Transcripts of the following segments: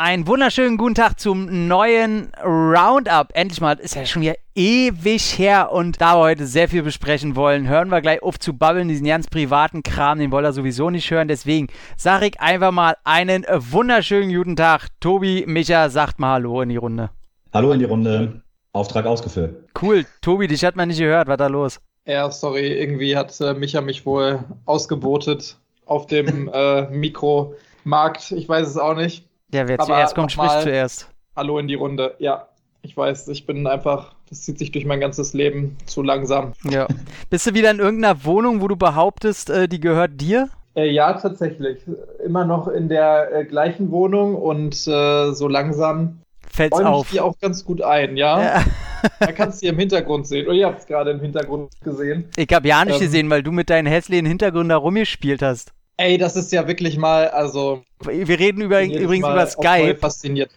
Einen wunderschönen guten Tag zum neuen Roundup. Endlich mal, ist ja schon wieder ewig her und da wir heute sehr viel besprechen wollen, hören wir gleich auf zu babbeln, diesen ganz privaten Kram, den wollt ihr sowieso nicht hören. Deswegen sage ich einfach mal einen wunderschönen guten Tag. Tobi, Micha, sagt mal Hallo in die Runde. Hallo in die Runde. Auftrag ausgefüllt. Cool. Tobi, dich hat man nicht gehört. Was da los? Ja, sorry, irgendwie hat äh, Micha mich wohl ausgebotet auf dem äh, Mikromarkt. Ich weiß es auch nicht. Ja, wer zuerst kommt, spricht zuerst. Hallo in die Runde. Ja, ich weiß, ich bin einfach, das zieht sich durch mein ganzes Leben zu langsam. Ja. Bist du wieder in irgendeiner Wohnung, wo du behauptest, äh, die gehört dir? Äh, ja, tatsächlich. Immer noch in der äh, gleichen Wohnung und äh, so langsam fällt auf. Die auch ganz gut ein, ja. ja. Man kann es hier im Hintergrund sehen. Oder ihr habt es gerade im Hintergrund gesehen. Ich habe ja nicht ähm, gesehen, weil du mit deinen hässlichen Hintergründen da rumgespielt hast. Ey, das ist ja wirklich mal, also. Wir reden über, übrigens über Skype. fasziniert.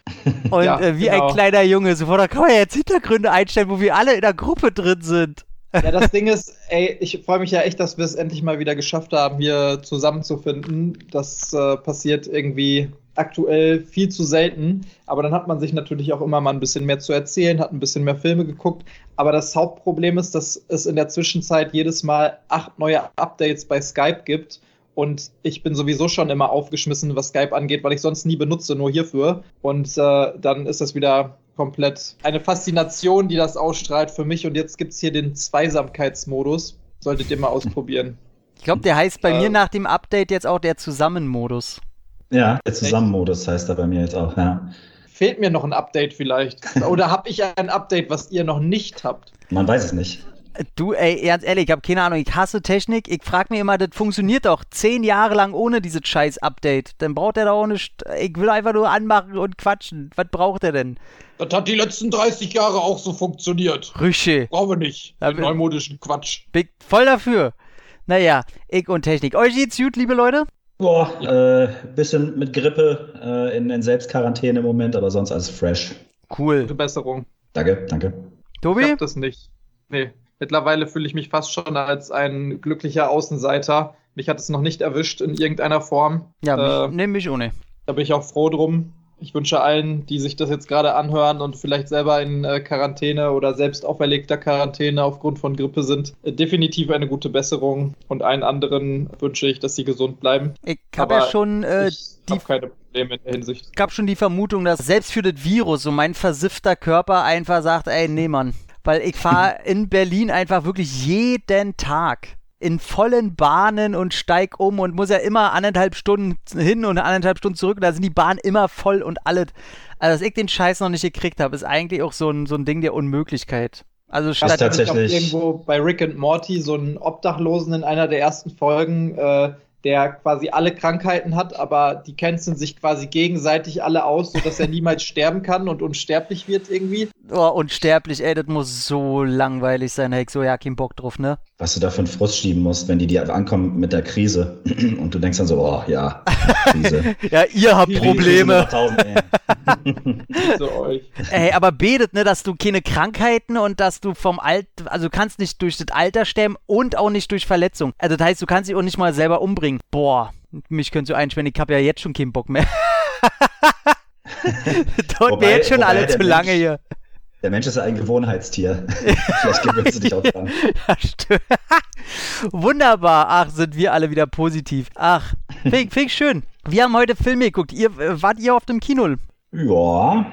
Und ja, äh, wie genau. ein kleiner Junge, sofort, da kann man jetzt Hintergründe einstellen, wo wir alle in der Gruppe drin sind. Ja, das Ding ist, ey, ich freue mich ja echt, dass wir es endlich mal wieder geschafft haben, hier zusammenzufinden. Das äh, passiert irgendwie aktuell viel zu selten. Aber dann hat man sich natürlich auch immer mal ein bisschen mehr zu erzählen, hat ein bisschen mehr Filme geguckt. Aber das Hauptproblem ist, dass es in der Zwischenzeit jedes Mal acht neue Updates bei Skype gibt und ich bin sowieso schon immer aufgeschmissen, was Skype angeht, weil ich sonst nie benutze, nur hierfür. Und äh, dann ist das wieder komplett eine Faszination, die das ausstrahlt für mich. Und jetzt gibt es hier den Zweisamkeitsmodus. Solltet ihr mal ausprobieren. Ich glaube, der heißt bei äh, mir nach dem Update jetzt auch der Zusammenmodus. Ja, der Zusammenmodus heißt er bei mir jetzt auch, ja. Fehlt mir noch ein Update vielleicht? Oder habe ich ein Update, was ihr noch nicht habt? Man weiß es nicht. Du, ey, ganz ehrlich, ich habe keine Ahnung, ich hasse Technik. Ich frage mir immer, das funktioniert doch zehn Jahre lang ohne dieses scheiß Update. Dann braucht er doch auch nicht. Ich will einfach nur anmachen und quatschen. Was braucht er denn? Das hat die letzten 30 Jahre auch so funktioniert. Rüsche. Brauchen wir nicht. Den neumodischen Quatsch. Big, voll dafür. Naja, ich und Technik. Euch geht's gut, liebe Leute? Boah, äh, bisschen mit Grippe äh, in, in Selbstquarantäne im Moment, aber sonst alles fresh. Cool. Gute Besserung. Danke, danke. Tobi? Ich hab das nicht. Nee. Mittlerweile fühle ich mich fast schon als ein glücklicher Außenseiter. Mich hat es noch nicht erwischt in irgendeiner Form. Ja, äh, nehme mich ohne. Da bin ich auch froh drum. Ich wünsche allen, die sich das jetzt gerade anhören und vielleicht selber in äh, Quarantäne oder selbst auferlegter Quarantäne aufgrund von Grippe sind, äh, definitiv eine gute Besserung. Und allen anderen wünsche ich, dass sie gesund bleiben. Ich habe ja schon äh, ich die keine Probleme in der Hinsicht. Ich habe schon die Vermutung, dass selbst für das Virus so mein versiffter Körper einfach sagt, ey, nee, Mann, weil ich fahre in Berlin einfach wirklich jeden Tag in vollen Bahnen und steig um und muss ja immer anderthalb Stunden hin und anderthalb Stunden zurück. Und da sind die Bahnen immer voll und alles. Also, dass ich den Scheiß noch nicht gekriegt habe, ist eigentlich auch so ein, so ein Ding der Unmöglichkeit. Also statt tatsächlich irgendwo bei Rick and Morty so einen Obdachlosen in einer der ersten Folgen, äh, der quasi alle Krankheiten hat, aber die canceln sich quasi gegenseitig alle aus, sodass er niemals sterben kann und unsterblich wird irgendwie. Oh, unsterblich, ey, das muss so langweilig sein, Heck, so ja, kein Bock drauf, ne? Was du da für einen Frust schieben musst, wenn die dir ankommen mit der Krise und du denkst dann so, oh ja, Krise. ja, ihr habt Probleme. euch. Ey, aber betet, ne, dass du keine Krankheiten und dass du vom Alt, also du kannst nicht durch das Alter sterben und auch nicht durch Verletzung. Also das heißt, du kannst dich auch nicht mal selber umbringen. Boah, mich könntest du einsperren, ich habe ja jetzt schon keinen Bock mehr. Dort wäre jetzt schon alle zu lange Mensch, hier. Der Mensch ist ja ein Gewohnheitstier. Vielleicht gewöhnst du dich auch dran. Ja, stimmt. Wunderbar. Ach, sind wir alle wieder positiv. Ach, finde ich schön. Wir haben heute Filme geguckt. Ihr, äh, wart ihr auf dem Kino? Ja,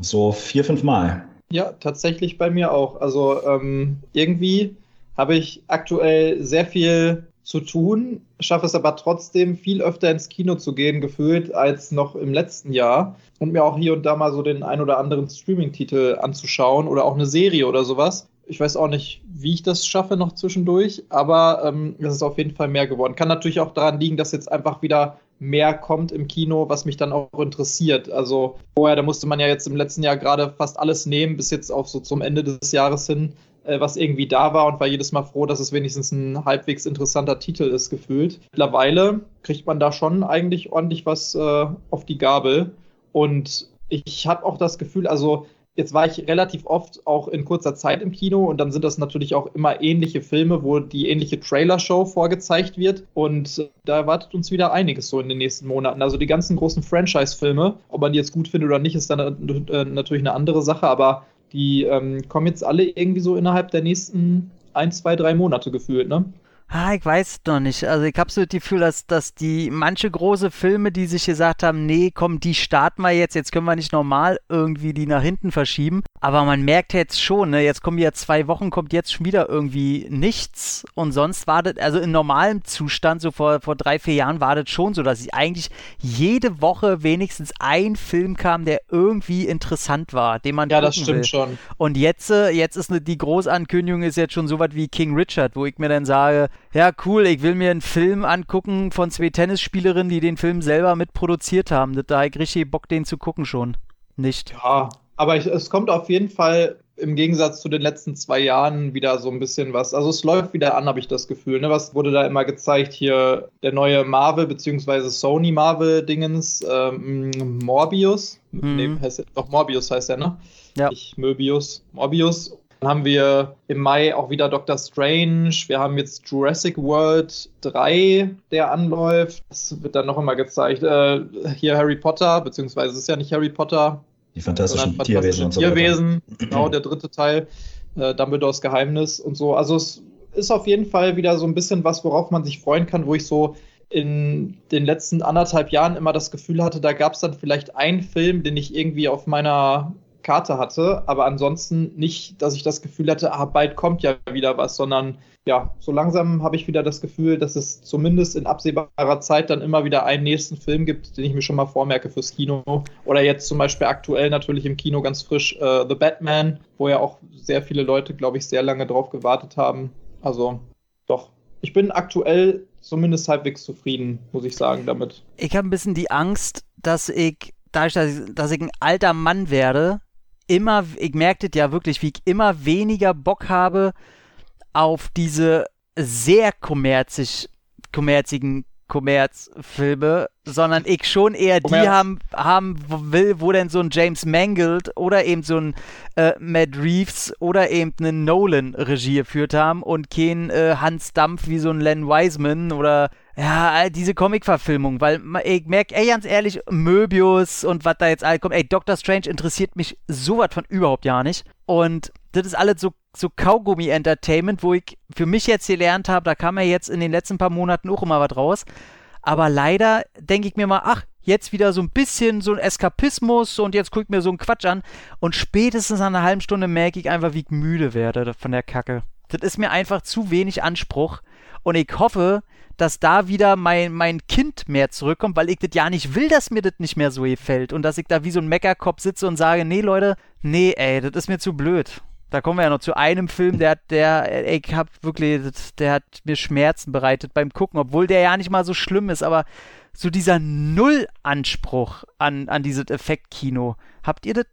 so vier, fünf Mal. Ja, tatsächlich bei mir auch. Also ähm, irgendwie habe ich aktuell sehr viel zu tun, schaffe es aber trotzdem viel öfter ins Kino zu gehen, gefühlt, als noch im letzten Jahr. Und mir auch hier und da mal so den ein oder anderen Streaming-Titel anzuschauen oder auch eine Serie oder sowas. Ich weiß auch nicht, wie ich das schaffe noch zwischendurch, aber ähm, es ist auf jeden Fall mehr geworden. Kann natürlich auch daran liegen, dass jetzt einfach wieder mehr kommt im Kino, was mich dann auch interessiert. Also vorher, da musste man ja jetzt im letzten Jahr gerade fast alles nehmen, bis jetzt auch so zum Ende des Jahres hin, was irgendwie da war und war jedes Mal froh, dass es wenigstens ein halbwegs interessanter Titel ist, gefühlt. Mittlerweile kriegt man da schon eigentlich ordentlich was äh, auf die Gabel. Und ich habe auch das Gefühl, also jetzt war ich relativ oft auch in kurzer Zeit im Kino und dann sind das natürlich auch immer ähnliche Filme, wo die ähnliche Trailer-Show vorgezeigt wird und da erwartet uns wieder einiges so in den nächsten Monaten. Also die ganzen großen Franchise-Filme, ob man die jetzt gut findet oder nicht, ist dann äh, natürlich eine andere Sache, aber die ähm, kommen jetzt alle irgendwie so innerhalb der nächsten ein, zwei, drei Monate gefühlt, ne? Ah, ich weiß noch nicht. Also ich habe so das Gefühl, dass, dass die manche große Filme, die sich gesagt haben, nee, komm, die starten wir jetzt, jetzt können wir nicht normal irgendwie die nach hinten verschieben. Aber man merkt jetzt schon, ne, jetzt kommen ja zwei Wochen, kommt jetzt schon wieder irgendwie nichts. Und sonst war das, also in normalem Zustand, so vor, vor drei, vier Jahren war das schon so, dass ich eigentlich jede Woche wenigstens ein Film kam, der irgendwie interessant war, den man Ja, das stimmt will. schon. Und jetzt, äh, jetzt ist ne, die Großankündigung ist jetzt schon so was wie King Richard, wo ich mir dann sage, ja cool, ich will mir einen Film angucken von zwei Tennisspielerinnen, die den Film selber mitproduziert haben. Da habe ich richtig Bock, den zu gucken schon. Nicht. Ja, aber ich, es kommt auf jeden Fall im Gegensatz zu den letzten zwei Jahren wieder so ein bisschen was. Also es läuft wieder an, habe ich das Gefühl. Ne? Was wurde da immer gezeigt? Hier der neue Marvel bzw. Sony Marvel-Dingens, ähm, Morbius. Mhm. Nee, heißt, doch Morbius heißt er, ne? Ja. Nicht Möbius, Morbius. Dann haben wir im Mai auch wieder Doctor Strange. Wir haben jetzt Jurassic World 3, der anläuft. Das wird dann noch immer gezeigt. Äh, hier Harry Potter, beziehungsweise es ist ja nicht Harry Potter, Die fantastischen Tierwesen und so. Tierwesen, genau, der dritte Teil, äh, Dumbledores Geheimnis und so. Also es ist auf jeden Fall wieder so ein bisschen was, worauf man sich freuen kann, wo ich so in den letzten anderthalb Jahren immer das Gefühl hatte, da gab es dann vielleicht einen Film, den ich irgendwie auf meiner Karte hatte, aber ansonsten nicht, dass ich das Gefühl hatte, ah, bald kommt ja wieder was, sondern ja, so langsam habe ich wieder das Gefühl, dass es zumindest in absehbarer Zeit dann immer wieder einen nächsten Film gibt, den ich mir schon mal vormerke fürs Kino. Oder jetzt zum Beispiel aktuell natürlich im Kino ganz frisch äh, The Batman, wo ja auch sehr viele Leute, glaube ich, sehr lange drauf gewartet haben. Also doch, ich bin aktuell zumindest halbwegs zufrieden, muss ich sagen, damit. Ich habe ein bisschen die Angst, dass ich, dadurch, dass ich, dass ich ein alter Mann werde, immer, ich merkte ja wirklich, wie ich immer weniger Bock habe auf diese sehr kommerzig, kommerzigen Kommerzfilme, sondern ich schon eher die Kommerz. haben, haben will, wo denn so ein James Mangold oder eben so ein äh, Matt Reeves oder eben einen Nolan Regie geführt haben und kein äh, Hans Dampf wie so ein Len Wiseman oder ja, diese Comic-Verfilmung, weil ich merke, ey, ganz ehrlich, Möbius und was da jetzt all kommt, ey, Doctor Strange interessiert mich sowas von überhaupt gar nicht. Und das ist alles so, so Kaugummi-Entertainment, wo ich für mich jetzt gelernt habe, da kam ja jetzt in den letzten paar Monaten auch immer was raus. Aber leider denke ich mir mal, ach, jetzt wieder so ein bisschen so ein Eskapismus und jetzt gucke ich mir so einen Quatsch an. Und spätestens nach einer halben Stunde merke ich einfach, wie ich müde werde von der Kacke. Das ist mir einfach zu wenig Anspruch. Und ich hoffe, dass da wieder mein, mein Kind mehr zurückkommt, weil ich das ja nicht will, dass mir das nicht mehr so gefällt. Und dass ich da wie so ein Meckerkopf sitze und sage, nee, Leute, nee, ey, das ist mir zu blöd. Da kommen wir ja noch zu einem Film, der hat, der, ich hab wirklich, der hat mir Schmerzen bereitet beim Gucken, obwohl der ja nicht mal so schlimm ist, aber so dieser Nullanspruch an, an dieses Effektkino. Habt ihr das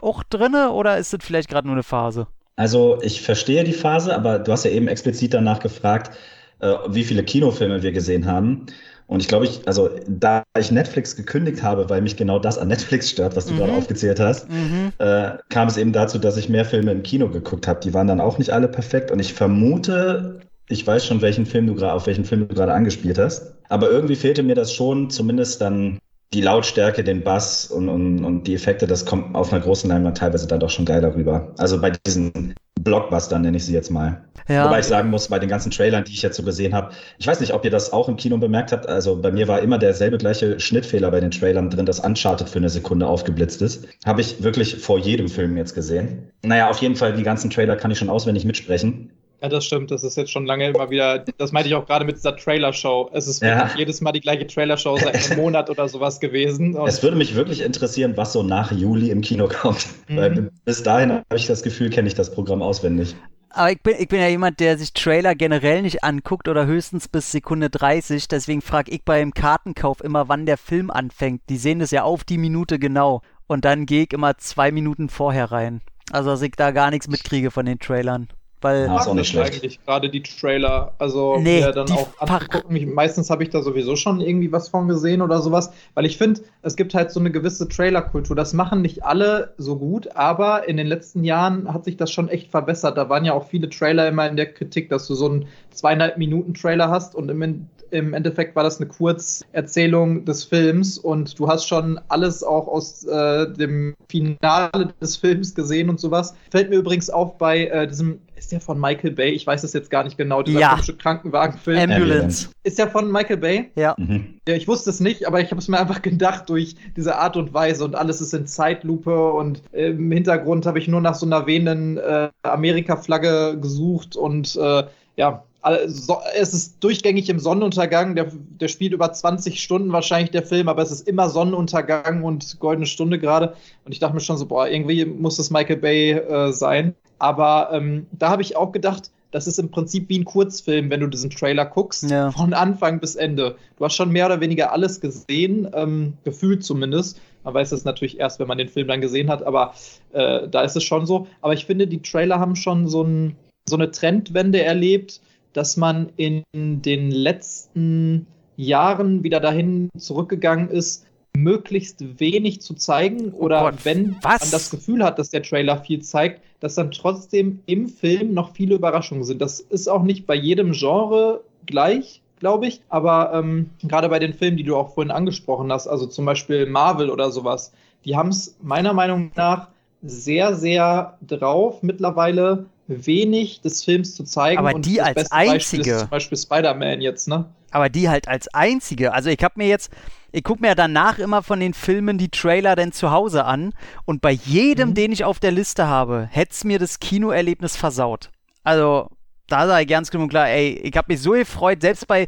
auch drinne oder ist das vielleicht gerade nur eine Phase? Also ich verstehe die Phase, aber du hast ja eben explizit danach gefragt, äh, wie viele Kinofilme wir gesehen haben. Und ich glaube, ich, also da ich Netflix gekündigt habe, weil mich genau das an Netflix stört, was du Mhm. gerade aufgezählt hast, Mhm. äh, kam es eben dazu, dass ich mehr Filme im Kino geguckt habe. Die waren dann auch nicht alle perfekt. Und ich vermute, ich weiß schon, welchen Film du gerade, auf welchen Film du gerade angespielt hast. Aber irgendwie fehlte mir das schon, zumindest dann die Lautstärke, den Bass und, und, und die Effekte, das kommt auf einer großen Leinwand teilweise dann doch schon geiler rüber. Also bei diesen Blockbustern nenne ich sie jetzt mal. Ja. Wobei ich sagen muss, bei den ganzen Trailern, die ich jetzt so gesehen habe, ich weiß nicht, ob ihr das auch im Kino bemerkt habt. Also bei mir war immer derselbe gleiche Schnittfehler bei den Trailern drin, dass Uncharted für eine Sekunde aufgeblitzt ist. Habe ich wirklich vor jedem Film jetzt gesehen. Naja, auf jeden Fall, die ganzen Trailer kann ich schon auswendig mitsprechen. Ja, das stimmt. Das ist jetzt schon lange immer wieder. Das meinte ich auch gerade mit dieser Trailer-Show. Es ist Ja. wirklich jedes Mal die gleiche Trailer-Show seit einem Monat oder sowas gewesen. Und Es würde mich wirklich interessieren, was so nach Juli im Kino kommt. Mhm. Weil bis dahin habe ich das Gefühl, kenne ich das Programm auswendig. Aber ich bin, ich bin ja jemand, der sich Trailer generell nicht anguckt oder höchstens bis Sekunde 30. Deswegen frage ich beim Kartenkauf immer, wann der Film anfängt. Die sehen das ja auf die Minute genau. Und dann gehe ich immer zwei Minuten vorher rein. Also, dass ich da gar nichts mitkriege von den Trailern. Weil Ja, ist auch nicht schlecht. eigentlich gerade die Trailer. Also Nee, mir dann auch angucken. Ich, meistens habe ich da sowieso schon irgendwie was von gesehen oder sowas. Weil ich finde, es gibt halt so eine gewisse Trailerkultur. Das machen nicht alle so gut, aber in den letzten Jahren hat sich das schon echt verbessert. Da waren ja auch viele Trailer immer in der Kritik, dass du so einen zweieinhalb Minuten Trailer hast und im, im Endeffekt war das eine Kurzerzählung des Films und du hast schon alles auch aus äh, dem Finale des Films gesehen und sowas. Fällt mir übrigens auf bei äh, diesem, ist der von Michael Bay? Ich weiß es jetzt gar nicht genau, dieser Ja. komische Krankenwagenfilm. Ambulance. ist der von Michael Bay? Ja. Mhm. Ja, ich wusste es nicht, aber ich habe es mir einfach gedacht durch diese Art und Weise und alles ist in Zeitlupe und äh, im Hintergrund habe ich nur nach so einer wehenden äh, Amerika-Flagge gesucht und äh, ja, all- so, es ist durchgängig im Sonnenuntergang. Der, der spielt über 20 Stunden wahrscheinlich der Film, aber es ist immer Sonnenuntergang und goldene Stunde gerade. Und ich dachte mir schon so, boah, irgendwie muss es Michael Bay äh, sein. Aber ähm, da habe ich auch gedacht, das ist im Prinzip wie ein Kurzfilm, wenn du diesen Trailer guckst, Ja. von Anfang bis Ende. Du hast schon mehr oder weniger alles gesehen, ähm, gefühlt zumindest. Man weiß es natürlich erst, wenn man den Film dann gesehen hat, aber äh, da ist es schon so. Aber ich finde, die Trailer haben schon so, ein, so eine Trendwende erlebt, dass man in den letzten Jahren wieder dahin zurückgegangen ist, möglichst wenig zu zeigen oder Oh Gott, wenn was? man das Gefühl hat, dass der Trailer viel zeigt, dass dann trotzdem im Film noch viele Überraschungen sind. Das ist auch nicht bei jedem Genre gleich, glaube ich, aber ähm, gerade bei den Filmen, die du auch vorhin angesprochen hast, also zum Beispiel Marvel oder sowas, die haben es meiner Meinung nach sehr, sehr drauf, mittlerweile wenig des Films zu zeigen. Aber Und die als Beispiel einzige. Ist zum Beispiel Spider-Man jetzt, ne? Aber die halt als einzige. Also ich habe mir jetzt, ich gucke mir ja danach immer von den Filmen die Trailer dann zu Hause an und bei jedem, Mhm. den ich auf der Liste habe, hätte es mir das Kinoerlebnis versaut. Also da sage ich ganz und klar, ey, ich habe mich so gefreut, selbst bei,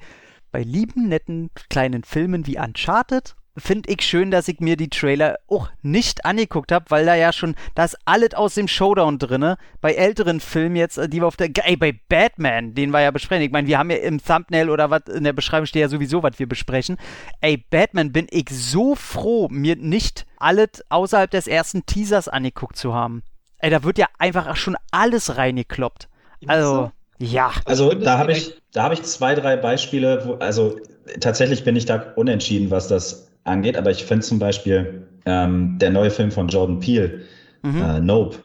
bei lieben, netten, kleinen Filmen wie Uncharted, finde ich schön, dass ich mir die Trailer auch nicht angeguckt habe, weil da ja schon, da ist alles aus dem Showdown drinne. Bei älteren Filmen jetzt, äh, die wir auf der, ey, bei Batman, den wir ja besprechen. Ich meine, wir haben ja im Thumbnail oder was in der Beschreibung steht ja sowieso, was wir besprechen. Ey, Batman bin ich so froh, mir nicht alles außerhalb des ersten Teasers angeguckt zu haben. Ey, da wird ja einfach schon alles reingekloppt. Also, ja. Also da habe ich, da habe ich zwei, drei Beispiele, wo, also tatsächlich bin ich da unentschieden, was das angeht, aber ich finde zum Beispiel ähm, der neue Film von Jordan Peele, Mhm. äh, Nope,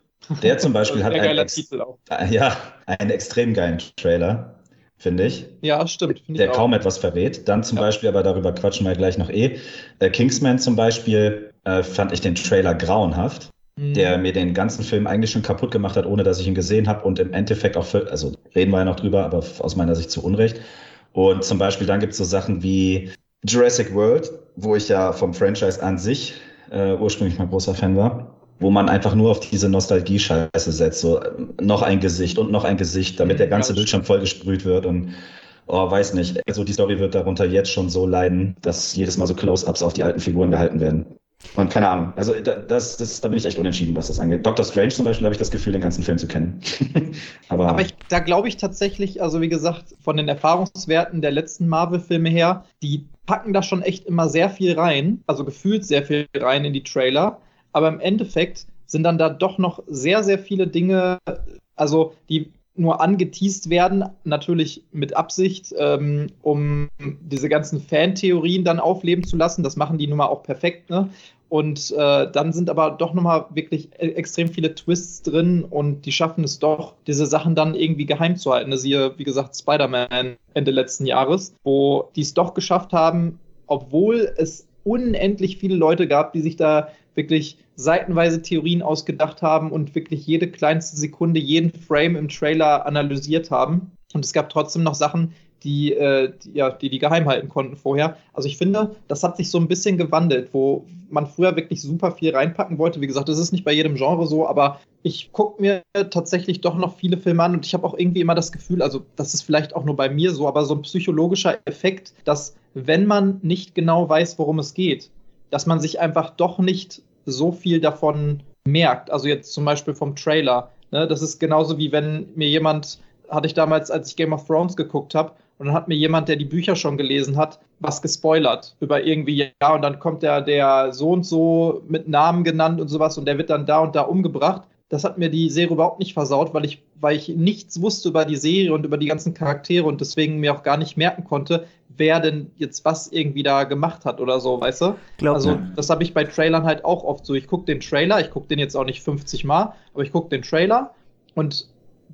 der zum Beispiel hat einen, ex äh, ja, einen extrem geilen Trailer, finde ich, Ja, stimmt. der kaum etwas verrät. Dann zum Ja. Beispiel, aber darüber quatschen wir gleich noch eh, äh, Kingsman zum Beispiel äh, fand ich den Trailer grauenhaft. Mhm. der mir den ganzen Film eigentlich schon kaputt gemacht hat, ohne dass ich ihn gesehen habe und im Endeffekt auch, für, also reden wir ja noch drüber, aber aus meiner Sicht zu Unrecht. Und zum Beispiel dann gibt es so Sachen wie Jurassic World, wo ich ja vom Franchise an sich äh, ursprünglich mal großer Fan war, wo man einfach nur auf diese Nostalgie-Scheiße setzt, so äh, noch ein Gesicht und noch ein Gesicht, damit der ganze Bildschirm vollgesprüht wird und Oh, weiß nicht. Also die Story wird darunter jetzt schon so leiden, dass jedes Mal so Close-ups auf die alten Figuren gehalten werden. Und keine Ahnung. Also da, das, das, da bin ich echt unentschieden, was das angeht. Doctor Strange zum Beispiel habe ich das Gefühl, den ganzen Film zu kennen. Aber, Aber ich, da glaube ich tatsächlich, also wie gesagt, von den Erfahrungswerten der letzten Marvel-Filme her, die packen da schon echt immer sehr viel rein, also gefühlt sehr viel rein in die Trailer. Aber im Endeffekt sind dann da doch noch sehr, sehr viele Dinge, also die nur angeteased werden, natürlich mit Absicht, ähm, um diese ganzen Fantheorien dann aufleben zu lassen. Das machen die nun mal auch perfekt, ne? Und äh, dann sind aber doch nochmal wirklich e- extrem viele Twists drin und die schaffen es doch, diese Sachen dann irgendwie geheim zu halten. Siehe, wie gesagt, Spider-Man Ende letzten Jahres, wo die es doch geschafft haben, obwohl es unendlich viele Leute gab, die sich da wirklich seitenweise Theorien ausgedacht haben und wirklich jede kleinste Sekunde, jeden Frame im Trailer analysiert haben. Und es gab trotzdem noch Sachen, die, äh, die, ja, die die geheim halten konnten vorher. Also ich finde, das hat sich so ein bisschen gewandelt, wo man früher wirklich super viel reinpacken wollte. Wie gesagt, das ist nicht bei jedem Genre so, aber ich gucke mir tatsächlich doch noch viele Filme an und ich habe auch irgendwie immer das Gefühl, also das ist vielleicht auch nur bei mir so, aber so ein psychologischer Effekt, dass wenn man nicht genau weiß, worum es geht, dass man sich einfach doch nicht so viel davon merkt. Also jetzt zum Beispiel vom Trailer. Ne? Das ist genauso wie wenn mir jemand, hatte ich damals, als ich Game of Thrones geguckt habe, und dann hat mir jemand, der die Bücher schon gelesen hat, was gespoilert über irgendwie, ja, und dann kommt der, der so und so mit Namen genannt und sowas und der wird dann da und da umgebracht. das hat mir die Serie überhaupt nicht versaut, weil ich, weil ich nichts wusste über die Serie und über die ganzen Charaktere und deswegen mir auch gar nicht merken konnte, wer denn jetzt was irgendwie da gemacht hat oder so, weißt du? Glaub, also, ja. das habe ich bei Trailern halt auch oft so. Ich gucke den Trailer, ich gucke den jetzt auch nicht 50 Mal, aber ich gucke den Trailer und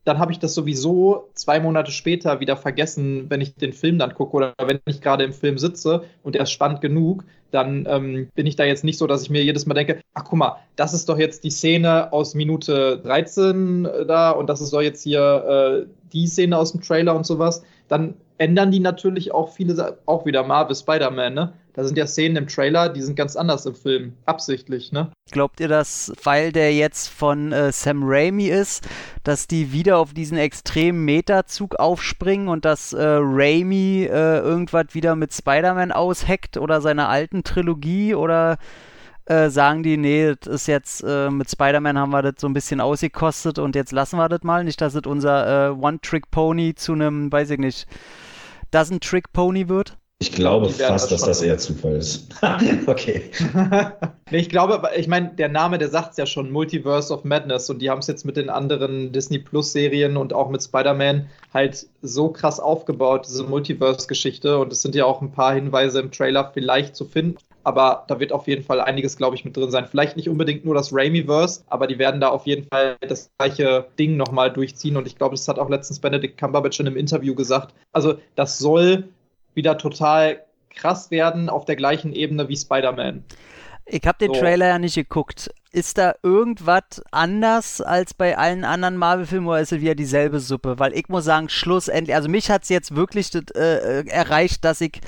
dann habe ich das sowieso zwei Monate später wieder vergessen, wenn ich den Film dann gucke oder wenn ich gerade im Film sitze und er ist spannend genug, dann ähm, bin ich da jetzt nicht so, dass ich mir jedes Mal denke, ach guck mal, das ist doch jetzt die Szene aus Minute 13 äh, da und das ist doch jetzt hier äh, die Szene aus dem Trailer und sowas. Dann ändern die natürlich auch viele, auch wieder Marvel Spider-Man, ne? Da sind ja Szenen im Trailer, die sind ganz anders im Film, absichtlich, ne? Glaubt ihr, dass, weil der jetzt von äh, Sam Raimi ist, dass die wieder auf diesen extremen Metazug aufspringen und dass äh, Raimi äh, irgendwas wieder mit Spider-Man ausheckt oder seiner alten Trilogie oder äh, sagen die, nee, das ist jetzt äh, mit Spider-Man haben wir das so ein bisschen ausgekostet und jetzt lassen wir das mal. Nicht, dass es unser äh, One-Trick-Pony zu einem, weiß ich nicht, Dozen-Trick-Pony wird. Ich glaube fast, das dass das eher Zufall ist. okay. nee, ich glaube, ich meine, der Name, der sagt es ja schon, Multiverse of Madness und die haben es jetzt mit den anderen Disney Plus Serien und auch mit Spider-Man halt so krass aufgebaut, diese Multiverse-Geschichte und es sind ja auch ein paar Hinweise im Trailer vielleicht zu finden. Aber da wird auf jeden Fall einiges, glaube ich, mit drin sein. Vielleicht nicht unbedingt nur das Raimi-Verse, aber die werden da auf jeden Fall das gleiche Ding nochmal durchziehen. Und ich glaube, das hat auch letztens Benedict Cumberbatch in einem Interview gesagt. Also, das soll wieder total krass werden auf der gleichen Ebene wie Spider-Man. Ich habe den So. Trailer ja nicht geguckt. Ist da irgendwas anders als bei allen anderen Marvel-Filmen oder ist es wieder dieselbe Suppe? Weil ich muss sagen, schlussendlich, also mich hat es jetzt wirklich äh, äh, erreicht, dass ich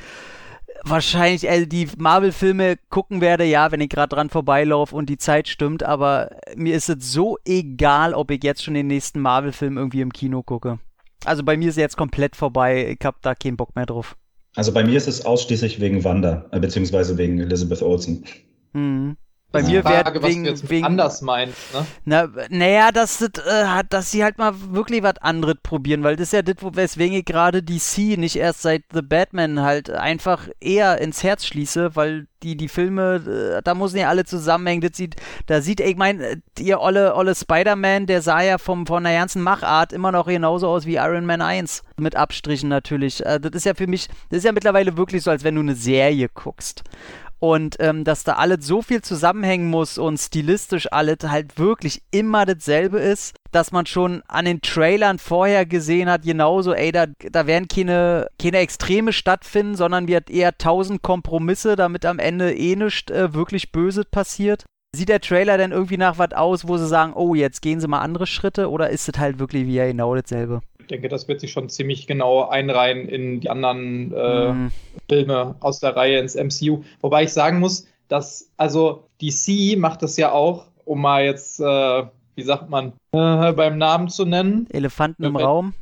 wahrscheinlich äh, die Marvel-Filme gucken werde, ja, wenn ich gerade dran vorbeilaufe und die Zeit stimmt, aber mir ist es so egal, ob ich jetzt schon den nächsten Marvel-Film irgendwie im Kino gucke. Also bei mir ist er jetzt komplett vorbei, ich habe da keinen Bock mehr drauf. Also bei mir ist es ausschließlich wegen Wanda, äh, beziehungsweise wegen Elizabeth Olsen. Mhm. Bei Das ist mir Frage, wird was wegen, du jetzt mit wegen anders meinst, ne? Na, naja, dass, das, äh, hat- dass sie halt mal wirklich was anderes probieren, weil das ist ja das, weswegen ich gerade DC nicht erst seit The Batman halt einfach eher ins Herz schließe, weil die, die Filme, äh, da müssen ja alle zusammenhängen. Das sieht, da sieht, ich meine, ihr olle, olle Spider-Man, der sah ja vom, von der ganzen Machart immer noch genauso aus wie Iron Man 1. Mit Abstrichen natürlich. Äh, das ist ja für mich, das ist ja mittlerweile wirklich so, als wenn du eine Serie guckst. Und ähm, dass da alles so viel zusammenhängen muss und stilistisch alles halt wirklich immer dasselbe ist, dass man schon an den Trailern vorher gesehen hat, genauso, ey, da, da werden keine, keine Extreme stattfinden, sondern wird eher tausend Kompromisse, damit am Ende eh nichts äh, wirklich Böses passiert. Sieht der Trailer denn irgendwie nach was aus, wo sie sagen, oh, jetzt gehen sie mal andere Schritte oder ist es halt wirklich wieder genau dasselbe? Ich denke, das wird sich schon ziemlich genau einreihen in die anderen äh, Mhm. Filme aus der Reihe ins MCU. Wobei ich sagen muss, dass, also DC macht das ja auch, um mal jetzt, äh, wie sagt man, äh, beim Namen zu nennen. Elefanten im Raum.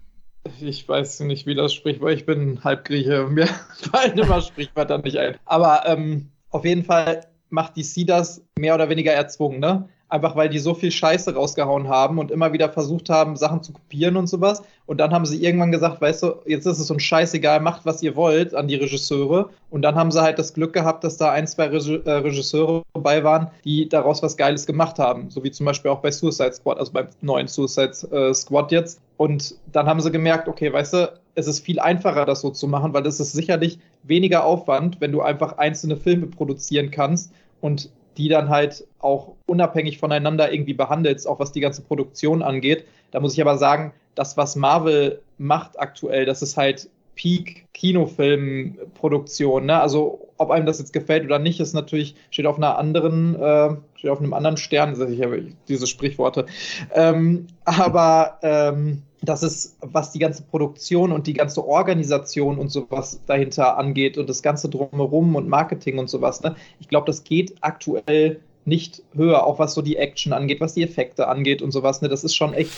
Ich weiß nicht, wie das Sprichwort, ich bin Halbgrieche, mir fallen immer Sprichwörter nicht ein. Aber ähm, auf jeden Fall macht DC das mehr oder weniger erzwungen, ne? Einfach weil die so viel Scheiße rausgehauen haben und immer wieder versucht haben, Sachen zu kopieren und sowas. Und dann haben sie irgendwann gesagt, weißt du, jetzt ist es uns scheißegal, macht was ihr wollt an die Regisseure. Und dann haben sie halt das Glück gehabt, dass da ein, zwei äh, Regisseure dabei waren, die daraus was Geiles gemacht haben. So wie zum Beispiel auch bei Suicide Squad, also beim neuen Suicide äh, Squad jetzt. Und dann haben sie gemerkt, okay, weißt du, es ist viel einfacher, das so zu machen, weil es ist sicherlich weniger Aufwand, wenn du einfach einzelne Filme produzieren kannst und die dann halt auch unabhängig voneinander irgendwie behandelst, auch was die ganze Produktion angeht. Da muss ich aber sagen, das, was Marvel macht aktuell, das ist halt Peak Kinofilmproduktion. Ne? Also ob einem das jetzt gefällt oder nicht, ist natürlich steht auf einer anderen, äh, steht auf einem anderen Stern. Ich habe diese Sprichworte. Ähm, aber ähm, das ist, was die ganze Produktion und die ganze Organisation und sowas dahinter angeht und das ganze drumherum und Marketing und sowas. Ne? Ich glaube, das geht aktuell nicht höher, auch was so die Action angeht, was die Effekte angeht und sowas. Ne? Das ist schon echt.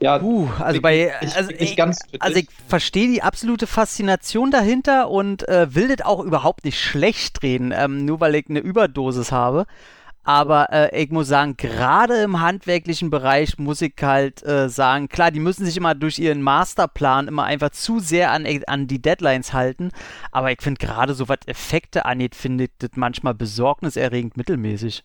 Ja, Uh, also bei, ich, also ich ich, ganz also ich verstehe die absolute Faszination dahinter und äh, will das auch überhaupt nicht schlecht reden, ähm, nur weil ich eine Überdosis habe. Aber äh, ich muss sagen, gerade im handwerklichen Bereich muss ich halt äh, sagen, klar, die müssen sich immer durch ihren Masterplan immer einfach zu sehr an, an die Deadlines halten. Aber ich finde gerade so was Effekte angeht, finde ich das manchmal besorgniserregend mittelmäßig.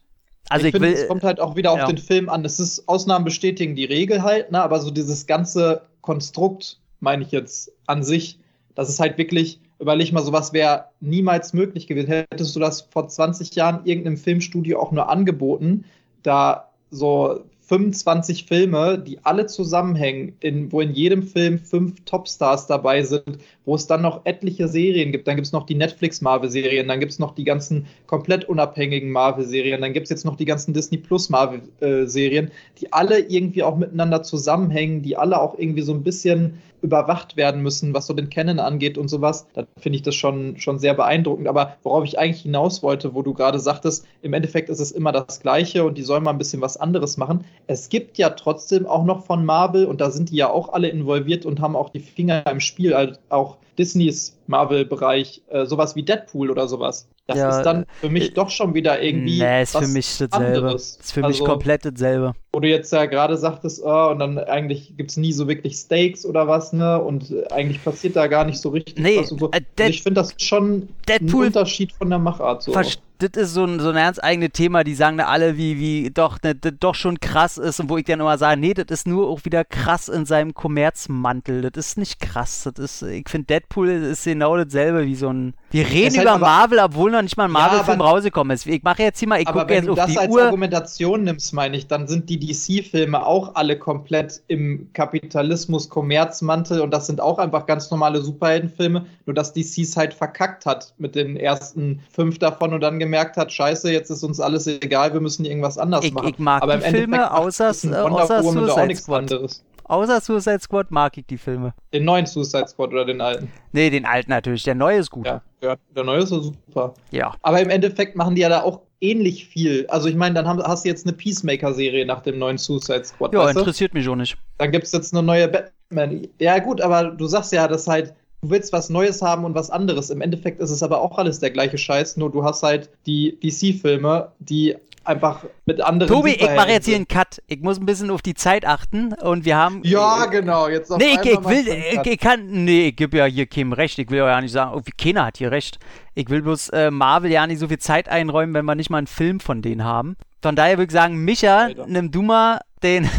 Also ich, ich, finde, es kommt halt auch wieder auf ja. den Film an. Es ist Ausnahmen bestätigen die Regel halt, ne? aber so dieses ganze Konstrukt, meine ich jetzt an sich, das ist halt wirklich, überleg mal, sowas wäre niemals möglich gewesen. Hättest du das vor 20 Jahren irgendeinem Filmstudio auch nur angeboten, da so 25 Filme, die alle zusammenhängen, in, wo in jedem Film fünf Topstars dabei sind, wo es dann noch etliche Serien gibt. Dann gibt es noch die Netflix-Marvel-Serien, dann gibt es noch die ganzen komplett unabhängigen Marvel-Serien, dann gibt es jetzt noch die ganzen Disney Plus Marvel-Serien, die alle irgendwie auch miteinander zusammenhängen, die alle auch irgendwie so ein bisschen überwacht werden müssen, was so den Canon angeht und sowas. Da finde ich das schon, schon sehr beeindruckend. Aber worauf ich eigentlich hinaus wollte, wo du gerade sagtest, im Endeffekt ist es immer das Gleiche und die sollen mal ein bisschen was anderes machen. Es gibt ja trotzdem auch noch von Marvel und da sind die ja auch alle involviert und haben auch die Finger im Spiel, halt auch Disneys Marvel-Bereich, äh, sowas wie Deadpool oder sowas. Das Ja, ist dann für mich äh, doch schon wieder irgendwie. Nee, ist für was mich dasselbe. anderes. Ist für mich Also- komplett dasselbe. wo du jetzt ja gerade sagtest, oh, und dann eigentlich gibt es nie so wirklich Stakes oder was, ne? Und äh, eigentlich passiert da gar nicht so richtig Nee, was und so. äh, Und ich finde das schon Deadpool- ein Unterschied von der Machart. So. Verst- Das ist so ein, so ein ernst eigenes Thema, die sagen da alle, wie, wie doch, ne, das doch schon krass ist und wo ich dann immer sage, nee, das ist nur auch wieder krass in seinem Kommerzmantel. Das ist nicht krass. Das ist, ich finde, Deadpool ist genau dasselbe wie so ein. Wir reden halt über aber- Marvel, obwohl noch nicht mal ein Ja, Marvel-Film aber- rausgekommen ist. Ich mache jetzt hier mal, ich gucke wenn jetzt du auf das die als Uhr. Argumentation nimmst, meine ich, dann sind die DC-Filme auch alle komplett im Kapitalismus-Kommerzmantel und das sind auch einfach ganz normale Superheldenfilme, nur dass DC es halt verkackt hat mit den ersten fünf davon und dann gemerkt hat, scheiße, jetzt ist uns alles egal, wir müssen irgendwas anders Ich- machen. ich mag Aber die Filme, außer- äh, außer Suicide Squad. anderes. Außer Suicide Squad mag ich die Filme. Den neuen Suicide Squad oder den alten. Nee, den alten natürlich. Der neue ist gut. Ja, ja der neue ist so super. ja. Aber im Endeffekt machen die ja da auch ähnlich viel. Also ich meine, dann haben, hast du jetzt eine Peacemaker-Serie nach dem neuen Suicide Squad. Ja, weißt du? interessiert mich auch nicht. Dann gibt es jetzt eine neue Batman. Ja gut, aber du sagst ja, dass halt, du willst was Neues haben und was anderes. Im Endeffekt ist es aber auch alles der gleiche Scheiß, nur du hast halt die DC-Filme, die einfach mit anderen Tobi, ich mache jetzt hier einen. Cut. Ich muss ein bisschen auf die Zeit achten und wir haben. Ja, genau. Jetzt auf Nee, ich, ich will, ich, ich kann, nee, ich gebe ja hier keinem recht. Ich will ja nicht sagen, oh, keiner hat hier recht. Ich will bloß äh, Marvel ja nicht so viel Zeit einräumen, wenn wir nicht mal einen Film von denen haben. Von daher würde ich sagen, Micha, Alter. nimm du mal den,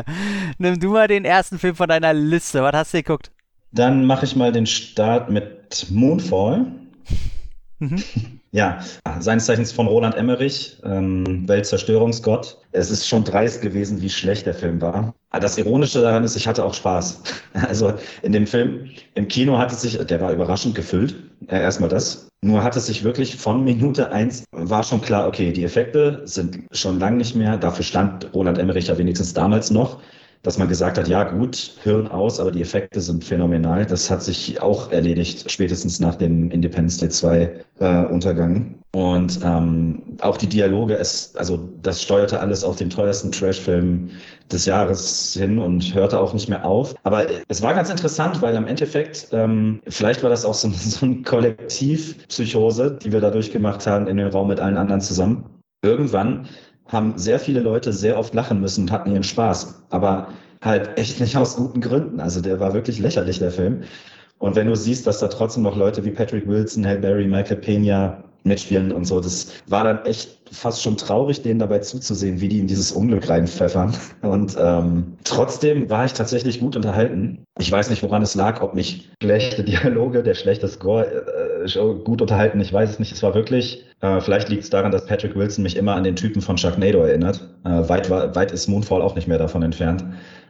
nimm du mal den ersten Film von deiner Liste. Was hast du geguckt? Dann mache ich mal den Start mit Moonfall. Mhm. Ja, seines Zeichens von Roland Emmerich, ähm, Weltzerstörungsgott. Es ist schon dreist gewesen, wie schlecht der Film war. Aber Das Ironische daran ist, ich hatte auch Spaß. Also in dem Film, im Kino hat es sich, der war überraschend gefüllt, äh, erstmal das. Nur hat es sich wirklich von Minute eins war schon klar, okay, die Effekte sind schon lang nicht mehr. Dafür stand Roland Emmerich ja wenigstens damals noch dass man gesagt hat, ja gut, Hirn aus, aber die Effekte sind phänomenal. Das hat sich auch erledigt, spätestens nach dem Independence Day 2 äh, Untergang. Und ähm, auch die Dialoge, es, also das steuerte alles auf den teuersten Trashfilm des Jahres hin und hörte auch nicht mehr auf. Aber es war ganz interessant, weil am Endeffekt, ähm, vielleicht war das auch so, so ein Kollektivpsychose, die wir da durchgemacht haben in den Raum mit allen anderen zusammen. Irgendwann haben sehr viele Leute sehr oft lachen müssen und hatten ihren Spaß. Aber halt echt nicht aus guten Gründen. Also der war wirklich lächerlich, der Film. Und wenn du siehst, dass da trotzdem noch Leute wie Patrick Wilson, Halle Berry, Michael Pena mitspielen und so, das war dann echt fast schon traurig, denen dabei zuzusehen, wie die in dieses Unglück reinpfeffern. Und ähm, trotzdem war ich tatsächlich gut unterhalten. Ich weiß nicht, woran es lag, ob mich schlechte Dialoge, der schlechte Score äh, gut unterhalten. Ich weiß es nicht. Es war wirklich, äh, vielleicht liegt es daran, dass Patrick Wilson mich immer an den Typen von Sharknado erinnert. Äh, weit, weit ist Moonfall auch nicht mehr davon entfernt.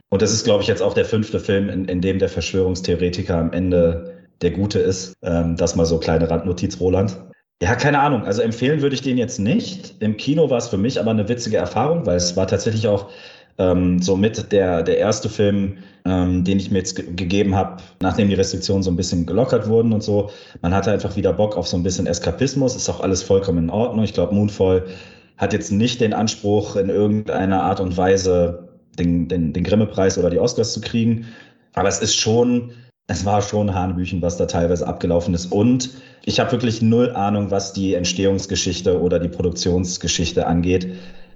Und das ist, glaube ich, jetzt auch der fünfte Film, in, in dem der Verschwörungstheoretiker am Ende der Gute ist. Ähm, das mal so kleine Randnotiz, Roland. Ja, keine Ahnung. Also empfehlen würde ich den jetzt nicht. Im Kino war es für mich aber eine witzige Erfahrung, weil es war tatsächlich auch ähm, so mit der, der erste Film, ähm, den ich mir jetzt ge gegeben habe, nachdem die Restriktionen so ein bisschen gelockert wurden und so. Man hatte einfach wieder Bock auf so ein bisschen Eskapismus. Ist auch alles vollkommen in Ordnung. Ich glaube, Moonfall hat jetzt nicht den Anspruch, in irgendeiner Art und Weise den, den, den Grimme-Preis oder die Oscars zu kriegen. Aber es ist schon, es war schon Hanebüchen, was da teilweise abgelaufen ist. Und ich habe wirklich null Ahnung, was die Entstehungsgeschichte oder die Produktionsgeschichte angeht.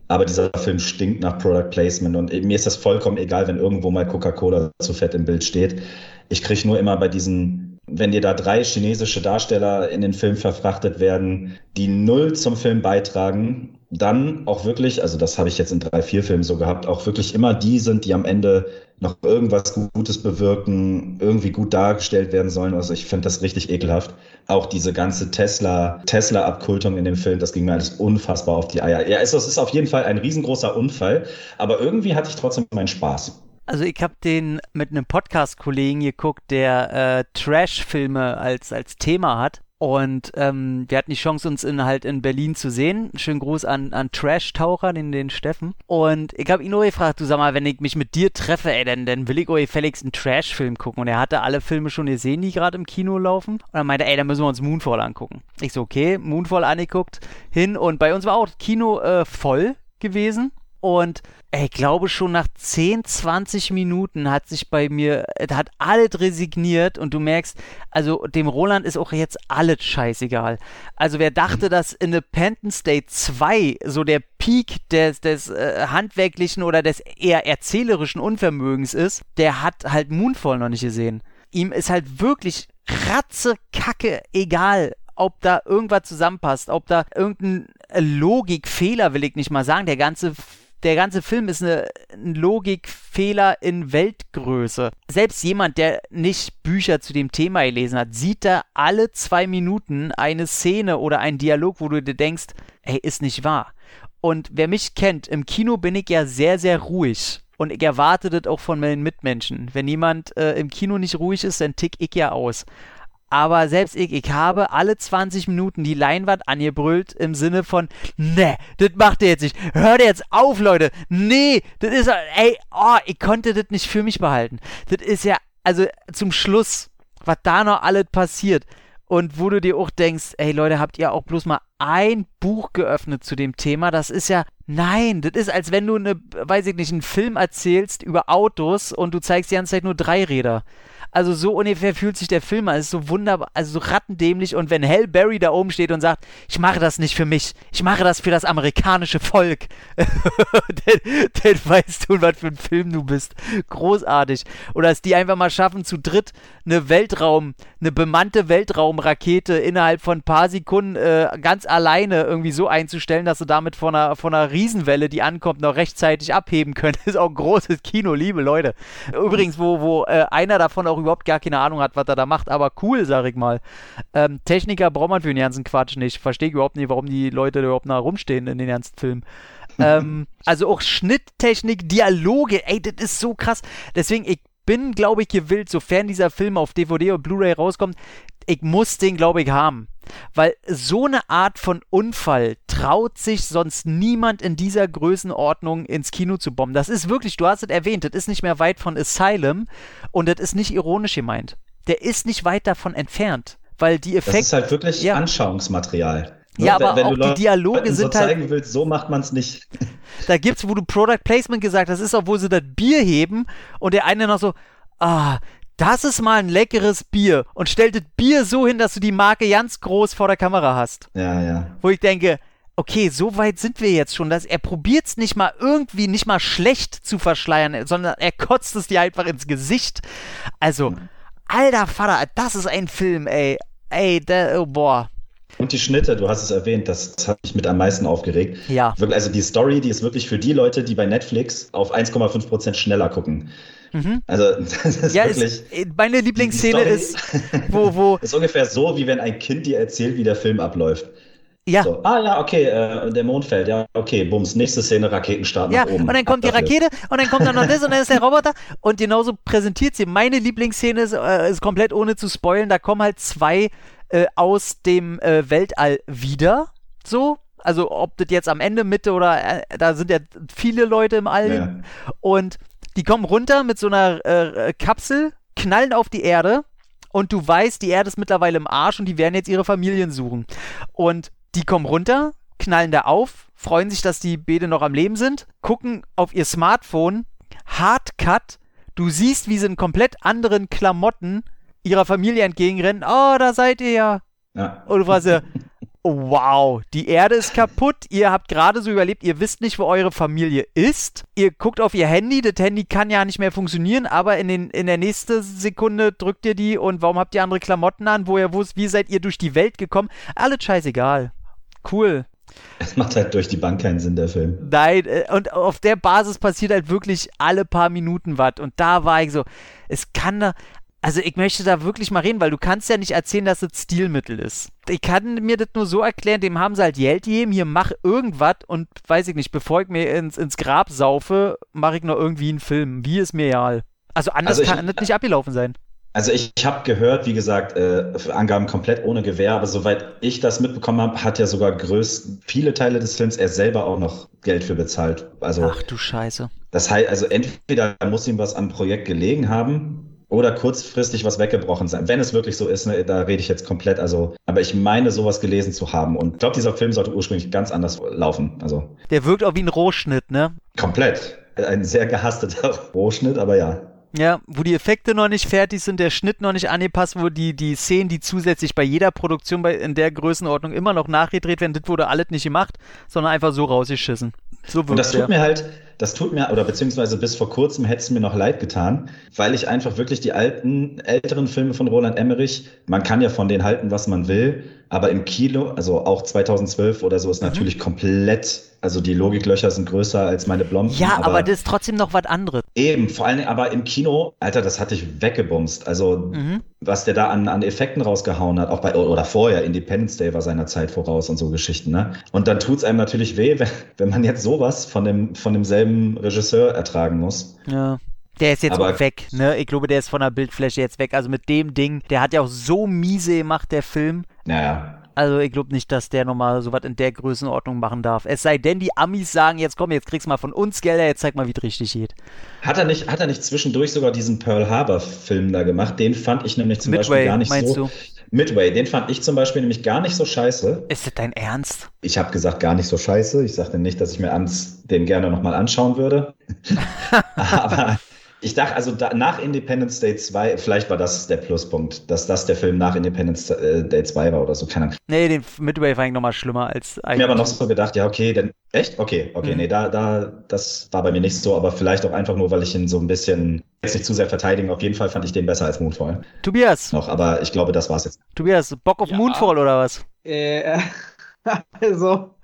Aber dieser Film stinkt nach Product Placement und mir ist das vollkommen egal, wenn irgendwo mal Coca-Cola zu fett im Bild steht. Ich kriege nur immer bei diesen, wenn dir da drei chinesische Darsteller in den Film verfrachtet werden, die null zum Film beitragen dann auch wirklich, also das habe ich jetzt in drei, vier Filmen so gehabt, auch wirklich immer die sind, die am Ende noch irgendwas Gutes bewirken, irgendwie gut dargestellt werden sollen. Also ich finde das richtig ekelhaft. Auch diese ganze Tesla, Tesla-Abkultung in dem Film, das ging mir alles unfassbar auf die Eier. Ja, es ist auf jeden Fall ein riesengroßer Unfall, aber irgendwie hatte ich trotzdem meinen Spaß. Also ich habe den mit einem Podcast-Kollegen geguckt, der äh, Trash-Filme als, als Thema hat. Und ähm, wir hatten die Chance, uns in, halt in Berlin zu sehen. Schönen Gruß an, an Trash-Taucher, den, den Steffen. Und ich habe ihn nur gefragt, du sag mal, wenn ich mich mit dir treffe, ey, dann, dann will ich euch Felix einen Trash-Film gucken. Und er hatte alle Filme schon gesehen, die gerade im Kino laufen. Und er meinte, ey, dann müssen wir uns Moonfall angucken. Ich so, okay, Moonfall angeguckt, hin. Und bei uns war auch Kino äh, voll gewesen. Und ich glaube schon nach 10, 20 Minuten hat sich bei mir, hat alles resigniert und du merkst, also dem Roland ist auch jetzt alles scheißegal. Also wer dachte, dass Independence Day 2 so der Peak des, des äh, handwerklichen oder des eher erzählerischen Unvermögens ist, der hat halt Moonfall noch nicht gesehen. Ihm ist halt wirklich ratzekacke egal, ob da irgendwas zusammenpasst, ob da irgendein Logikfehler, will ich nicht mal sagen, der ganze der ganze Film ist eine, ein Logikfehler in Weltgröße. Selbst jemand, der nicht Bücher zu dem Thema gelesen hat, sieht da alle zwei Minuten eine Szene oder einen Dialog, wo du dir denkst, ey, ist nicht wahr. Und wer mich kennt, im Kino bin ich ja sehr, sehr ruhig. Und ich erwarte das auch von meinen Mitmenschen. Wenn jemand äh, im Kino nicht ruhig ist, dann tick ich ja aus. Aber selbst ich, ich habe alle 20 Minuten die Leinwand angebrüllt im Sinne von, ne, das macht ihr jetzt nicht. Hört jetzt auf, Leute. Nee, das ist, ey, oh, ich konnte das nicht für mich behalten. Das ist ja, also zum Schluss, was da noch alles passiert. Und wo du dir auch denkst, ey Leute, habt ihr auch bloß mal ein Buch geöffnet zu dem Thema? Das ist ja, nein, das ist, als wenn du eine, weiß ich nicht, einen Film erzählst über Autos und du zeigst die ganze Zeit nur drei Räder. Also so ungefähr fühlt sich der Film an. Es ist so wunderbar, also so rattendämlich. Und wenn Hal Berry da oben steht und sagt, ich mache das nicht für mich, ich mache das für das amerikanische Volk, dann, dann weißt du, was für ein Film du bist. Großartig. Oder dass die einfach mal schaffen, zu dritt eine Weltraum, eine bemannte Weltraumrakete innerhalb von ein paar Sekunden äh, ganz alleine irgendwie so einzustellen, dass sie damit von einer, von einer Riesenwelle, die ankommt, noch rechtzeitig abheben. Das ist auch ein großes Kino, liebe Leute. Übrigens, wo, wo äh, einer davon auch überhaupt gar keine Ahnung hat, was er da macht, aber cool, sag ich mal. Ähm, Techniker braucht man für den ganzen Quatsch nicht. Verstehe überhaupt nicht, warum die Leute überhaupt noch rumstehen in den ganzen Filmen. ähm, also auch Schnitttechnik, Dialoge, ey, das ist so krass. Deswegen, ich bin, glaube ich, gewillt, sofern dieser Film auf DVD und Blu-ray rauskommt, ich muss den, glaube ich, haben. Weil so eine Art von Unfall traut sich sonst niemand in dieser Größenordnung ins Kino zu bomben. Das ist wirklich, du hast es erwähnt, das ist nicht mehr weit von Asylum und das ist nicht ironisch gemeint. Der ist nicht weit davon entfernt, weil die Effekte. Das ist halt wirklich ja. Anschauungsmaterial. Ja, aber wenn, wenn auch die Dialoge sind so halt. zeigen willst, so macht man es nicht. Da gibt's, wo du Product Placement gesagt hast, ist, obwohl sie das Bier heben und der eine noch so, ah, das ist mal ein leckeres Bier und stellt das Bier so hin, dass du die Marke ganz groß vor der Kamera hast. Ja, ja. Wo ich denke, okay, so weit sind wir jetzt schon, dass er probiert es nicht mal irgendwie, nicht mal schlecht zu verschleiern, sondern er kotzt es dir einfach ins Gesicht. Also, mhm. alter Vater, das ist ein Film, ey. Ey, der, oh, boah. Und die Schnitte, du hast es erwähnt, das, das hat mich mit am meisten aufgeregt. Ja. Also die Story, die ist wirklich für die Leute, die bei Netflix auf 1,5 Prozent schneller gucken. Mhm. Also, das ist ja, wirklich. Ist, äh, meine Lieblingsszene ist, wo, wo. ist ungefähr so, wie wenn ein Kind dir erzählt, wie der Film abläuft. Ja. So, ah ja, okay, äh, der Mond fällt, ja, okay, bums, nächste Szene, Raketenstart ja, nach oben. und dann kommt die Rakete und dann kommt dann noch das und dann ist der Roboter und genauso präsentiert sie. Meine Lieblingsszene ist, äh, ist komplett ohne zu spoilen, da kommen halt zwei äh, aus dem äh, Weltall wieder, so, also ob das jetzt am Ende, Mitte oder, äh, da sind ja viele Leute im All ja. und die kommen runter mit so einer äh, Kapsel, knallen auf die Erde und du weißt, die Erde ist mittlerweile im Arsch und die werden jetzt ihre Familien suchen. Und die kommen runter, knallen da auf, freuen sich, dass die Bede noch am Leben sind, gucken auf ihr Smartphone, Hardcut, du siehst, wie sie in komplett anderen Klamotten ihrer Familie entgegenrennen. Oh, da seid ihr ja. ja. Und du warst ja, wow, die Erde ist kaputt, ihr habt gerade so überlebt, ihr wisst nicht, wo eure Familie ist. Ihr guckt auf ihr Handy, das Handy kann ja nicht mehr funktionieren, aber in, den, in der nächsten Sekunde drückt ihr die und warum habt ihr andere Klamotten an, wo ihr wusst, wie seid ihr durch die Welt gekommen? Alles scheißegal. Cool. Es macht halt durch die Bank keinen Sinn, der Film. Nein, äh, und auf der Basis passiert halt wirklich alle paar Minuten was. Und da war ich so, es kann da, also ich möchte da wirklich mal reden, weil du kannst ja nicht erzählen, dass es Stilmittel ist. Ich kann mir das nur so erklären, dem haben sie halt Geld gegeben, hier mach irgendwas und weiß ich nicht, bevor ich mir ins, ins Grab saufe, mache ich noch irgendwie einen Film. Wie ist mir egal. Also anders Also ich- kann das nicht abgelaufen sein. Also ich, ich habe gehört, wie gesagt, äh, Angaben komplett ohne Gewehr, aber soweit ich das mitbekommen habe, hat ja sogar größt viele Teile des Films er selber auch noch Geld für bezahlt. Also Ach du Scheiße. das heißt, also entweder muss ihm was am Projekt gelegen haben oder kurzfristig was weggebrochen sein. Wenn es wirklich so ist, ne, da rede ich jetzt komplett, also, aber ich meine, sowas gelesen zu haben. Und ich glaube, dieser Film sollte ursprünglich ganz anders laufen. Also Der wirkt auch wie ein Rohschnitt, ne? komplett. Ein sehr gehassteter Rohschnitt, aber ja. Ja, wo die Effekte noch nicht fertig sind, der Schnitt noch nicht angepasst, wo die, die Szenen, die zusätzlich bei jeder Produktion bei, in der Größenordnung immer noch nachgedreht werden, das wurde alles nicht gemacht, sondern einfach so rausgeschissen. So Und das der. tut mir halt, das tut mir, oder beziehungsweise bis vor kurzem hätte es mir noch leid getan, weil ich einfach wirklich die alten, älteren Filme von Roland Emmerich, man kann ja von denen halten, was man will, aber im Kino, also auch 2012 oder Mhm. so, ist natürlich komplett, also die Logiklöcher sind größer als meine Blomben. ja, aber, das ist trotzdem noch was anderes. Eben, vor allen Dingen aber im Kino, Alter, das hatte ich weggebumst. Also, Mhm. was der da an, an Effekten rausgehauen hat, auch bei, oder vorher, Independence Day war seiner Zeit voraus und so Geschichten, ne? Und dann tut's einem natürlich weh, wenn, wenn man jetzt sowas von dem, von demselben Regisseur ertragen muss. Ja. Der ist jetzt Aber- weg, ne? Ich glaube, der ist von der Bildfläche jetzt weg. Also mit dem Ding, der hat ja auch so miese gemacht, der Film. Naja. Also ich glaube nicht, dass der nochmal sowas in der Größenordnung machen darf. Es sei denn, die Amis sagen, jetzt komm, jetzt kriegst du mal von uns Gelder, jetzt zeig mal, wie es richtig geht. Hat er nicht, hat er nicht zwischendurch sogar diesen Pearl Harbor Film da gemacht? Den fand ich nämlich zum Midway, Beispiel gar nicht meinst so. du? Midway, den fand ich zum Beispiel nämlich gar nicht so scheiße. Ist das dein Ernst? Ich habe gesagt, gar nicht so scheiße. Ich sagte nicht, dass ich mir ans, den gerne nochmal anschauen würde. Aber ich dachte, also da, nach Independence Day 2, vielleicht war das der Pluspunkt, dass das der Film nach Independence äh, Day 2 war oder so. Keine Ahnung. Nee, den Midway fand ich nochmal schlimmer als Ich hab mir aber noch so gedacht, ja, okay, denn echt? Okay, okay, Mhm. nee, da, da, das war bei mir nicht so, aber vielleicht auch einfach nur, weil ich ihn so ein bisschen jetzt nicht zu sehr verteidigen. Auf jeden Fall fand ich den besser als Moonfall Tobias, noch, aber ich glaube, das war's jetzt. Tobias, Bock auf Ja. Moonfall oder was? Äh, also,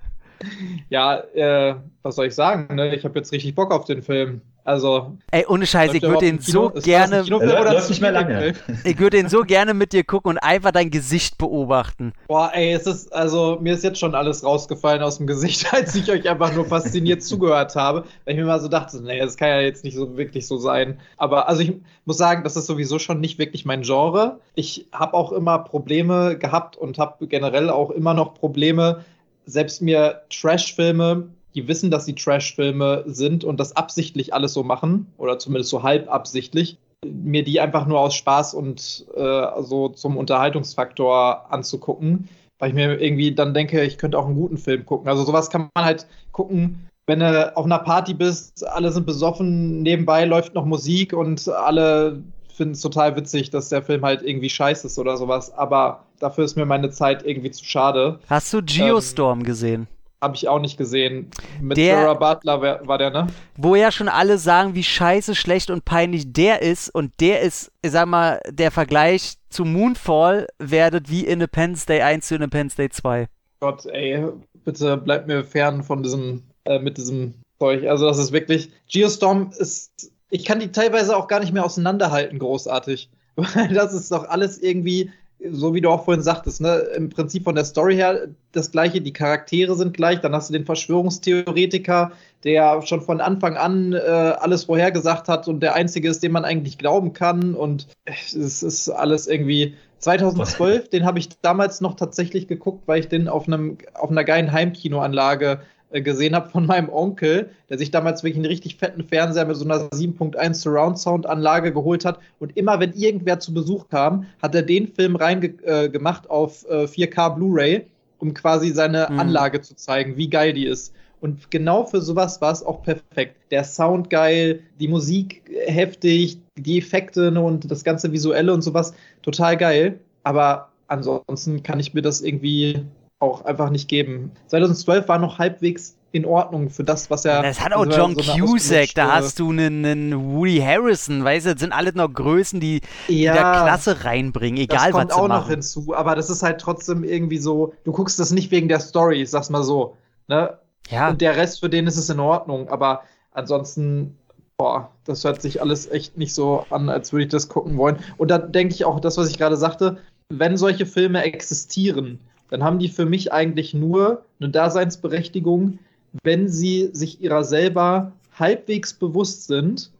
ja, äh, was soll ich sagen? Ne? Ich habe jetzt richtig Bock auf den Film. Also, Ey, ohne Scheiße, ich würde den Kino? so das ein gerne, Er ein läuft nicht mehr lange. Ich würde den so gerne mit dir gucken und einfach dein Gesicht beobachten. Boah, ey, es ist, also, mir ist jetzt schon alles rausgefallen aus dem Gesicht, als ich euch einfach nur fasziniert zugehört habe. Weil ich mir mal so dachte, nee, das kann ja jetzt nicht so wirklich so sein. Aber, also, ich muss sagen, das ist sowieso schon nicht wirklich mein Genre. Ich habe auch immer Probleme gehabt und habe generell auch immer noch Probleme, selbst mir Trash-Filme, die wissen, dass sie Trash-Filme sind und das absichtlich alles so machen, oder zumindest so halb absichtlich, mir die einfach nur aus Spaß und äh, so zum Unterhaltungsfaktor anzugucken, weil ich mir irgendwie dann denke, ich könnte auch einen guten Film gucken. Also sowas kann man halt gucken, wenn du auf einer Party bist, alle sind besoffen, nebenbei läuft noch Musik und alle finden es total witzig, dass der Film halt irgendwie scheiße ist oder sowas. Aber dafür ist mir meine Zeit irgendwie zu schade. Hast du Geostorm gesehen? Habe ich auch nicht gesehen. Mit Der- Sarah Butler wär, war der, ne? Wo ja schon alle sagen, wie scheiße, schlecht und peinlich der ist. Und der ist, ich sag mal, der Vergleich zu Moonfall werdet wie Independence Day 1 zu Independence Day 2. Gott, ey, bitte bleib mir fern von diesem, äh, mit diesem Zeug. Also das ist wirklich, Geostorm ist, ich kann die teilweise auch gar nicht mehr auseinanderhalten, großartig. Weil das ist doch alles irgendwie, so wie du auch vorhin sagtest, ne, im Prinzip von der Story her das gleiche, die Charaktere sind gleich, dann hast du den Verschwörungstheoretiker, der schon von Anfang an äh, alles vorhergesagt hat und der einzige ist, dem man eigentlich glauben kann und es ist alles irgendwie 2012, den habe ich damals noch tatsächlich geguckt, weil ich den auf einem auf einer geilen Heimkinoanlage gesehen habe von meinem Onkel, der sich damals wirklich einen richtig fetten Fernseher mit so einer 7.1 Surround Sound Anlage geholt hat und immer wenn irgendwer zu Besuch kam, hat er den Film reingemacht äh, auf äh, 4K Blu-ray, um quasi seine Mhm. Anlage zu zeigen, wie geil die ist. Und genau für sowas war es auch perfekt. Der Sound geil, die Musik heftig, die Effekte ne, und das ganze Visuelle und sowas total geil. Aber ansonsten kann ich mir das irgendwie auch einfach nicht geben. 2012 war noch halbwegs in Ordnung für das, was er. Das hat auch John so Cusack, da hast du einen, einen Woody Harrison, weißt du, das sind alles noch Größen, die, die ja, da Klasse reinbringen, egal das kommt was sie auch noch machen. hinzu, aber das ist halt trotzdem irgendwie so, du guckst das nicht wegen der Story, ich sag's mal so. Ne? Ja. Und der Rest, für den ist es in Ordnung. Aber ansonsten, boah, das hört sich alles echt nicht so an, als würde ich das gucken wollen. Und da denke ich auch, das, was ich gerade sagte, wenn solche Filme existieren, dann haben die für mich eigentlich nur eine Daseinsberechtigung, wenn sie sich ihrer selber halbwegs bewusst sind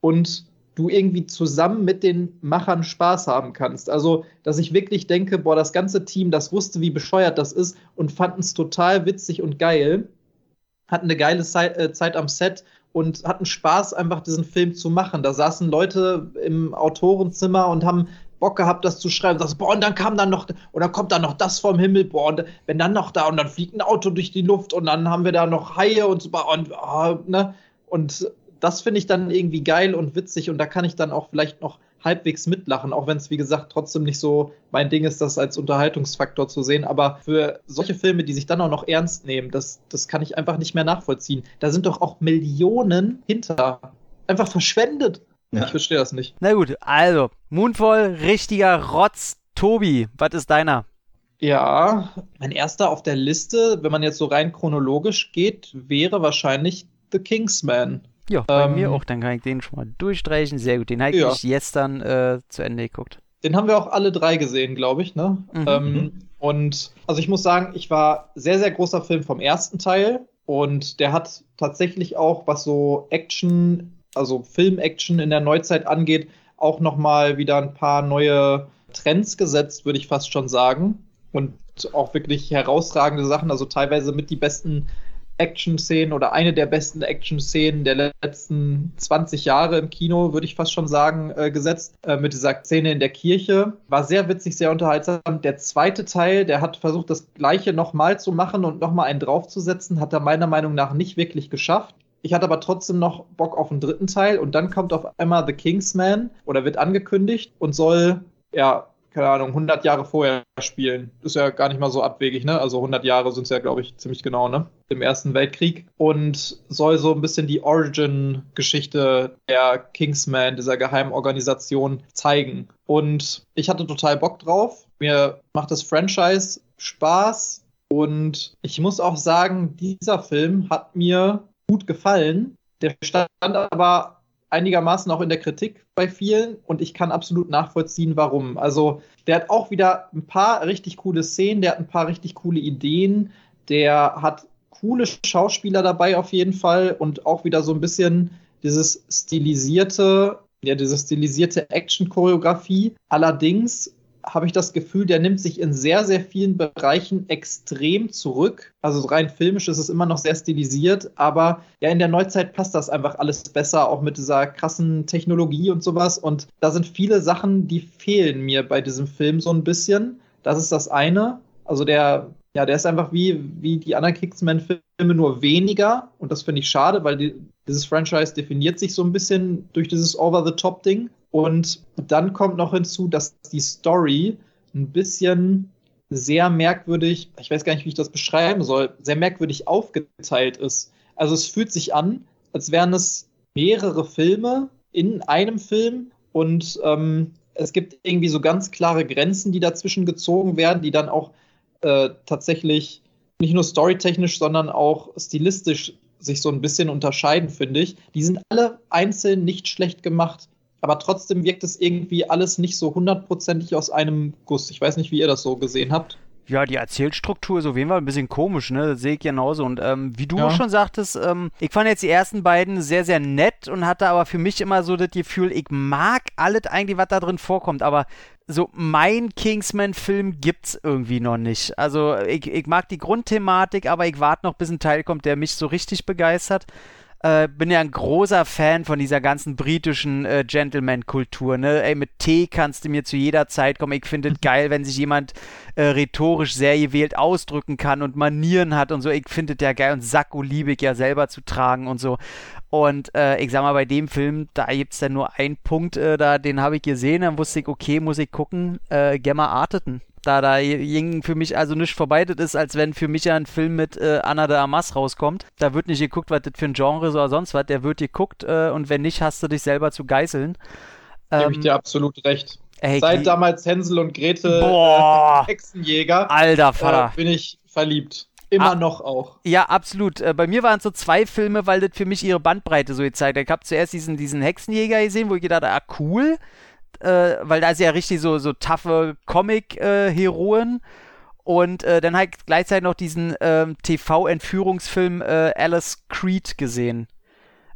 und du irgendwie zusammen mit den Machern Spaß haben kannst. Also, dass ich wirklich denke, boah, das ganze Team, das wusste, wie bescheuert das ist und fanden es total witzig und geil, hatten eine geile Zeit, äh, Zeit am Set und hatten Spaß, einfach diesen Film zu machen. Da saßen Leute im Autorenzimmer und haben Bock gehabt, das zu schreiben. Sagst, boah, und dann kam dann noch, dann kommt dann noch das vom Himmel, boah, und wenn dann noch da, und dann fliegt ein Auto durch die Luft und dann haben wir da noch Haie und so, und, oh, ne? Und das finde ich dann irgendwie geil und witzig und da kann ich dann auch vielleicht noch halbwegs mitlachen, auch wenn es, wie gesagt, trotzdem nicht so mein Ding ist, das als Unterhaltungsfaktor zu sehen. Aber für solche Filme, die sich dann auch noch ernst nehmen, das, das kann ich einfach nicht mehr nachvollziehen. Da sind doch auch Millionen hinter. Einfach verschwendet. Ja. Ich verstehe das nicht. Na gut, also, Moonfall, richtiger Rotz. Tobi, was ist deiner? Ja, mein erster auf der Liste, wenn man jetzt so rein chronologisch geht, wäre wahrscheinlich The Kingsman. Ja, bei ähm, mir auch. Dann kann ich den schon mal durchstreichen. Sehr gut. Den habe ja. ich jetzt dann äh, zu Ende geguckt. Den haben wir auch alle drei gesehen, glaube ich. Ne? Mhm. Ähm, mhm. und also ich muss sagen, ich war sehr, sehr großer Film vom ersten Teil. Und der hat tatsächlich auch, was so Action, also Film-Action in der Neuzeit angeht, auch nochmal wieder ein paar neue Trends gesetzt, würde ich fast schon sagen. Und auch wirklich herausragende Sachen, also teilweise mit die besten Action-Szenen oder eine der besten Action-Szenen der letzten 20 Jahre im Kino, würde ich fast schon sagen, äh, gesetzt. Äh, mit dieser Szene in der Kirche. War sehr witzig, sehr unterhaltsam. Der zweite Teil, der hat versucht, das Gleiche nochmal zu machen und nochmal einen draufzusetzen, hat er meiner Meinung nach nicht wirklich geschafft. Ich hatte aber trotzdem noch Bock auf einen dritten Teil und dann kommt auf einmal The Kingsman oder wird angekündigt und soll ja keine Ahnung, 100 Jahre vorher spielen. Ist ja gar nicht mal so abwegig, ne? Also 100 Jahre sind es ja, glaube ich, ziemlich genau, ne? Im Ersten Weltkrieg. Und soll so ein bisschen die Origin-Geschichte der Kingsman, dieser Geheimorganisation, zeigen. Und ich hatte total Bock drauf. Mir macht das Franchise Spaß. Und ich muss auch sagen, dieser Film hat mir gut gefallen. Der stand aber einigermaßen auch in der Kritik bei vielen und ich kann absolut nachvollziehen, warum. Also, der hat auch wieder ein paar richtig coole Szenen, der hat ein paar richtig coole Ideen, der hat coole Schauspieler dabei auf jeden Fall und auch wieder so ein bisschen dieses stilisierte, ja, diese stilisierte Action-Choreografie. Allerdings habe ich das Gefühl, der nimmt sich in sehr, sehr vielen Bereichen extrem zurück. Also rein filmisch ist es immer noch sehr stilisiert, aber ja, in der Neuzeit passt das einfach alles besser, auch mit dieser krassen Technologie und sowas. Und da sind viele Sachen, die fehlen mir bei diesem Film so ein bisschen. Das ist das eine. Also der, ja, der ist einfach wie, wie die anderen Kingsman-Filme nur weniger. Und das finde ich schade, weil die, dieses Franchise definiert sich so ein bisschen durch dieses Over-the-Top-Ding. Und dann kommt noch hinzu, dass die Story ein bisschen sehr merkwürdig, ich weiß gar nicht, wie ich das beschreiben soll, sehr merkwürdig aufgeteilt ist. Also es fühlt sich an, als wären es mehrere Filme in einem Film und ähm, es gibt irgendwie so ganz klare Grenzen, die dazwischen gezogen werden, die dann auch äh, tatsächlich nicht nur storytechnisch, sondern auch stilistisch sich so ein bisschen unterscheiden, finde ich. Die sind alle einzeln nicht schlecht gemacht aber trotzdem wirkt es irgendwie alles nicht so hundertprozentig aus einem Guss. Ich weiß nicht, wie ihr das so gesehen habt. Ja, die Erzählstruktur ist auf jeden Fall ein bisschen komisch, ne? Das sehe ich genauso. Und ähm, wie du ja. schon sagtest, ähm, ich fand jetzt die ersten beiden sehr, sehr nett und hatte aber für mich immer so das Gefühl, ich mag alles eigentlich, was da drin vorkommt, aber so mein Kingsman-Film gibt's irgendwie noch nicht. Also ich, ich mag die Grundthematik, aber ich warte noch, bis ein Teil kommt, der mich so richtig begeistert äh, bin ja ein großer Fan von dieser ganzen britischen äh, Gentleman-Kultur. Ne? Ey, mit Tee kannst du mir zu jeder Zeit kommen. Ich finde es geil, wenn sich jemand äh, rhetorisch sehr gewählt ausdrücken kann und Manieren hat und so. Ich finde es ja geil und Sakko liebe ich ja selber zu tragen und so. Und äh, ich sag mal, bei dem Film, da gibt es dann nur einen Punkt, äh, da, den habe ich gesehen, dann wusste ich, okay, muss ich gucken, äh, Gemma Arteten da da ging für mich also nicht vorbei. Das ist, als wenn für mich ja ein Film mit äh, Anna de Amas rauskommt. Da wird nicht geguckt, was das für ein Genre ist oder sonst was. Der wird geguckt äh, und wenn nicht, hast du dich selber zu geißeln. Gebe ähm, ich dir absolut recht. Ey, Seit damals Hänsel und Gretel Boah, äh, Hexenjäger Alter Vater. Äh, bin ich verliebt. Immer Ah. noch auch. Ja, absolut. Äh, Bei mir waren es so zwei Filme, weil das für mich ihre Bandbreite so gezeigt hat. Ich habe zuerst diesen, diesen Hexenjäger gesehen, wo ich gedacht habe, ah, cool. Äh, weil da ist ja richtig so, so taffe Comic-Heroen. Und äh, dann halt gleichzeitig noch diesen ähm, TV-Entführungsfilm äh, Alice Creed gesehen.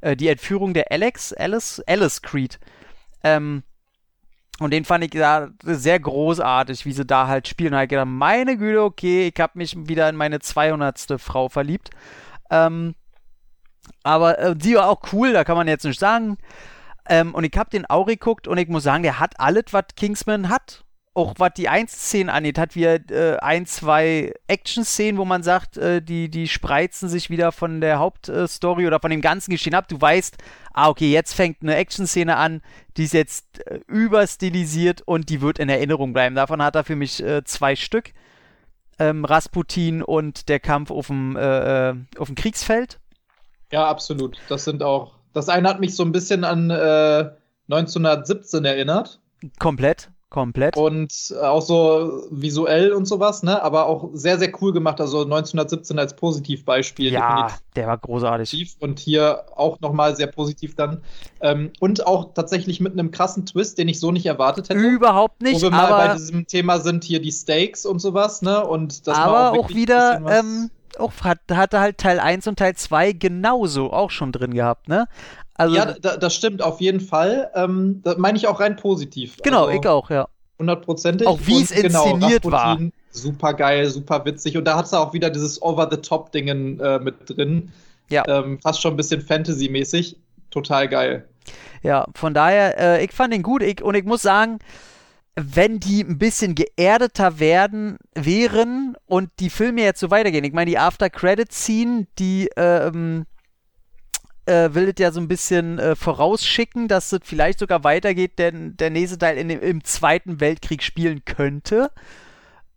Äh, die Entführung der Alex, Alice, Alice Creed. Ähm, und den fand ich da sehr großartig, wie sie da halt spielen. Und halt gedacht, meine Güte, okay, ich habe mich wieder in meine 200. Frau verliebt. Ähm, aber äh, die war auch cool, da kann man jetzt nicht sagen. Ähm, und ich habe den auch geguckt und ich muss sagen, der hat alles, was Kingsman hat. Auch was die Einzelszenen angeht, hat wir äh, ein, zwei Action-Szenen, wo man sagt, äh, die, die spreizen sich wieder von der Hauptstory oder von dem ganzen Geschehen ab. Du weißt, ah, okay, jetzt fängt eine Action-Szene an, die ist jetzt äh, überstilisiert und die wird in Erinnerung bleiben. Davon hat er für mich äh, zwei Stück. Ähm, Rasputin und der Kampf auf dem, äh, äh, auf dem Kriegsfeld. Ja, absolut. Das sind auch. Das eine hat mich so ein bisschen an äh, 1917 erinnert. Komplett, komplett. Und äh, auch so visuell und sowas, ne? Aber auch sehr, sehr cool gemacht. Also 1917 als Positivbeispiel. ja, der war großartig. Und hier auch nochmal sehr positiv dann. Ähm, und auch tatsächlich mit einem krassen Twist, den ich so nicht erwartet hätte. Überhaupt nicht, Wo wir mal bei diesem Thema sind, hier die Stakes und sowas, ne? Und man aber auch ein wieder, ähm, auch hat, hatte halt Teil 1 und Teil 2 genauso auch schon drin gehabt, ne? Also, ja, da, das stimmt auf jeden Fall. Ähm, das meine ich auch rein positiv. genau, also, ich auch, ja. Hundertprozentig. Auch wie es genau, inszeniert war. Super geil, super witzig. Und da hat es auch wieder dieses Over-the-Top-Dingen äh, mit drin. Ja. Ähm, fast schon ein bisschen Fantasy-mäßig. Total geil. Ja, von daher, äh, ich fand ihn gut ich, und ich muss sagen, wenn die ein bisschen geerdeter werden, wären und die Filme jetzt so weitergehen. Ich meine, die After-Credit-Scene, die ähm, äh, will das ja so ein bisschen äh, vorausschicken, dass es vielleicht sogar weitergeht, denn der nächste Teil in dem, im Zweiten Weltkrieg spielen könnte.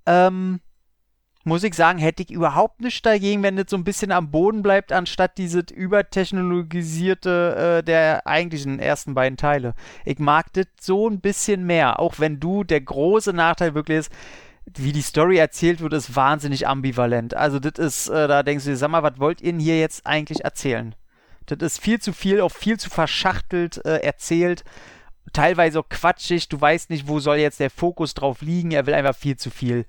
Ähm, muss ich sagen, hätte ich überhaupt nichts dagegen, wenn das so ein bisschen am Boden bleibt, anstatt dieses übertechnologisierte äh, der eigentlichen ersten beiden Teile. Ich mag das so ein bisschen mehr, auch wenn du der große Nachteil wirklich ist, wie die Story erzählt wird, ist wahnsinnig ambivalent. Also das ist, äh, da denkst du dir, sag mal, was wollt ihr denn hier jetzt eigentlich erzählen? Das ist viel zu viel, auch viel zu verschachtelt äh, erzählt. Teilweise auch quatschig. Du weißt nicht, wo soll jetzt der Fokus drauf liegen. Er will einfach viel zu viel.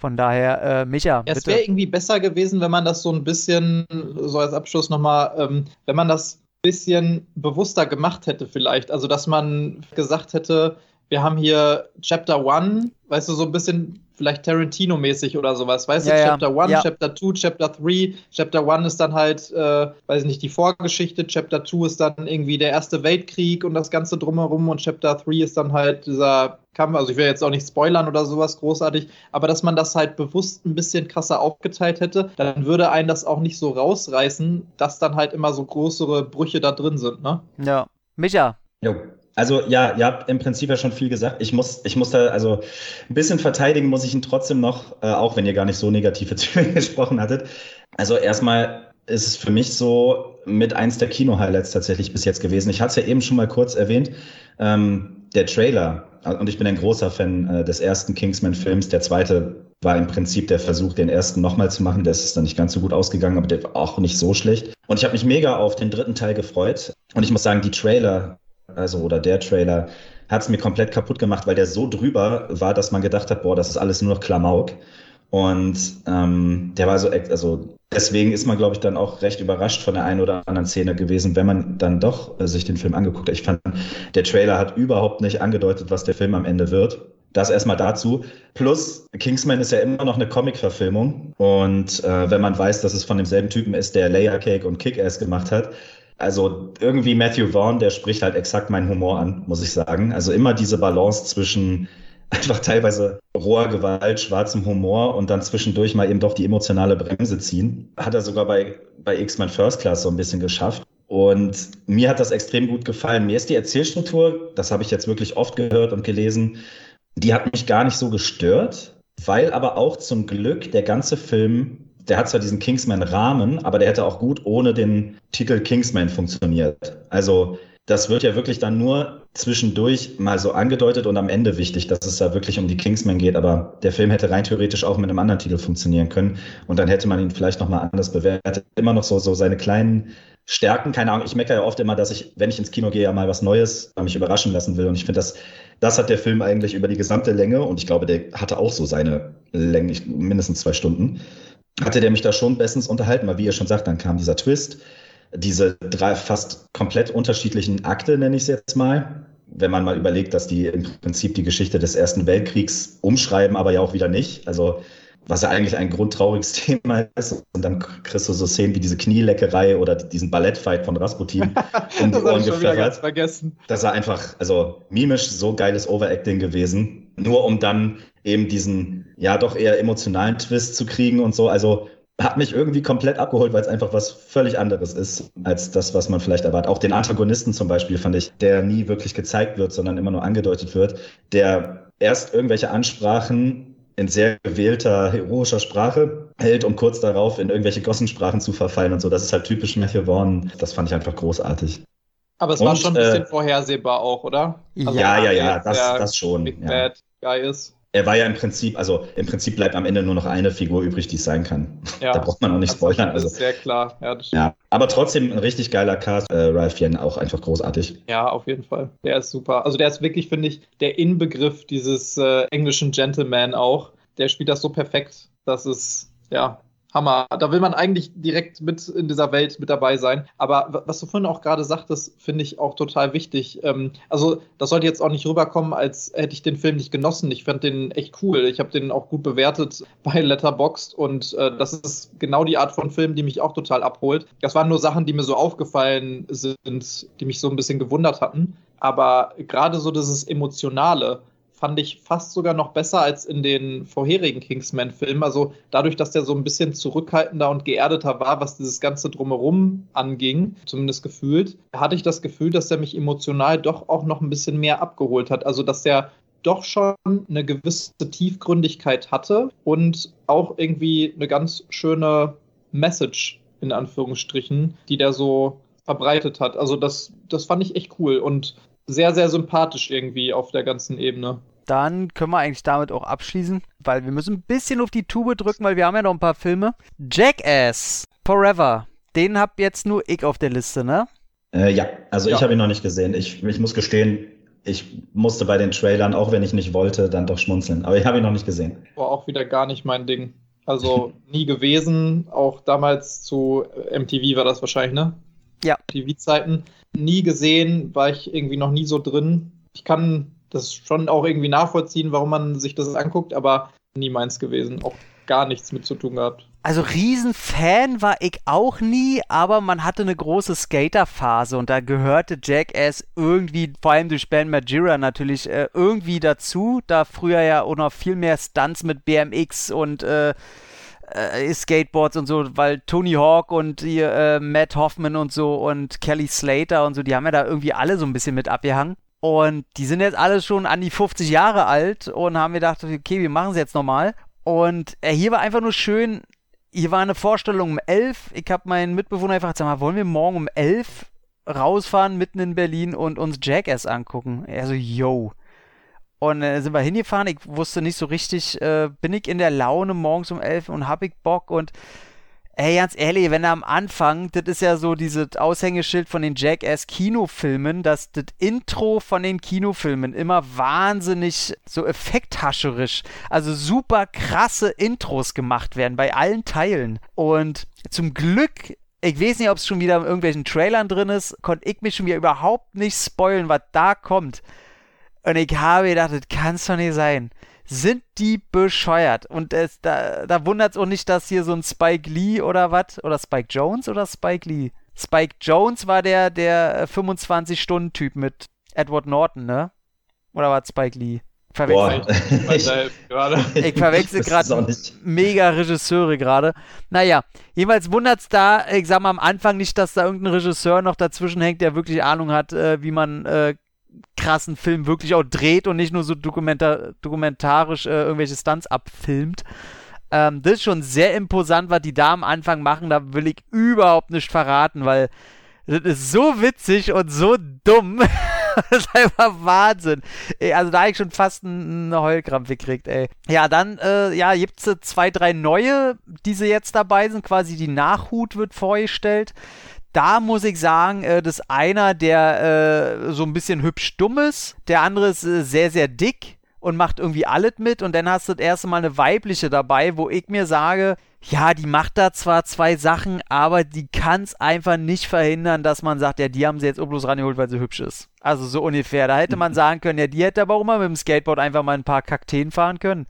Von daher, äh, Micha, Es wäre irgendwie besser gewesen, wenn man das so ein bisschen, so als Abschluss nochmal, ähm, wenn man das ein bisschen bewusster gemacht hätte, vielleicht. Also, dass man gesagt hätte, wir haben hier Chapter 1, weißt du, so ein bisschen vielleicht Tarantino-mäßig oder sowas, weißt Ja, du, ja, Chapter 1, ja. Chapter 2, Chapter 3. Chapter 1 ist dann halt, äh, weiß ich nicht, die Vorgeschichte, Chapter 2 ist dann irgendwie der Erste Weltkrieg und das Ganze drumherum und Chapter 3 ist dann halt dieser Kampf, also ich will jetzt auch nicht spoilern oder sowas großartig, aber dass man das halt bewusst ein bisschen krasser aufgeteilt hätte, dann würde einen das auch nicht so rausreißen, dass dann halt immer so größere Brüche da drin sind, ne? Ja. Micha, Jo. Also ja, ihr habt im Prinzip ja schon viel gesagt. Ich muss, ich muss da, also ein bisschen verteidigen muss ich ihn trotzdem noch, äh, auch wenn ihr gar nicht so negativ jetzt über ihn gesprochen hattet. Also erstmal ist es für mich so mit eins der Kino-Highlights tatsächlich bis jetzt gewesen. Ich hatte es ja eben schon mal kurz erwähnt. Ähm, der Trailer, und ich bin ein großer Fan äh, des ersten Kingsman-Films. Der zweite war im Prinzip der Versuch, den ersten nochmal zu machen. Der ist dann nicht ganz so gut ausgegangen, aber der war auch nicht so schlecht. Und ich habe mich mega auf den dritten Teil gefreut. Und ich muss sagen, die Trailer, also oder der Trailer, hat es mir komplett kaputt gemacht, weil der so drüber war, dass man gedacht hat, boah, das ist alles nur noch Klamauk. Und ähm, der war so, also deswegen ist man, glaube ich, dann auch recht überrascht von der einen oder anderen Szene gewesen, wenn man dann doch äh, sich den Film angeguckt hat. Ich fand, der Trailer hat überhaupt nicht angedeutet, was der Film am Ende wird. Das erstmal dazu. Plus, Kingsman ist ja immer noch eine Comic-Verfilmung. Und äh, wenn man weiß, dass es von demselben Typen ist, der Layer Cake und Kick-Ass gemacht hat, also irgendwie Matthew Vaughn, der spricht halt exakt meinen Humor an, muss ich sagen. Also immer diese Balance zwischen einfach teilweise roher Gewalt, schwarzem Humor und dann zwischendurch mal eben doch die emotionale Bremse ziehen. Hat er sogar bei, bei X-Men First Class so ein bisschen geschafft. Und mir hat das extrem gut gefallen. Mir ist die Erzählstruktur, das habe ich jetzt wirklich oft gehört und gelesen, die hat mich gar nicht so gestört, weil aber auch zum Glück der ganze Film, der hat zwar diesen Kingsman-Rahmen, aber der hätte auch gut ohne den Titel Kingsman funktioniert. Also das wird ja wirklich dann nur zwischendurch mal so angedeutet und am Ende wichtig, dass es da wirklich um die Kingsman geht. Aber der Film hätte rein theoretisch auch mit einem anderen Titel funktionieren können und dann hätte man ihn vielleicht nochmal anders bewertet. Immer noch so, so seine kleinen Stärken. Keine Ahnung, ich meckere ja oft immer, dass ich, wenn ich ins Kino gehe, ja mal was Neues mich überraschen lassen will. Und ich finde, das, das hat der Film eigentlich über die gesamte Länge und ich glaube, der hatte auch so seine Länge, mindestens zwei Stunden, hatte der mich da schon bestens unterhalten, weil wie ihr schon sagt, dann kam dieser Twist diese drei fast komplett unterschiedlichen Akte, nenne ich es jetzt mal. Wenn man mal überlegt, dass die im Prinzip die Geschichte des Ersten Weltkriegs umschreiben, aber ja auch wieder nicht. Also was ja eigentlich ein grundtrauriges Thema ist. Und dann kriegst du so Szenen wie diese Knieleckerei oder diesen Ballettfight von Rasputin um die Ohren gepfeffert. Das war einfach, also mimisch so geiles Overacting gewesen. Nur um dann eben diesen, ja, doch eher emotionalen Twist zu kriegen und so. Also hat mich irgendwie komplett abgeholt, weil es einfach was völlig anderes ist, als das, was man vielleicht erwartet. Auch den Antagonisten zum Beispiel fand ich, der nie wirklich gezeigt wird, sondern immer nur angedeutet wird, der erst irgendwelche Ansprachen in sehr gewählter, heroischer Sprache hält, um kurz darauf in irgendwelche Gossensprachen zu verfallen und so. Das ist halt typisch Matthew Vaughn. Das fand ich einfach großartig. Aber es und, war schon ein bisschen äh, vorhersehbar auch, oder? Also ja, ja, ja, das, das schon. Big ja. Bad Guy ist er war ja im Prinzip, also im Prinzip bleibt am Ende nur noch eine Figur übrig, die es sein kann. Ja, da braucht man auch nicht spoilern. Das ist also, sehr klar. Ja, ja, aber trotzdem ein richtig geiler Cast. Äh, Ralph Yen auch einfach großartig. Ja, auf jeden Fall. Der ist super. Also der ist wirklich, finde ich, der Inbegriff dieses äh, englischen Gentleman auch. Der spielt das so perfekt. Das ist, ja, Hammer. Da will man eigentlich direkt mit in dieser Welt mit dabei sein. Aber was du vorhin auch gerade sagtest, finde ich auch total wichtig. Ähm, also, das sollte jetzt auch nicht rüberkommen, als hätte ich den Film nicht genossen. Ich fand den echt cool. Ich habe den auch gut bewertet bei Letterboxd und äh, das ist genau die Art von Film, die mich auch total abholt. Das waren nur Sachen, die mir so aufgefallen sind, die mich so ein bisschen gewundert hatten. Aber gerade so dieses Emotionale, fand ich fast sogar noch besser als in den vorherigen Kingsman-Filmen. Also dadurch, dass der so ein bisschen zurückhaltender und geerdeter war, was dieses Ganze drumherum anging, zumindest gefühlt, hatte ich das Gefühl, dass er mich emotional doch auch noch ein bisschen mehr abgeholt hat. Also dass er doch schon eine gewisse Tiefgründigkeit hatte und auch irgendwie eine ganz schöne Message in Anführungsstrichen, die der so verbreitet hat. Also das, das fand ich echt cool und sehr, sehr sympathisch irgendwie auf der ganzen Ebene dann können wir eigentlich damit auch abschließen, weil wir müssen ein bisschen auf die Tube drücken, weil wir haben ja noch ein paar Filme. Jackass Forever, den hab jetzt nur ich auf der Liste, ne? Äh, ja, also ja. ich habe ihn noch nicht gesehen. Ich, ich muss gestehen, ich musste bei den Trailern, auch wenn ich nicht wollte, dann doch schmunzeln. Aber ich habe ihn noch nicht gesehen. War auch wieder gar nicht mein Ding. Also nie gewesen. Auch damals zu MTV war das wahrscheinlich, ne? Ja. TV-Zeiten. Nie gesehen, war ich irgendwie noch nie so drin. Ich kann das schon auch irgendwie nachvollziehen, warum man sich das anguckt, aber nie meins gewesen. Auch gar nichts mit zu tun gehabt. Also Riesenfan war ich auch nie, aber man hatte eine große Skaterphase und da gehörte Jackass irgendwie, vor allem durch Ben Majira natürlich, äh, irgendwie dazu, da früher ja auch noch viel mehr Stunts mit BMX und äh, äh, Skateboards und so, weil Tony Hawk und äh, Matt Hoffman und so und Kelly Slater und so, die haben ja da irgendwie alle so ein bisschen mit abgehangen. Und die sind jetzt alle schon an die 50 Jahre alt und haben gedacht, okay, wir machen es jetzt nochmal. Und äh, hier war einfach nur schön, hier war eine Vorstellung um 11. Ich habe meinen Mitbewohner einfach gesagt, mal, wollen wir morgen um 11 rausfahren mitten in Berlin und uns Jackass angucken? Er so, yo. Und äh, sind wir hingefahren. Ich wusste nicht so richtig, äh, bin ich in der Laune morgens um 11 und hab ich Bock und Ey, ganz ehrlich, wenn er am Anfang, das ist ja so dieses Aushängeschild von den Jackass-Kinofilmen, dass das Intro von den Kinofilmen immer wahnsinnig so effekthascherisch, also super krasse Intros gemacht werden bei allen Teilen. Und zum Glück ich weiß nicht, ob es schon wieder in irgendwelchen Trailern drin ist, konnte ich mich schon wieder überhaupt nicht spoilen, was da kommt. Und ich habe gedacht, das kann es doch nicht sein sind die bescheuert. Und es, da, da wundert es auch nicht, dass hier so ein Spike Lee oder was, oder Spike Jones oder Spike Lee? Spike Jones war der, der 25-Stunden-Typ mit Edward Norton, ne? Oder war Spike Lee? Verwechselt. ich, ich verwechsel gerade mega Regisseure gerade. Naja, jedenfalls wundert es da, ich sag mal am Anfang nicht, dass da irgendein Regisseur noch dazwischen hängt, der wirklich Ahnung hat, äh, wie man äh, krassen Film wirklich auch dreht und nicht nur so dokumentar dokumentarisch äh, irgendwelche Stunts abfilmt. Ähm, das ist schon sehr imposant, was die da am Anfang machen. Da will ich überhaupt nicht verraten, weil Das ist so witzig und so dumm. das ist einfach Wahnsinn. Ey, also da habe ich schon fast einen Heulkrampf gekriegt, ey. Ja, dann, äh, ja, gibt es zwei, drei neue, die sie jetzt dabei sind. Quasi die Nachhut wird vorgestellt. Da muss ich sagen, äh, das einer, der äh, so ein bisschen hübsch dumm ist. Der andere ist äh, sehr, sehr dick und macht irgendwie alles mit. Und dann hast du das erste Mal eine weibliche dabei, wo ich mir sage, ja, die macht da zwar zwei Sachen, aber die kann es einfach nicht verhindern, dass man sagt, ja, die haben sie jetzt auch bloß rangeholt, weil sie hübsch ist. Also so ungefähr. Da hätte man sagen können, ja, die hätte aber auch mal mit dem Skateboard einfach mal ein paar Kakteen fahren können.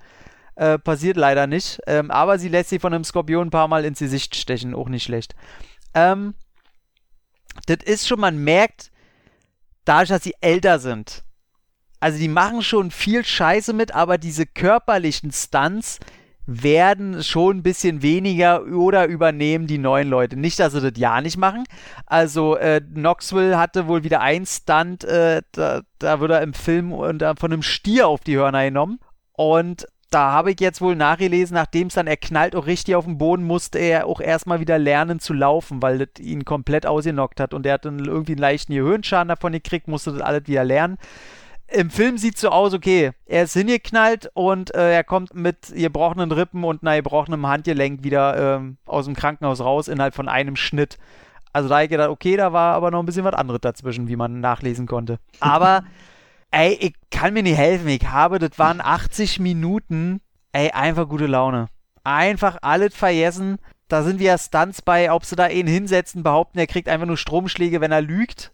Äh, passiert leider nicht. Ähm, aber sie lässt sich von einem Skorpion ein paar Mal ins Gesicht stechen. Auch nicht schlecht. Ähm, das ist schon, man merkt, dadurch, dass sie älter sind. Also die machen schon viel Scheiße mit, aber diese körperlichen Stunts werden schon ein bisschen weniger oder übernehmen die neuen Leute. Nicht, dass sie das ja nicht machen. Also äh, Knoxville hatte wohl wieder einen Stunt, äh, da, da wird er im Film äh, von einem Stier auf die Hörner genommen. Und da habe ich jetzt wohl nachgelesen, nachdem es dann er knallt auch richtig auf den Boden, musste er auch erstmal wieder lernen zu laufen, weil das ihn komplett ausgenockt hat und er hat dann irgendwie einen leichten Gehirnschaden davon gekriegt, musste das alles wieder lernen. Im Film sieht es so aus, okay, er ist hingeknallt und äh, er kommt mit gebrochenen Rippen und einer gebrochenen Handgelenk wieder ähm, aus dem Krankenhaus raus innerhalb von einem Schnitt. Also da habe ich gedacht, okay, da war aber noch ein bisschen was anderes dazwischen, wie man nachlesen konnte. Aber ey, ich kann mir nicht helfen. Ich habe, das waren 80 Minuten, ey, einfach gute Laune. Einfach alles vergessen. Da sind wir Stunts bei, ob sie da ihn hinsetzen, behaupten, er kriegt einfach nur Stromschläge, wenn er lügt.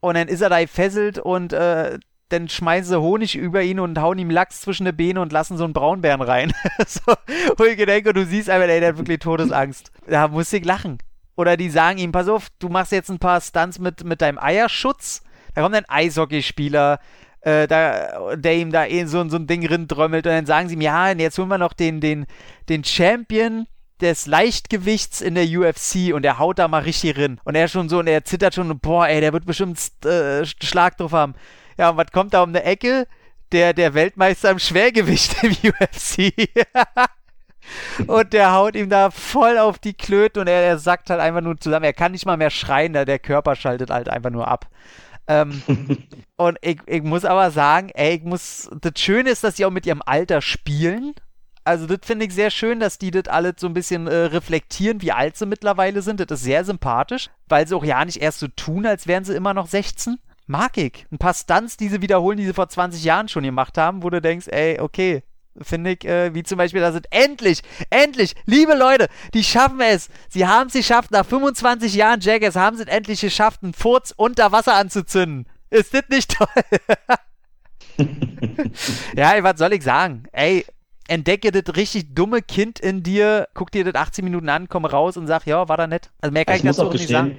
Und dann ist er da gefesselt und äh, dann schmeißen sie Honig über ihn und hauen ihm Lachs zwischen die Beine und lassen so einen Braunbären rein. so, wo ich denke, du siehst einfach, ey, der hat wirklich Todesangst. Da muss ich lachen. Oder die sagen ihm, pass auf, du machst jetzt ein paar Stunts mit, mit deinem Eierschutz. Da kommt ein Eishockeyspieler, äh, da, der ihm da eh so, so ein Ding rindrömmelt und dann sagen sie ihm, ja, jetzt holen wir noch den, den, den Champion des Leichtgewichts in der UFC und der haut da mal richtig rin. Und er schon so, und er zittert schon, boah, ey, der wird bestimmt äh, Schlag drauf haben. Ja, und was kommt da um eine Ecke? Der, der Weltmeister im Schwergewicht im UFC. und der haut ihm da voll auf die Klöte und er, er sackt halt einfach nur zusammen. Er kann nicht mal mehr schreien, der Körper schaltet halt einfach nur ab. Ähm, und ich, ich muss aber sagen, ey, ich muss, das Schöne ist, dass sie auch mit ihrem Alter spielen. Also, das finde ich sehr schön, dass die das alles so ein bisschen äh, reflektieren, wie alt sie mittlerweile sind. Das ist sehr sympathisch, weil sie auch ja nicht erst so tun, als wären sie immer noch 16. Mag ich. Ein paar Stunts, die sie wiederholen, die sie vor 20 Jahren schon gemacht haben, wo du denkst, ey, okay, finde ich, äh, wie zum Beispiel, da sind endlich, endlich, liebe Leute, die schaffen es. Sie haben es geschafft, nach 25 Jahren Jackass haben sie es endlich geschafft, einen Furz unter Wasser anzuzünden. Ist das nicht toll? ja, ey, was soll ich sagen? Ey, entdecke das richtig dumme Kind in dir, guck dir das 18 Minuten an, komm raus und sag, ja, war da nett. Also mehr kann ich, ich dazu auch nicht sagen.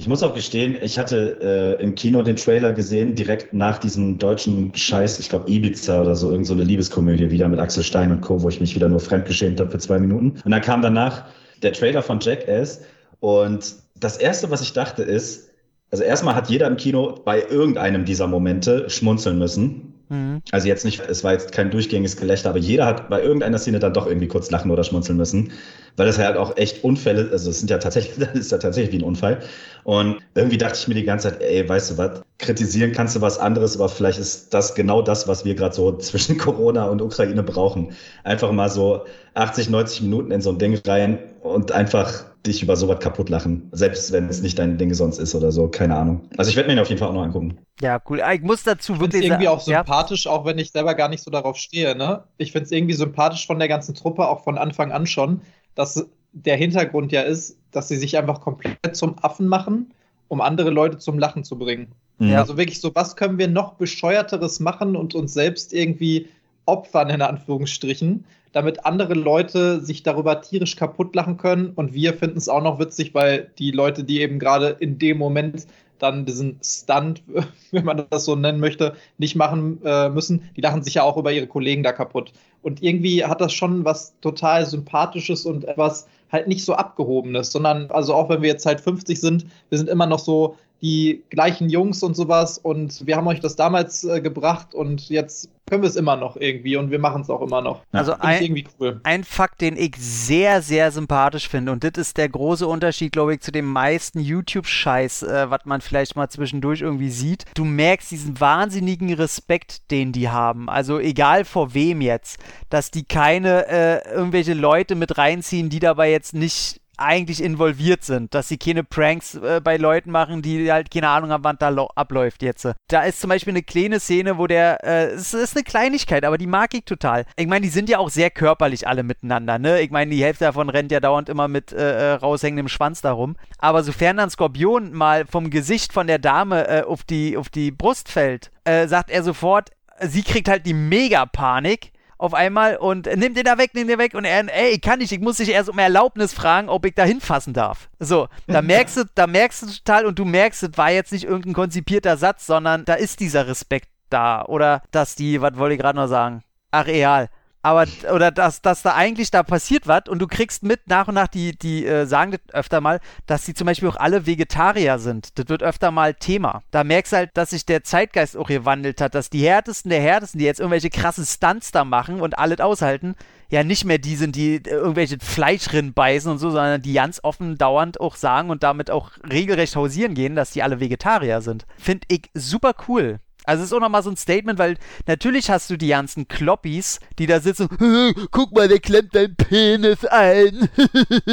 Ich muss auch gestehen, ich hatte äh, im Kino den Trailer gesehen, direkt nach diesem deutschen Scheiß, ich glaube Ibiza oder so, irgend so eine Liebeskomödie wieder mit Axel Stein und Co., wo ich mich wieder nur fremdgeschämt habe für zwei Minuten. Und dann kam danach der Trailer von Jackass und das Erste, was ich dachte ist, also erstmal hat jeder im Kino bei irgendeinem dieser Momente schmunzeln müssen. Mhm. Also jetzt nicht, es war jetzt kein durchgängiges Gelächter, aber jeder hat bei irgendeiner Szene dann doch irgendwie kurz lachen oder schmunzeln müssen, weil das halt auch echt Unfälle, also es sind ja tatsächlich, das ist ja tatsächlich wie ein Unfall. Und irgendwie dachte ich mir die ganze Zeit, ey, weißt du was, kritisieren kannst du was anderes, aber vielleicht ist das genau das, was wir gerade so zwischen Corona und Ukraine brauchen. Einfach mal so 80, 90 Minuten in so ein Ding rein und einfach dich über sowas kaputt lachen. Selbst wenn es nicht dein Ding sonst ist oder so, keine Ahnung. Also ich werde mir ihn auf jeden Fall auch noch angucken. Ja, cool. Ich muss dazu wirklich sagen. irgendwie auch sympathisch, ja? auch wenn ich selber gar nicht so darauf stehe, ne? Ich finde es irgendwie sympathisch von der ganzen Truppe, auch von Anfang an schon, dass der Hintergrund ja ist, dass sie sich einfach komplett zum Affen machen, um andere Leute zum Lachen zu bringen. Ja. Mhm. Also wirklich so, was können wir noch bescheuerteres machen und uns selbst irgendwie opfern, in Anführungsstrichen, damit andere Leute sich darüber tierisch kaputt lachen können. Und wir finden es auch noch witzig, weil die Leute, die eben gerade in dem Moment dann diesen Stunt, wenn man das so nennen möchte, nicht machen äh, müssen, die lachen sich ja auch über ihre Kollegen da kaputt. Und irgendwie hat das schon was total Sympathisches und etwas halt nicht so Abgehobenes, sondern also auch wenn wir jetzt halt 50 sind, wir sind immer noch so die gleichen Jungs und sowas und wir haben euch das damals äh, gebracht und jetzt können wir es immer noch irgendwie und wir machen es auch immer noch. Also ein, irgendwie cool. ein Fakt, den ich sehr, sehr sympathisch finde, und das ist der große Unterschied, glaube ich, zu dem meisten YouTube-Scheiß, äh, was man vielleicht mal zwischendurch irgendwie sieht. Du merkst diesen wahnsinnigen Respekt, den die haben. Also egal vor wem jetzt, dass die keine äh, irgendwelche Leute mit reinziehen, die dabei jetzt nicht eigentlich involviert sind, dass sie keine Pranks äh, bei Leuten machen, die halt keine Ahnung haben, wann da abläuft jetzt. Da ist zum Beispiel eine kleine Szene, wo der, äh, es ist eine Kleinigkeit, aber die mag ich total. Ich meine, die sind ja auch sehr körperlich alle miteinander, ne? Ich meine, die Hälfte davon rennt ja dauernd immer mit äh, äh, raushängendem Schwanz darum. Aber sofern dann Skorpion mal vom Gesicht von der Dame äh, auf, die, auf die Brust fällt, äh, sagt er sofort, sie kriegt halt die Mega-Panik auf einmal und äh, nimm den da weg, nimm den weg und er, ey, ich kann nicht, ich muss dich erst um Erlaubnis fragen, ob ich da hinfassen darf. So, da merkst du, da merkst du total und du merkst, es war jetzt nicht irgendein konzipierter Satz, sondern da ist dieser Respekt da oder dass die, was wollte ich gerade noch sagen? Ach, real. Aber, oder dass, dass da eigentlich da passiert was und du kriegst mit nach und nach, die, die äh, sagen das öfter mal, dass die zum Beispiel auch alle Vegetarier sind. Das wird öfter mal Thema. Da merkst halt, dass sich der Zeitgeist auch gewandelt hat, dass die härtesten der härtesten, die jetzt irgendwelche krassen Stunts da machen und alles aushalten, ja nicht mehr die sind, die irgendwelche Fleischrinnen beißen und so, sondern die ganz offen dauernd auch sagen und damit auch regelrecht hausieren gehen, dass die alle Vegetarier sind. Finde ich super cool. Also es ist auch nochmal so ein Statement, weil natürlich hast du die ganzen Kloppis, die da sitzen, guck mal, der klemmt deinen Penis ein.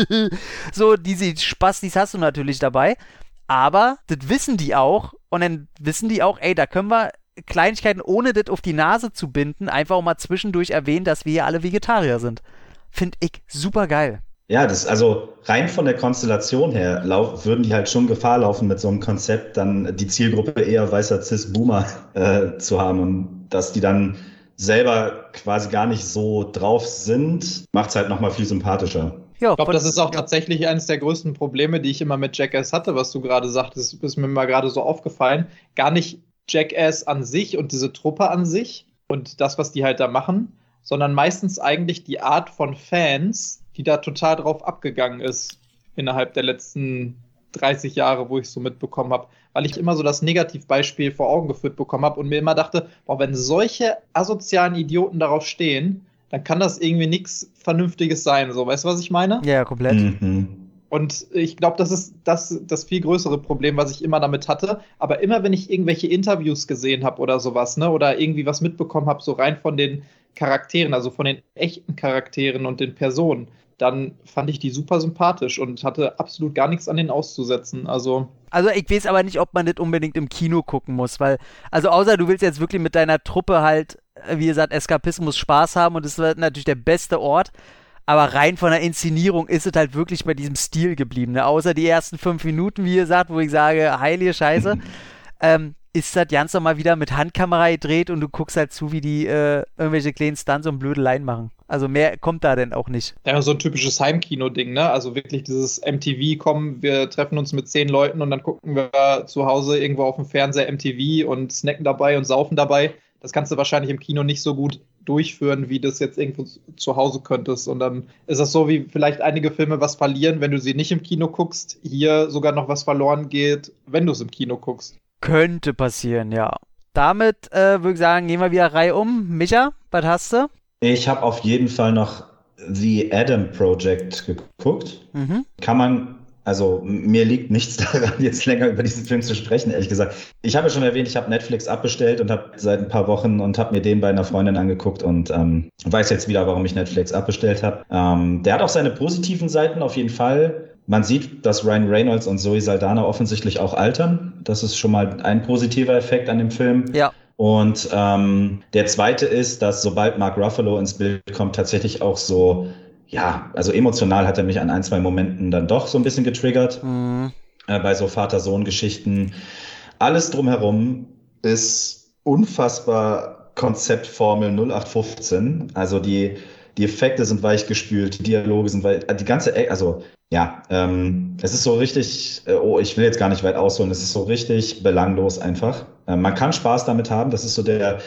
so, diese Spastis hast du natürlich dabei. Aber das wissen die auch und dann wissen die auch, ey, da können wir Kleinigkeiten, ohne das auf die Nase zu binden, einfach auch mal zwischendurch erwähnen, dass wir hier alle Vegetarier sind. Finde ich super geil. Ja, das also rein von der Konstellation her lauf, würden die halt schon Gefahr laufen, mit so einem Konzept dann die Zielgruppe eher weißer Cis-Boomer äh, zu haben und dass die dann selber quasi gar nicht so drauf sind, macht es halt nochmal viel sympathischer. Ja, Ich glaube, das ist auch ja. tatsächlich eines der größten Probleme, die ich immer mit Jackass hatte, was du gerade sagtest, ist mir mal gerade so aufgefallen. Gar nicht Jackass an sich und diese Truppe an sich und das, was die halt da machen, sondern meistens eigentlich die Art von Fans, die da total drauf abgegangen ist innerhalb der letzten 30 Jahre, wo ich so mitbekommen habe, weil ich immer so das Negativbeispiel vor Augen geführt bekommen habe und mir immer dachte, boah, wenn solche asozialen Idioten darauf stehen, dann kann das irgendwie nichts Vernünftiges sein. So, weißt du, was ich meine? ja, komplett. Mhm. Und ich glaube, das ist das, das viel größere Problem, was ich immer damit hatte. Aber immer, wenn ich irgendwelche Interviews gesehen habe oder sowas, ne, oder irgendwie was mitbekommen habe, so rein von den Charakteren, also von den echten Charakteren und den Personen, dann fand ich die super sympathisch und hatte absolut gar nichts an denen auszusetzen. Also, Also ich weiß aber nicht, ob man das unbedingt im Kino gucken muss, weil, also außer du willst jetzt wirklich mit deiner Truppe halt, wie gesagt, Eskapismus Spaß haben und das ist natürlich der beste Ort. Aber rein von der Inszenierung ist es halt wirklich bei diesem Stil geblieben. Ne? Außer die ersten fünf Minuten, wie ihr sagt, wo ich sage, heilige Scheiße, ähm, ist das ganz normal wieder mit Handkamera gedreht und du guckst halt zu, wie die äh, irgendwelche kleinen Stunts und Blödeleien machen. Also mehr kommt da denn auch nicht. ja, so ein typisches Heimkino-Ding, ne? Also wirklich dieses MTV kommen, wir treffen uns mit zehn Leuten und dann gucken wir zu Hause irgendwo auf dem Fernseher MTV und snacken dabei und saufen dabei. Das kannst du wahrscheinlich im Kino nicht so gut durchführen, wie das jetzt irgendwo zu Hause könntest. Und dann ist das so, wie vielleicht einige Filme was verlieren, wenn du sie nicht im Kino guckst. Hier sogar noch was verloren geht, wenn du es im Kino guckst. Könnte passieren, ja. Damit äh, würde ich sagen, gehen wir wieder Reihe um. Micha, was hast du? Ich habe auf jeden Fall noch The Adam Project geguckt. Mhm. Kann man, also mir liegt nichts daran, jetzt länger über diesen Film zu sprechen, ehrlich gesagt. Ich habe ja schon erwähnt, ich habe Netflix abbestellt und habe seit ein paar Wochen und habe mir den bei einer Freundin angeguckt und ähm, weiß jetzt wieder, warum ich Netflix abbestellt habe. Ähm, der hat auch seine positiven Seiten auf jeden Fall. Man sieht, dass Ryan Reynolds und Zoe Saldana offensichtlich auch altern. Das ist schon mal ein positiver Effekt an dem Film. Ja. Und ähm, der zweite ist, dass sobald Mark Ruffalo ins Bild kommt, tatsächlich auch so, ja, also emotional hat er mich an ein, zwei Momenten dann doch so ein bisschen getriggert Mhm. äh, bei so Vater-Sohn-Geschichten. Alles drumherum ist unfassbar Konzeptformel 0815. Also die, die Effekte sind weichgespült, die Dialoge sind weich, die ganze, also ja, ähm, es ist so richtig, äh, oh, ich will jetzt gar nicht weit ausholen, es ist so richtig belanglos einfach. Äh, man kann Spaß damit haben, das ist so der,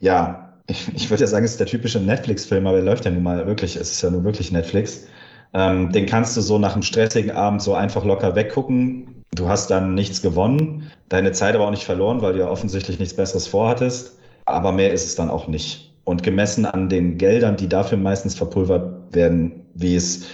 ja, ich, ich würde ja sagen, es ist der typische Netflix-Film, aber er läuft ja nun mal wirklich, es ist ja nur wirklich Netflix. Ähm, den kannst du so nach einem stressigen Abend so einfach locker weggucken. Du hast dann nichts gewonnen, deine Zeit aber auch nicht verloren, weil du ja offensichtlich nichts Besseres vorhattest. aber mehr ist es dann auch nicht. Und gemessen an den Geldern, die dafür meistens verpulvert werden, wie es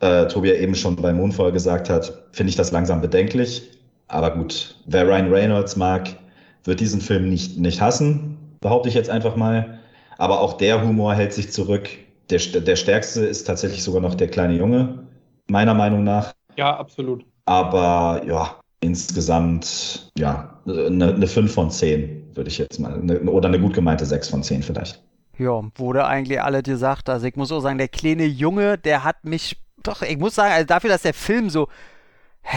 äh, Tobi eben schon bei Moonfall gesagt hat, finde ich das langsam bedenklich. Aber gut, wer Ryan Reynolds mag, wird diesen Film nicht, nicht hassen, behaupte ich jetzt einfach mal. Aber auch der Humor hält sich zurück. Der, der stärkste ist tatsächlich sogar noch der kleine Junge, meiner Meinung nach. Ja, absolut. Aber ja, insgesamt, ja, eine, eine 5 von 10, würde ich jetzt mal. Eine, oder eine gut gemeinte 6 von 10 vielleicht. Ja, wurde eigentlich alle gesagt. Also ich muss auch sagen, der kleine Junge, der hat mich doch, ich muss sagen, also dafür, dass der Film so,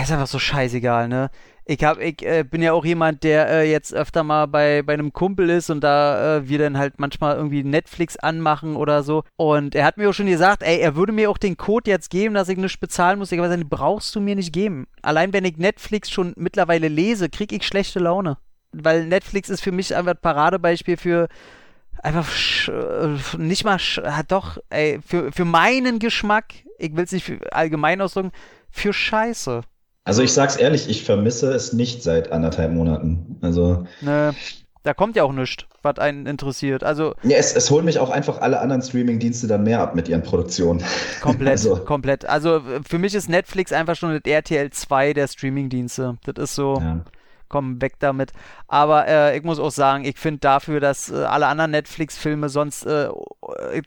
ist einfach so scheißegal, ne? Ich, hab, ich äh, bin ja auch jemand, der äh, jetzt öfter mal bei, bei einem Kumpel ist und da äh, wir dann halt manchmal irgendwie Netflix anmachen oder so. Und er hat mir auch schon gesagt, ey, er würde mir auch den Code jetzt geben, dass ich nichts bezahlen muss. Ich habe gesagt, brauchst du mir nicht geben. Allein wenn ich Netflix schon mittlerweile lese, kriege ich schlechte Laune. Weil Netflix ist für mich einfach ein Paradebeispiel für einfach äh, nicht mal, doch, ey, für, für meinen Geschmack, ich will es nicht allgemein ausdrücken, für Scheiße. Also ich sag's ehrlich, ich vermisse es nicht seit anderthalb Monaten. Also. Ne, da kommt ja auch nichts, was einen interessiert. Also. Ja, es, es holen mich auch einfach alle anderen Streaming-Dienste dann mehr ab mit ihren Produktionen. Komplett, also. komplett. Also für mich ist Netflix einfach schon das RTL 2 der Streaming-Dienste. Das ist so. Ja komm, weg damit. Aber äh, ich muss auch sagen, ich finde dafür, dass äh, alle anderen Netflix-Filme sonst äh,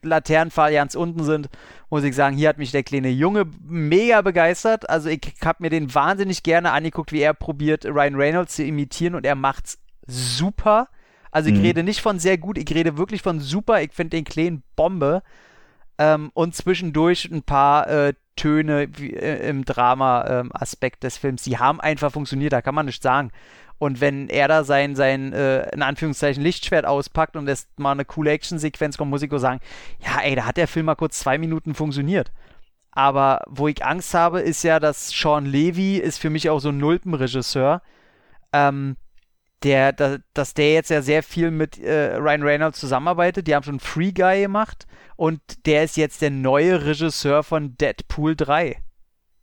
Laternenfall ganz unten sind, muss ich sagen, hier hat mich der kleine Junge mega begeistert. Also ich habe mir den wahnsinnig gerne angeguckt, wie er probiert, Ryan Reynolds zu imitieren und er macht's super. Also ich mhm. rede nicht von sehr gut, ich rede wirklich von super. Ich finde den kleinen Bombe. Ähm, und zwischendurch ein paar äh, Töne wie, äh, im Drama-Aspekt ähm, des Films. Die haben einfach funktioniert, da kann man nicht sagen. Und wenn er da sein, sein äh, in Anführungszeichen, Lichtschwert auspackt und es mal eine coole Actionsequenz kommt, muss ich sagen, ja, ey, da hat der Film mal kurz zwei Minuten funktioniert. Aber wo ich Angst habe, ist ja, dass Sean Levy ist für mich auch so ein Nulpenregisseur. Ähm, der, da, dass der jetzt ja sehr viel mit äh, Ryan Reynolds zusammenarbeitet. Die haben schon Free Guy gemacht und der ist jetzt der neue Regisseur von Deadpool 3.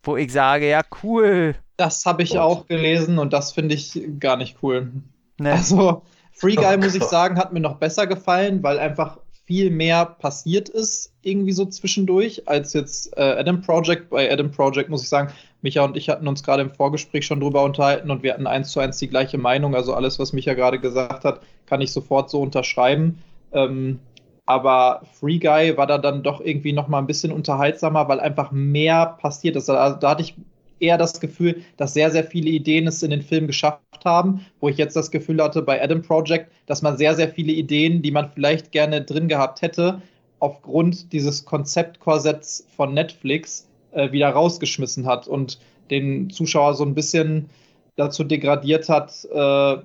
Wo ich sage, ja, cool. Das habe ich Gott. auch gelesen und das finde ich gar nicht cool. Nee. Also, Free Guy, oh muss ich sagen, hat mir noch besser gefallen, weil einfach viel mehr passiert ist, irgendwie so zwischendurch, als jetzt äh, Adam Project. Bei Adam Project muss ich sagen, Micha und ich hatten uns gerade im Vorgespräch schon drüber unterhalten und wir hatten eins zu eins die gleiche Meinung. Also alles, was Micha gerade gesagt hat, kann ich sofort so unterschreiben. Ähm, aber Free Guy war da dann doch irgendwie noch mal ein bisschen unterhaltsamer, weil einfach mehr passiert ist. Also da hatte ich eher das Gefühl, dass sehr, sehr viele Ideen es in den Film geschafft haben, wo ich jetzt das Gefühl hatte bei Adam Project, dass man sehr, sehr viele Ideen, die man vielleicht gerne drin gehabt hätte, aufgrund dieses Konzeptkorsetts von Netflix äh, wieder rausgeschmissen hat und den Zuschauer so ein bisschen dazu degradiert hat, äh,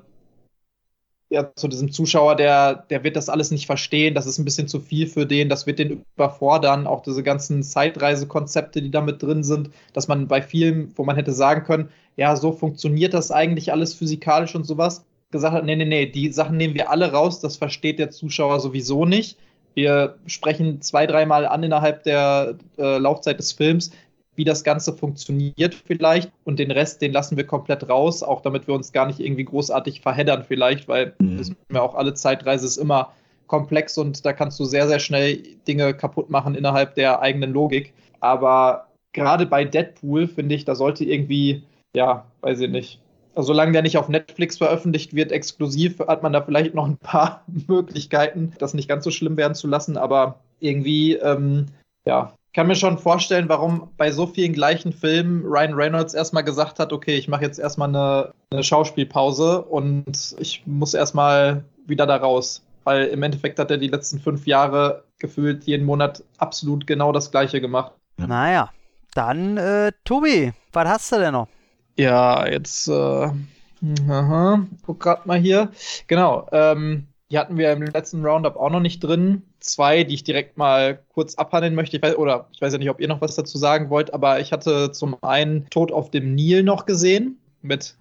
ja, zu diesem Zuschauer, der, der wird das alles nicht verstehen, das ist ein bisschen zu viel für den, das wird den überfordern, auch diese ganzen Zeitreisekonzepte, die da mit drin sind, dass man bei vielen, wo man hätte sagen können, ja, so funktioniert das eigentlich alles physikalisch und sowas, gesagt hat, nee, nee, nee, die Sachen nehmen wir alle raus, das versteht der Zuschauer sowieso nicht. Wir sprechen zwei, dreimal an innerhalb der äh, Laufzeit des Films, wie das Ganze funktioniert vielleicht und den Rest, den lassen wir komplett raus, auch damit wir uns gar nicht irgendwie großartig verheddern vielleicht, weil mhm. wir auch alle Zeitreise ist immer komplex und da kannst du sehr, sehr schnell Dinge kaputt machen innerhalb der eigenen Logik. Aber gerade bei Deadpool finde ich, da sollte irgendwie, ja, weiß ich nicht. Also solange der nicht auf Netflix veröffentlicht wird, exklusiv, hat man da vielleicht noch ein paar Möglichkeiten, das nicht ganz so schlimm werden zu lassen. Aber irgendwie, ähm, ja, kann mir schon vorstellen, warum bei so vielen gleichen Filmen Ryan Reynolds erstmal gesagt hat, okay, ich mache jetzt erstmal eine, eine Schauspielpause und ich muss erstmal wieder da raus. Weil im Endeffekt hat er die letzten fünf Jahre gefühlt jeden Monat absolut genau das gleiche gemacht. Naja, dann äh, Tobi, was hast du denn noch? Ja, jetzt, äh, aha, guck grad mal hier. Genau, ähm, die hatten wir im letzten Roundup auch noch nicht drin. Zwei, die ich direkt mal kurz abhandeln möchte. Ich weiß, oder ich weiß ja nicht, ob ihr noch was dazu sagen wollt, aber ich hatte zum einen Tod auf dem Nil noch gesehen mit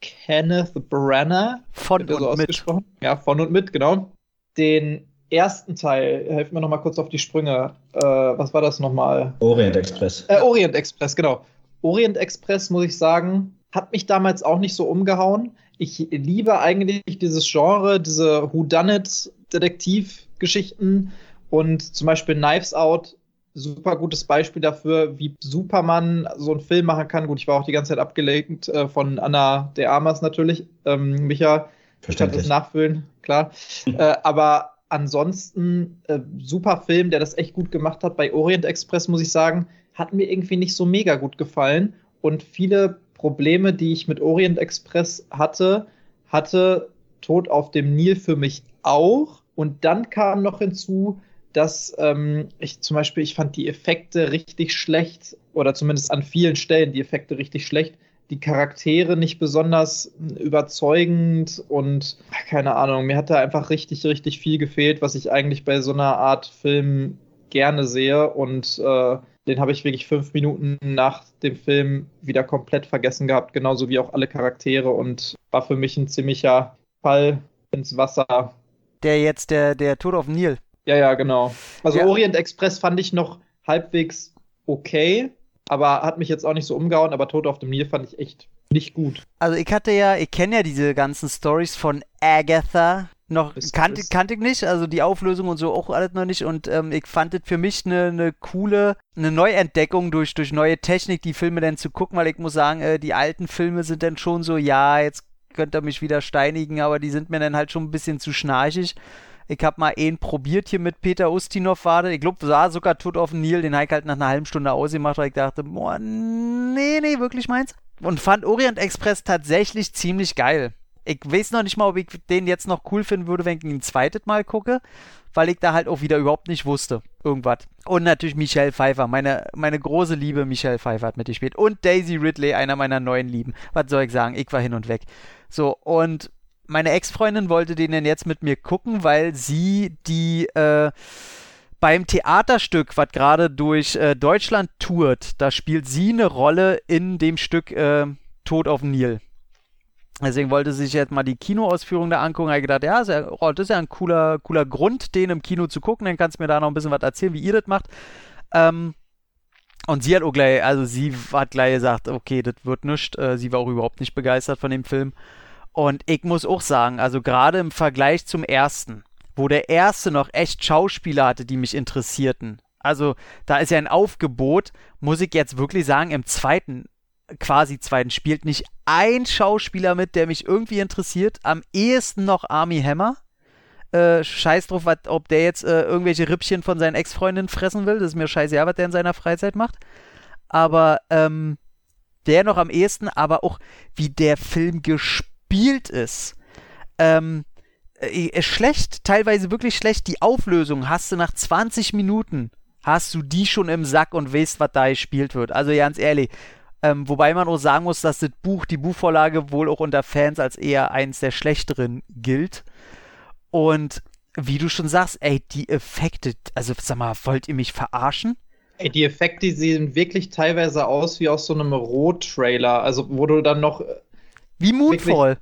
Kenneth Branagh. Von und so mit. Ja, von und mit, genau. Den ersten Teil, helfen wir noch mal kurz auf die Sprünge. Äh, was war das nochmal? Orient Express. Äh, Orient Express, genau. Orient Express, muss ich sagen, hat mich damals auch nicht so umgehauen. Ich liebe eigentlich dieses Genre, diese Whodunit-Detektivgeschichten und zum Beispiel Knives Out super gutes Beispiel dafür, wie Superman so einen Film machen kann. Gut, ich war auch die ganze Zeit abgelenkt äh, von Anna de Armas natürlich. Ähm, Micha, ich kann das nachfüllen, klar. äh, aber ansonsten äh, super Film, der das echt gut gemacht hat. Bei Orient Express muss ich sagen, hat mir irgendwie nicht so mega gut gefallen. Und viele Probleme, die ich mit Orient Express hatte, hatte Tod auf dem Nil für mich auch. Und dann kam noch hinzu, dass ähm, ich zum Beispiel, ich fand die Effekte richtig schlecht oder zumindest an vielen Stellen die Effekte richtig schlecht. Die Charaktere nicht besonders überzeugend und keine Ahnung, mir hat da einfach richtig, richtig viel gefehlt, was ich eigentlich bei so einer Art Film gerne sehe und äh, den habe ich wirklich fünf Minuten nach dem Film wieder komplett vergessen gehabt, genauso wie auch alle Charaktere und war für mich ein ziemlicher Fall ins Wasser. Der jetzt, der, der Tod auf dem Nil. Ja, ja, genau. Also ja. Orient Express fand ich noch halbwegs okay, aber hat mich jetzt auch nicht so umgehauen, aber Tod auf dem Nil fand ich echt nicht gut. Also ich hatte ja, ich kenne ja diese ganzen Stories von Agatha. Noch kannte, kannte ich nicht, also die Auflösung und so auch alles noch nicht. Und ähm, ich fand es für mich eine ne coole, eine Neuentdeckung durch, durch neue Technik, die Filme dann zu gucken, weil ich muss sagen, äh, die alten Filme sind dann schon so, ja, jetzt könnt ihr mich wieder steinigen, aber die sind mir dann halt schon ein bisschen zu schnarchig. Ich habe mal einen probiert hier mit Peter Ustinov war Ich glaube, war sogar tot auf dem Nil. Den habe ich halt nach einer halben Stunde ausgemacht, weil ich dachte, boah, nee, nee, wirklich meins. Und fand Orient Express tatsächlich ziemlich geil. Ich weiß noch nicht mal, ob ich den jetzt noch cool finden würde, wenn ich ihn ein zweites Mal gucke, weil ich da halt auch wieder überhaupt nicht wusste. Irgendwas. Und natürlich Michelle Pfeiffer, meine, meine große Liebe Michelle Pfeiffer hat mitgespielt. Und Daisy Ridley, einer meiner neuen Lieben. Was soll ich sagen? Ich war hin und weg. So, und meine Ex-Freundin wollte den denn jetzt mit mir gucken, weil sie die äh, beim Theaterstück, was gerade durch äh, Deutschland tourt, da spielt sie eine Rolle in dem Stück äh, Tod auf dem Nil. Deswegen wollte sie sich jetzt mal die Kinoausführung da angucken. Ich gedacht, ja, ja, oh, das ist ja ein cooler, cooler Grund, den im Kino zu gucken. Dann kannst du mir da noch ein bisschen was erzählen, wie ihr das macht. Ähm, und sie hat auch gleich, also sie hat gleich gesagt, okay, das wird nichts. Äh, sie war auch überhaupt nicht begeistert von dem Film. Und ich muss auch sagen, also gerade im Vergleich zum ersten, wo der erste noch echt Schauspieler hatte, die mich interessierten. Also da ist ja ein Aufgebot, muss ich jetzt wirklich sagen, im zweiten, quasi zweiten, spielt nicht ein Schauspieler mit, der mich irgendwie interessiert. Am ehesten noch Army Hammer. Äh, scheiß drauf, wat, ob der jetzt äh, irgendwelche Rippchen von seinen Ex-Freundinnen fressen will. Das ist mir scheißegal, was der in seiner Freizeit macht. Aber ähm, der noch am ehesten, aber auch wie der Film gespielt ist, ähm, äh, schlecht, teilweise wirklich schlecht. Die Auflösung hast du nach 20 Minuten, hast du die schon im Sack und weißt, was da gespielt wird. Also ganz ehrlich. Ähm, wobei man auch sagen muss, dass das Buch, die Buchvorlage wohl auch unter Fans als eher eins der schlechteren gilt. Und wie du schon sagst, ey, die Effekte, also sag mal, wollt ihr mich verarschen? Ey, die Effekte sehen wirklich teilweise aus wie aus so einem Roh-Trailer, also wo du dann noch wie Moonfall.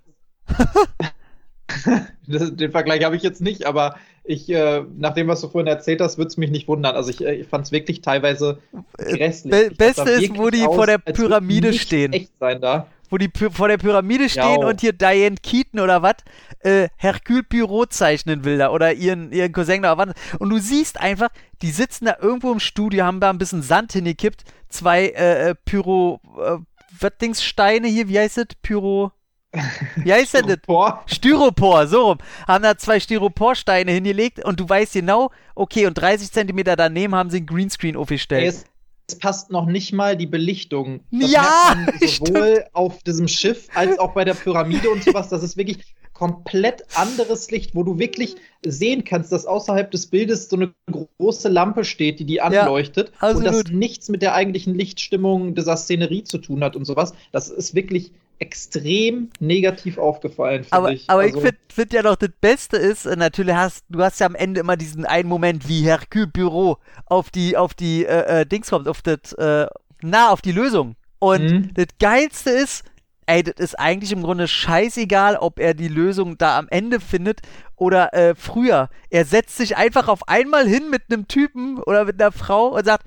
den Vergleich habe ich jetzt nicht, aber ich, äh, nach dem, was du vorhin erzählt hast, würde es mich nicht wundern. Also ich, äh, ich fand es wirklich teilweise äh, grässlich. Be Beste ist, wo die aus, vor der Pyramide stehen. Echt sein da. Wo die vor der Pyramide stehen ja, und hier Diane Keaton oder was äh, Hercule Pyro zeichnen will da oder ihren, ihren Cousin da. Und du siehst einfach, die sitzen da irgendwo im Studio, haben da ein bisschen Sand hingekippt, zwei äh, äh Pyro, äh, was Dings Steine hier, wie heißt das? Pyro. Wie heißt denn das? Styropor, so rum. Haben da zwei Styroporsteine hingelegt und du weißt genau, okay, und 30 Zentimeter daneben haben sie ein Greenscreen aufgestellt. Es, es passt noch nicht mal die Belichtung. Das ja! sowohl stimmt. auf diesem Schiff als auch bei der Pyramide und sowas. Das ist wirklich komplett anderes Licht, wo du wirklich sehen kannst, dass außerhalb des Bildes so eine große Lampe steht, die die anleuchtet ja, und das nichts mit der eigentlichen Lichtstimmung dieser Szenerie zu tun hat und sowas. Das ist wirklich extrem negativ aufgefallen, aber, ich. Aber also, ich finde find ja noch, das Beste ist, äh, natürlich hast du hast ja am Ende immer diesen einen Moment, wie Hercule Büro auf die, auf die äh, äh, Dings kommt, auf das, äh, na, auf die Lösung. Und mhm. das Geilste ist, ey, das ist eigentlich im Grunde scheißegal, ob er die Lösung da am Ende findet oder äh, früher. Er setzt sich einfach auf einmal hin mit einem Typen oder mit einer Frau und sagt,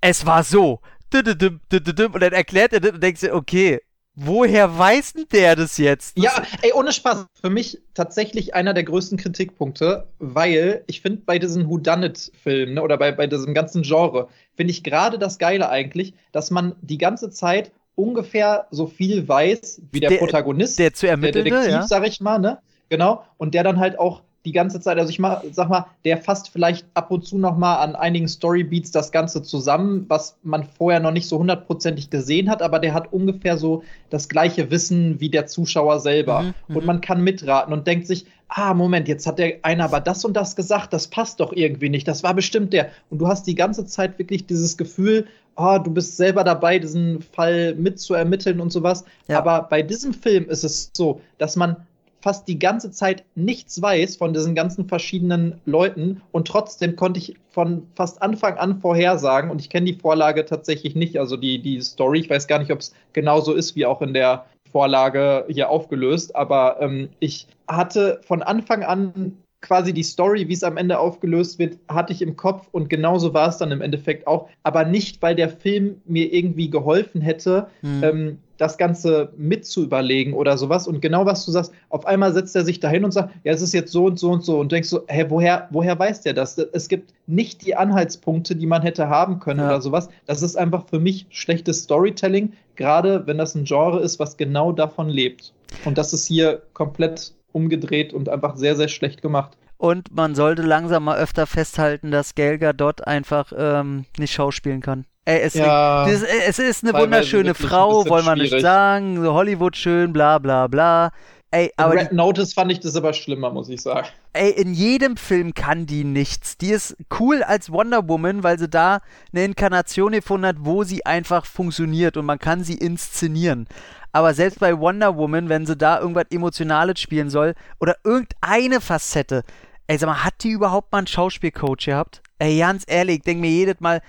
es war so. Und dann erklärt er das und denkt sich, okay, Woher weiß denn der das jetzt? Das ja, ey, ohne Spaß. Für mich tatsächlich einer der größten Kritikpunkte, weil ich finde, bei diesen Whodunit-Filmen ne, oder bei, bei diesem ganzen Genre, finde ich gerade das Geile eigentlich, dass man die ganze Zeit ungefähr so viel weiß wie der, Der- Protagonist, der zu ermittelnde, der Detektiv, ja. sag ich mal, ne? Genau. Und der dann halt auch die ganze Zeit, also ich mach, sag mal, der fasst vielleicht ab und zu noch mal an einigen Storybeats das Ganze zusammen, was man vorher noch nicht so hundertprozentig gesehen hat, aber der hat ungefähr so das gleiche Wissen wie der Zuschauer selber. Mhm, mhm. Und man kann mitraten und denkt sich, ah, Moment, jetzt hat der einer aber das und das gesagt, das passt doch irgendwie nicht, das war bestimmt der. Und du hast die ganze Zeit wirklich dieses Gefühl, oh, du bist selber dabei, diesen Fall mitzuermitteln und sowas. Ja. Aber bei diesem Film ist es so, dass man fast die ganze Zeit nichts weiß von diesen ganzen verschiedenen Leuten. Und trotzdem konnte ich von fast Anfang an vorhersagen und ich kenne die Vorlage tatsächlich nicht, also die, die Story, ich weiß gar nicht, ob es genauso ist wie auch in der Vorlage hier aufgelöst, aber ähm, ich hatte von Anfang an quasi die Story, wie es am Ende aufgelöst wird, hatte ich im Kopf. Und genauso war es dann im Endeffekt auch, aber nicht, weil der Film mir irgendwie geholfen hätte, Hm. ähm, das Ganze mitzuüberlegen oder sowas. Und genau was du sagst, auf einmal setzt er sich dahin und sagt, ja, es ist jetzt so und so und so. Und denkst so, hä, woher, woher weiß der das? Es gibt nicht die Anhaltspunkte, die man hätte haben können Ja. oder sowas. Das ist einfach für mich schlechtes Storytelling, gerade wenn das ein Genre ist, was genau davon lebt. Und das ist hier komplett umgedreht und einfach sehr, sehr schlecht gemacht. Und man sollte langsam mal öfter festhalten, dass Gal Gadot einfach ähm, nicht schauspielen kann. Ey, es, Ja, das, es ist eine wunderschöne ein Frau, bisschen wollen wir nicht sagen. Hollywood schön, bla bla bla. Ey, in aber Red Notice fand ich das aber schlimmer, muss ich sagen. Ey, in jedem Film kann die nichts. Die ist cool als Wonder Woman, weil sie da eine Inkarnation gefunden hat, wo sie einfach funktioniert und man kann sie inszenieren. Aber selbst bei Wonder Woman, wenn sie da irgendwas Emotionales spielen soll oder irgendeine Facette, ey, sag mal, hat die überhaupt mal einen Schauspielcoach gehabt? Ey, ganz ehrlich, ich denk mir jedes Mal,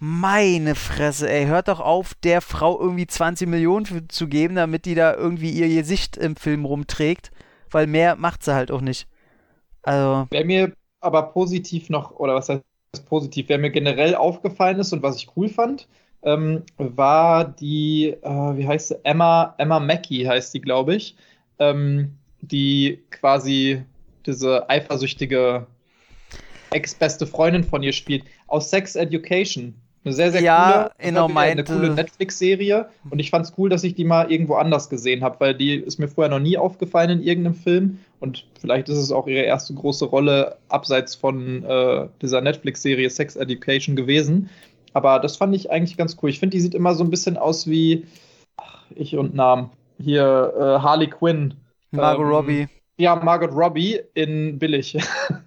meine Fresse, ey, hört doch auf, der Frau irgendwie 20 Millionen für, zu geben, damit die da irgendwie ihr Gesicht im Film rumträgt, weil mehr macht sie halt auch nicht. Also, Wer mir aber positiv noch, oder was heißt positiv, wer mir generell aufgefallen ist und was ich cool fand, ähm, war die, äh, wie heißt sie? Emma, Emma Mackey heißt die, glaube ich, ähm, die quasi diese eifersüchtige ex-beste Freundin von ihr spielt, aus Sex Education. Eine sehr, sehr Ja, coole, genau, eine coole Netflix-Serie. Und ich fand es cool, dass ich die mal irgendwo anders gesehen habe, weil die ist mir vorher noch nie aufgefallen in irgendeinem Film. Und vielleicht ist es auch ihre erste große Rolle abseits von äh, dieser Netflix-Serie Sex Education gewesen. Aber das fand ich eigentlich ganz cool. Ich finde, die sieht immer so ein bisschen aus wie ach, ich und Namen. Hier äh, Harley Quinn. Margot Ähm, Robbie. Ja, Margot Robbie in billig.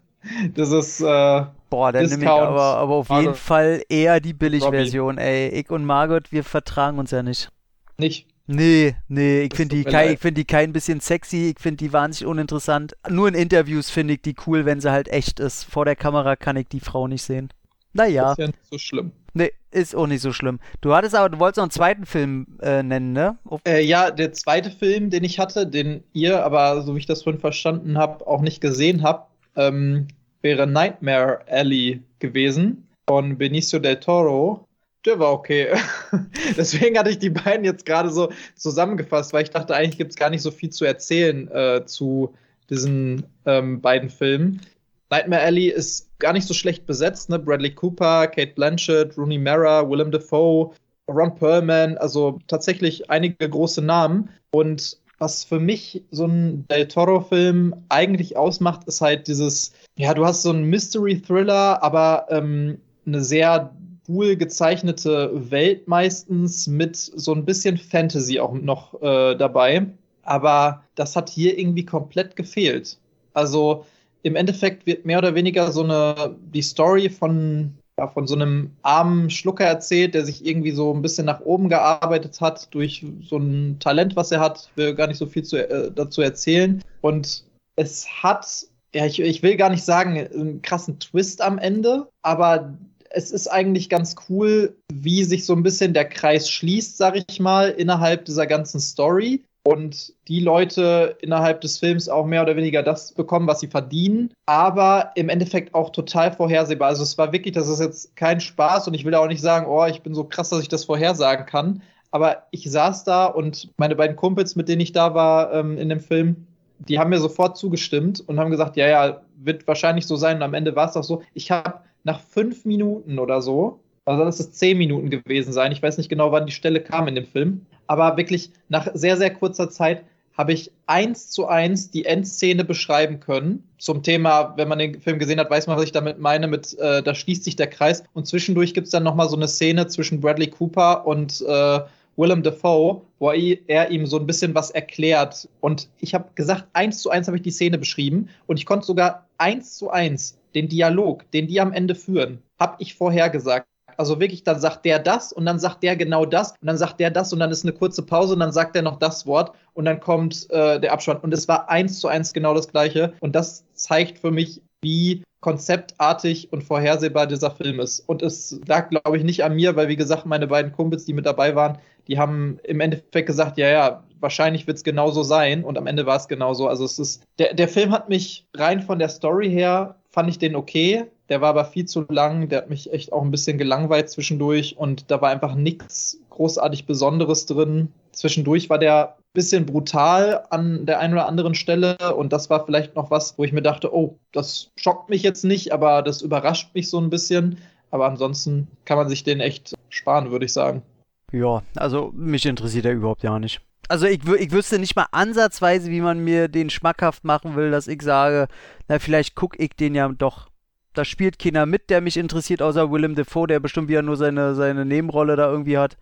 das ist äh, Boah, dann nehme ich Discount. aber, aber auf jeden Margot. Fall eher die Billigversion, ey. Ich und Margot, wir vertragen uns ja nicht. nicht. Nee, nee, ich finde die, kein, ich find die kein bisschen sexy, ich finde die wahnsinnig uninteressant. Nur in Interviews finde ich die cool, wenn sie halt echt ist. Vor der Kamera kann ich die Frau nicht sehen. Naja, Ist ja nicht so schlimm. nee, ist auch nicht so schlimm. Du hattest aber, du wolltest noch einen zweiten Film äh, nennen, ne? Äh, ja, der zweite Film, den ich hatte, den ihr aber, so wie ich das vorhin verstanden habe, auch nicht gesehen habt, ähm, wäre Nightmare Alley gewesen von Benicio del Toro. Der war okay. Deswegen hatte ich die beiden jetzt gerade so zusammengefasst, weil ich dachte, eigentlich gibt es gar nicht so viel zu erzählen äh, zu diesen ähm, beiden Filmen. Nightmare Alley ist gar nicht so schlecht besetzt, ne? Bradley Cooper, Kate Blanchett, Rooney Mara, Willem Dafoe, Ron Perlman, also tatsächlich einige große Namen. Und was für mich so ein Del Toro-Film eigentlich ausmacht, ist halt dieses, ja, du hast so einen Mystery-Thriller, aber ähm, eine sehr cool gezeichnete Welt meistens mit so ein bisschen Fantasy auch noch äh, dabei. Aber das hat hier irgendwie komplett gefehlt. Also im Endeffekt wird mehr oder weniger so eine die Story von ja, von so einem armen Schlucker erzählt, der sich irgendwie so ein bisschen nach oben gearbeitet hat durch so ein Talent, was er hat. Will gar nicht so viel zu, äh, dazu erzählen. Und es hat, ja, ich, ich will gar nicht sagen, einen krassen Twist am Ende, aber es ist eigentlich ganz cool, wie sich so ein bisschen der Kreis schließt, sag ich mal, innerhalb dieser ganzen Story und die Leute innerhalb des Films auch mehr oder weniger das bekommen, was sie verdienen, aber im Endeffekt auch total vorhersehbar. Also es war wirklich, das ist jetzt kein Spaß und ich will auch nicht sagen, oh, ich bin so krass, dass ich das vorhersagen kann, aber ich saß da und meine beiden Kumpels, mit denen ich da war ähm, in dem Film, die haben mir sofort zugestimmt und haben gesagt, ja, ja, wird wahrscheinlich so sein. Und am Ende war es auch so. Ich habe nach fünf Minuten oder so, also das ist zehn Minuten gewesen sein, ich weiß nicht genau, wann die Stelle kam in dem Film, aber wirklich nach sehr, sehr kurzer Zeit habe ich eins zu eins die Endszene beschreiben können. Zum Thema, wenn man den Film gesehen hat, weiß man, was ich damit meine, mit äh, da schließt sich der Kreis. Und zwischendurch gibt es dann nochmal so eine Szene zwischen Bradley Cooper und äh, Willem Dafoe, wo er, ihm so ein bisschen was erklärt. Und ich habe gesagt, eins zu eins habe ich die Szene beschrieben und ich konnte sogar eins zu eins den Dialog, den die am Ende führen, habe ich vorher gesagt. Also wirklich, dann sagt der das und dann sagt der genau das und dann sagt der das und dann ist eine kurze Pause und dann sagt er noch das Wort und dann kommt äh, der Abspann. Und es war eins zu eins genau das Gleiche. Und das zeigt für mich, wie konzeptartig und vorhersehbar dieser Film ist. Und es lag, glaube ich, nicht an mir, weil, wie gesagt, meine beiden Kumpels, die mit dabei waren, die haben im Endeffekt gesagt, ja, ja, wahrscheinlich wird es genauso sein. Und am Ende war es genauso. Also es ist, der, der Film hat mich rein von der Story her, fand ich den okay. Der war aber viel zu lang. Der hat mich echt auch ein bisschen gelangweilt zwischendurch. Und da war einfach nichts großartig Besonderes drin. Zwischendurch war der ein bisschen brutal an der einen oder anderen Stelle. Und das war vielleicht noch was, wo ich mir dachte, oh, das schockt mich jetzt nicht, aber das überrascht mich so ein bisschen. Aber ansonsten kann man sich den echt sparen, würde ich sagen. Ja, also mich interessiert er überhaupt ja nicht. Also ich, ich wüsste nicht mal ansatzweise, wie man mir den schmackhaft machen will, dass ich sage, na vielleicht gucke ich den ja doch. Da spielt keiner mit, der mich interessiert, außer Willem Dafoe, der bestimmt wieder nur seine, seine Nebenrolle da irgendwie hat.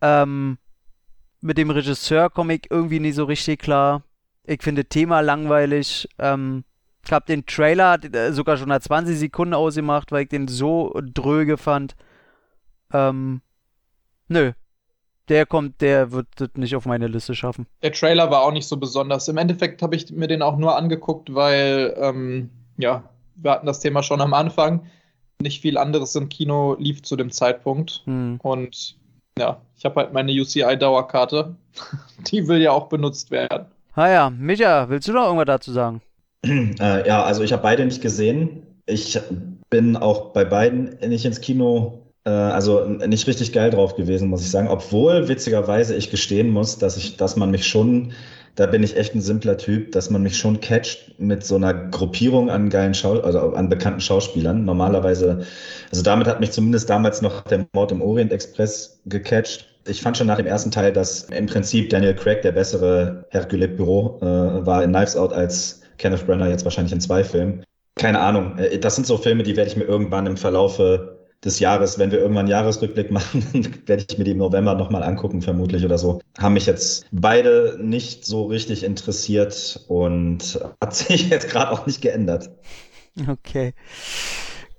Ähm, mit dem Regisseur komme ich irgendwie nicht so richtig klar. Ich finde Thema langweilig. Ähm, ich habe den Trailer sogar schon nach 20 Sekunden ausgemacht, weil ich den so dröge fand. Ähm, Nö. Der kommt, der wird das nicht auf meine Liste schaffen. Der Trailer war auch nicht so besonders. Im Endeffekt habe ich mir den auch nur angeguckt, weil, ähm, ja, wir hatten das Thema schon am Anfang. Nicht viel anderes im Kino lief zu dem Zeitpunkt. Hm. Und ja, ich habe halt meine UCI-Dauerkarte. Die will ja auch benutzt werden. Ah ja, Micha, willst du noch irgendwas dazu sagen? Äh, ja, also ich habe beide nicht gesehen. Ich bin auch bei beiden nicht ins Kino also nicht richtig geil drauf gewesen, muss ich sagen. Obwohl, witzigerweise, ich gestehen muss, dass ich, dass man mich schon, da bin ich echt ein simpler Typ, dass man mich schon catcht mit so einer Gruppierung an geilen Schau also an bekannten Schauspielern. Normalerweise, also damit hat mich zumindest damals noch der Mord im Orient Express gecatcht. Ich fand schon nach dem ersten Teil, dass im Prinzip Daniel Craig der bessere Hercule Büro äh, war in Knives Out als Kenneth Brenner jetzt wahrscheinlich in zwei Filmen. Keine Ahnung. Äh, das sind so Filme, die werde ich mir irgendwann im Verlaufe des Jahres, wenn wir irgendwann einen Jahresrückblick machen, werde ich mir die im November nochmal angucken, vermutlich oder so. Haben mich jetzt beide nicht so richtig interessiert und hat sich jetzt gerade auch nicht geändert. Okay.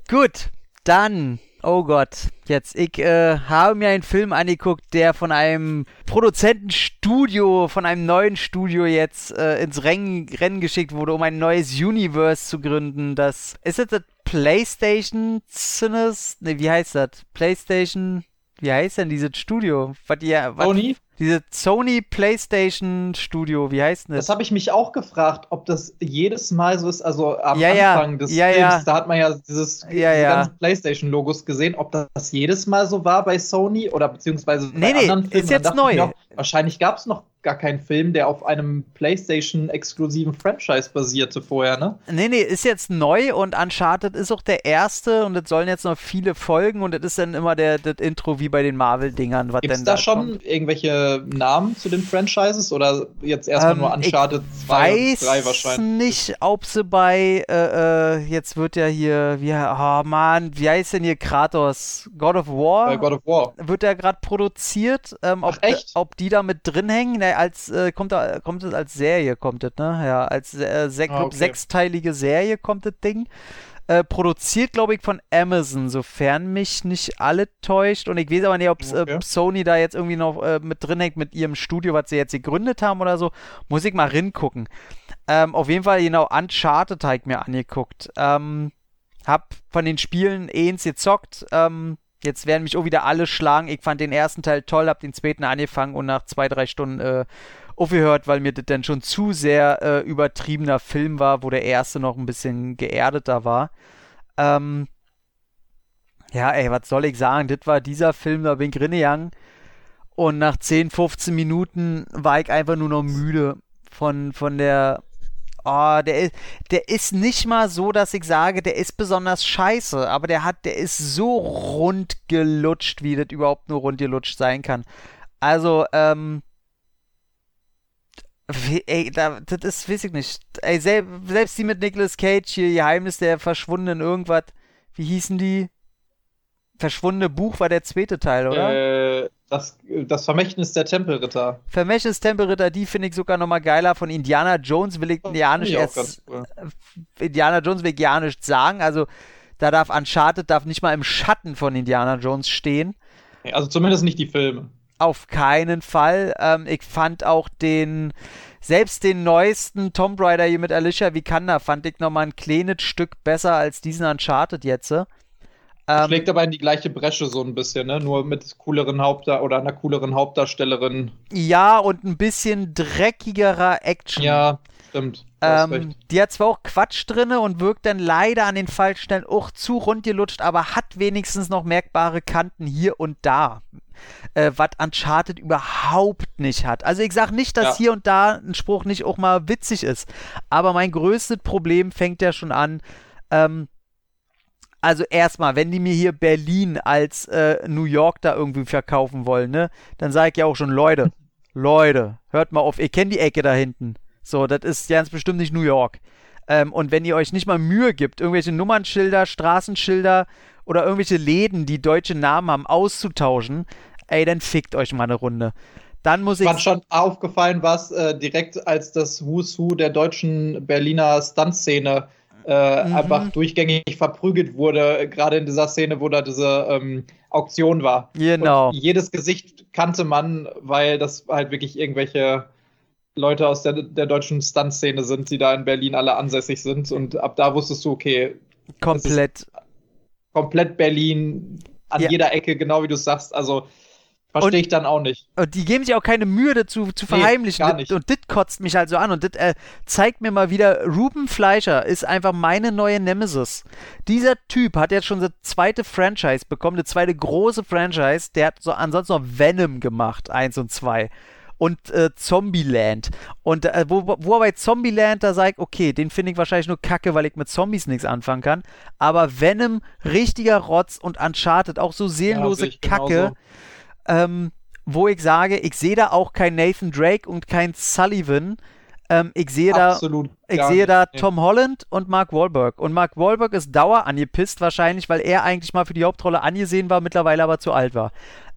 Gut, dann Oh Gott, jetzt. Ich äh, habe mir einen Film angeguckt, der von einem Produzentenstudio, von einem neuen Studio jetzt äh, ins Rennen, Rennen geschickt wurde, um ein neues Universe zu gründen. Das ist jetzt das PlayStation Cinemas? Ne, wie heißt das? PlayStation. Wie heißt denn dieses Studio? Was ihr, was, Sony? Diese Sony PlayStation Studio, wie heißt denn das? Das habe ich mich auch gefragt, ob das jedes Mal so ist, also am ja, Anfang ja. des ja, Films, da hat man ja dieses diese ganzen PlayStation-Logos gesehen, ob das jedes Mal so war bei Sony oder beziehungsweise bei Nee, nee, anderen Filmen. ist jetzt neu. Auch, wahrscheinlich gab es noch gar keinen Film, der auf einem PlayStation-exklusiven Franchise basierte vorher, ne? Nee, nee, ist jetzt neu und Uncharted ist auch der erste und es sollen jetzt noch viele folgen und es ist dann immer der, das Intro wie bei den Marvel-Dingern. Gibt es denn da schon kommt. irgendwelche Namen zu den Franchises oder jetzt erstmal Ähm, nur Uncharted ich 2 weiß und 3 wahrscheinlich? nicht, ob sie bei, äh, äh, jetzt wird ja hier, wie, oh Mann, wie heißt denn hier Kratos? God of War? Bei God of War. wird ja gerade produziert. Ähm, ob, Ach, echt? ob die da mit drin hängen? Ne, als, äh, kommt, da, kommt es als Serie, kommt es, ne? Ja, als äh, sech, Ah, okay. sechsteilige Serie kommt das Ding. Äh, produziert, glaube ich, von Amazon, sofern mich nicht alle täuscht. Und ich weiß aber nicht, ob Okay. äh, Sony da jetzt irgendwie noch äh, mit drin hängt mit ihrem Studio, was sie jetzt gegründet haben oder so. Muss ich mal ringucken. Ähm, auf jeden Fall, genau, Uncharted habe ich mir angeguckt. Ähm, hab von den Spielen eins gezockt. Ähm, jetzt werden mich auch wieder alle schlagen. Ich fand den ersten Teil toll, hab den zweiten angefangen und nach zwei, drei Stunden äh, aufgehört, weil mir das dann schon zu sehr äh, übertriebener Film war, wo der erste noch ein bisschen geerdeter war. Ähm, ja, ey, was soll ich sagen? Das war dieser Film, da bin ich rinnegegangen. Und nach 10, 15 Minuten war ich einfach nur noch müde von, von der. Oh, der ist, der ist nicht mal so, dass ich sage, der ist besonders scheiße, aber der hat, der ist so rund gelutscht, wie das überhaupt nur rund gelutscht sein kann. Also, ähm, ey, da, das ist, weiß ich nicht. Ey, sel selbst die mit Nicolas Cage hier, Geheimnis der verschwundenen irgendwas, wie hießen die? Verschwundene Buch war der zweite Teil, oder? Äh, das, das Vermächtnis der Tempelritter. Vermächtnis Tempelritter, die finde ich sogar nochmal geiler. Von Indiana Jones will ich ja nicht erst. Cool. Indiana Jones will ich ja nicht sagen. Also, da darf Uncharted darf nicht mal im Schatten von Indiana Jones stehen. Also zumindest nicht die Filme. Auf keinen Fall. Ähm, ich fand auch den, selbst den neuesten Tomb Raider hier mit Alicia Vikander fand ich nochmal ein kleines Stück besser als diesen Uncharted jetzt. Ähm, Schlägt aber in die gleiche Bresche so ein bisschen, ne? Nur mit cooleren Hauptda oder einer cooleren Hauptdarstellerin. Ja, und ein bisschen dreckigerer Action. Ja, stimmt. Ähm, die hat zwar auch Quatsch drinne und wirkt dann leider an den falschen Stellen auch zu rundgelutscht, aber hat wenigstens noch merkbare Kanten hier und da. Äh, was Uncharted überhaupt nicht hat. Also ich sage nicht, dass ja. hier und da ein Spruch nicht auch mal witzig ist. Aber mein größtes Problem fängt ja schon an, ähm, also erstmal, wenn die mir hier Berlin als äh, New York da irgendwie verkaufen wollen, ne, dann sage ich ja auch schon, Leute, Leute, hört mal auf, ihr kennt die Ecke da hinten. So, das ist ganz bestimmt nicht New York. Ähm, und wenn ihr euch nicht mal Mühe gibt, irgendwelche Nummernschilder, Straßenschilder oder irgendwelche Läden, die deutsche Namen haben, auszutauschen, ey, dann fickt euch mal eine Runde. Dann muss ich. War schon aufgefallen, was äh, direkt als das Who's Who der deutschen Berliner Stuntszene äh, mhm. einfach durchgängig verprügelt wurde, gerade in dieser Szene, wo da diese ähm, Auktion war. Genau. Und jedes Gesicht kannte man, weil das halt wirklich irgendwelche Leute aus der, der deutschen Stunt-Szene sind, die da in Berlin alle ansässig sind. Und ab da wusstest du, okay. Komplett. Komplett Berlin, an ja. jeder Ecke, genau wie du sagst. Also Verstehe ich dann auch nicht. Und die geben sich auch keine Mühe dazu zu verheimlichen. Nee, gar nicht. Und das kotzt mich halt so an. Und das äh, zeigt mir mal wieder, Ruben Fleischer ist einfach meine neue Nemesis. Dieser Typ hat jetzt schon das zweite Franchise bekommen, eine zweite große Franchise. Der hat so ansonsten noch Venom gemacht, eins und zwei. Und äh, Zombieland. Und äh, wo, wo er bei Zombieland da sagt, okay, den finde ich wahrscheinlich nur kacke, weil ich mit Zombies nichts anfangen kann. Aber Venom, richtiger Rotz und Uncharted, auch so seelenlose ja, Kacke. Ähm, wo ich sage, ich sehe da auch kein Nathan Drake und kein Sullivan. Ähm, ich sehe Absolut da, ich sehe da Tom Holland und Mark Wahlberg. Und Mark Wahlberg ist dauer angepisst wahrscheinlich, weil er eigentlich mal für die Hauptrolle angesehen war, mittlerweile aber zu alt war.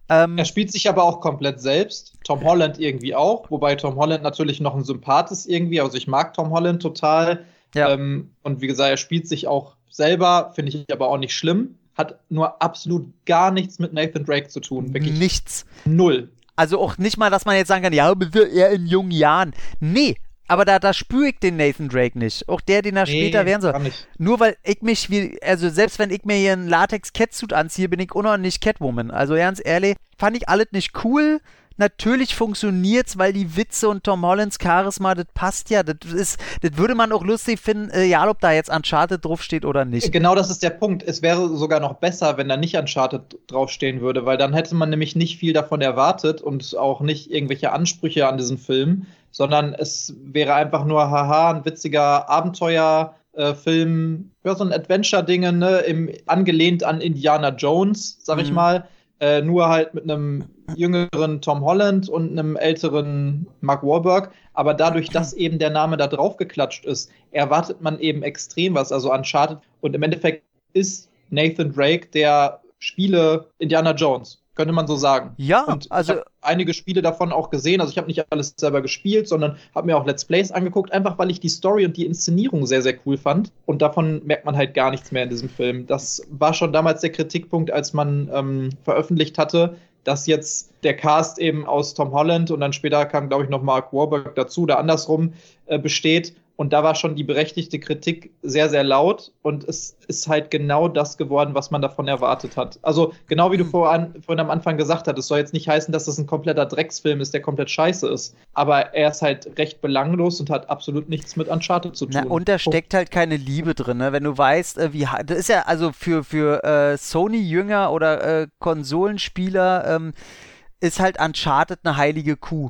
Ähm, er spielt sich aber auch komplett selbst. Tom Holland irgendwie auch, wobei Tom Holland natürlich noch ein Sympath ist irgendwie. Also ich mag Tom Holland total. Ja. Ähm, und wie gesagt, er spielt sich auch selber, finde ich aber auch nicht schlimm hat nur absolut gar nichts mit Nathan Drake zu tun. Wirklich nichts. Null. Also auch nicht mal, dass man jetzt sagen kann, ja, eher in jungen Jahren. Nee, aber da, da spüre ich den Nathan Drake nicht. Auch der, den er nee, später werden soll. Nur weil ich mich wie, also selbst wenn ich mir hier einen Latex-Catsuit anziehe, bin ich unordentlich Catwoman. Also ganz ehrlich, fand ich alles nicht cool natürlich funktioniert's, weil die Witze und Tom Hollands Charisma, das passt ja. Das, ist, das würde man auch lustig finden, egal ob da jetzt Uncharted draufsteht oder nicht. Genau das ist der Punkt. Es wäre sogar noch besser, wenn da nicht Uncharted draufstehen würde, weil dann hätte man nämlich nicht viel davon erwartet und auch nicht irgendwelche Ansprüche an diesen Film, sondern es wäre einfach nur, haha, ein witziger Abenteuer. Äh, Film, ja, so ein Adventure-Ding, ne, im, angelehnt an Indiana Jones, sag ich mhm. mal, äh, nur halt mit einem jüngeren Tom Holland und einem älteren Mark Wahlberg. Aber dadurch, dass eben der Name da drauf geklatscht ist, erwartet man eben extrem was, also Uncharted. Und im Endeffekt ist Nathan Drake der Spiele Indiana Jones. Könnte man so sagen. Ja, und also einige Spiele davon auch gesehen. Also ich habe nicht alles selber gespielt, sondern habe mir auch Let's Plays angeguckt, einfach weil ich die Story und die Inszenierung sehr, sehr cool fand. Und davon merkt man halt gar nichts mehr in diesem Film. Das war schon damals der Kritikpunkt, als man ähm, veröffentlicht hatte, dass jetzt der Cast eben aus Tom Holland und dann später kam, glaube ich, noch Mark Warburg dazu oder andersrum äh, besteht und da war schon die berechtigte Kritik sehr, sehr laut. Und es ist halt genau das geworden, was man davon erwartet hat. Also, genau wie du hm. voran, vorhin am Anfang gesagt hast, es soll jetzt nicht heißen, dass das ein kompletter Drecksfilm ist, der komplett scheiße ist. Aber er ist halt recht belanglos und hat absolut nichts mit Uncharted zu tun. Na, und da steckt halt keine Liebe drin, ne? Wenn du weißt, äh, wie. Das ist ja also für, für äh, Sony-Jünger oder äh, Konsolenspieler. Ähm, ist halt Uncharted eine heilige Kuh.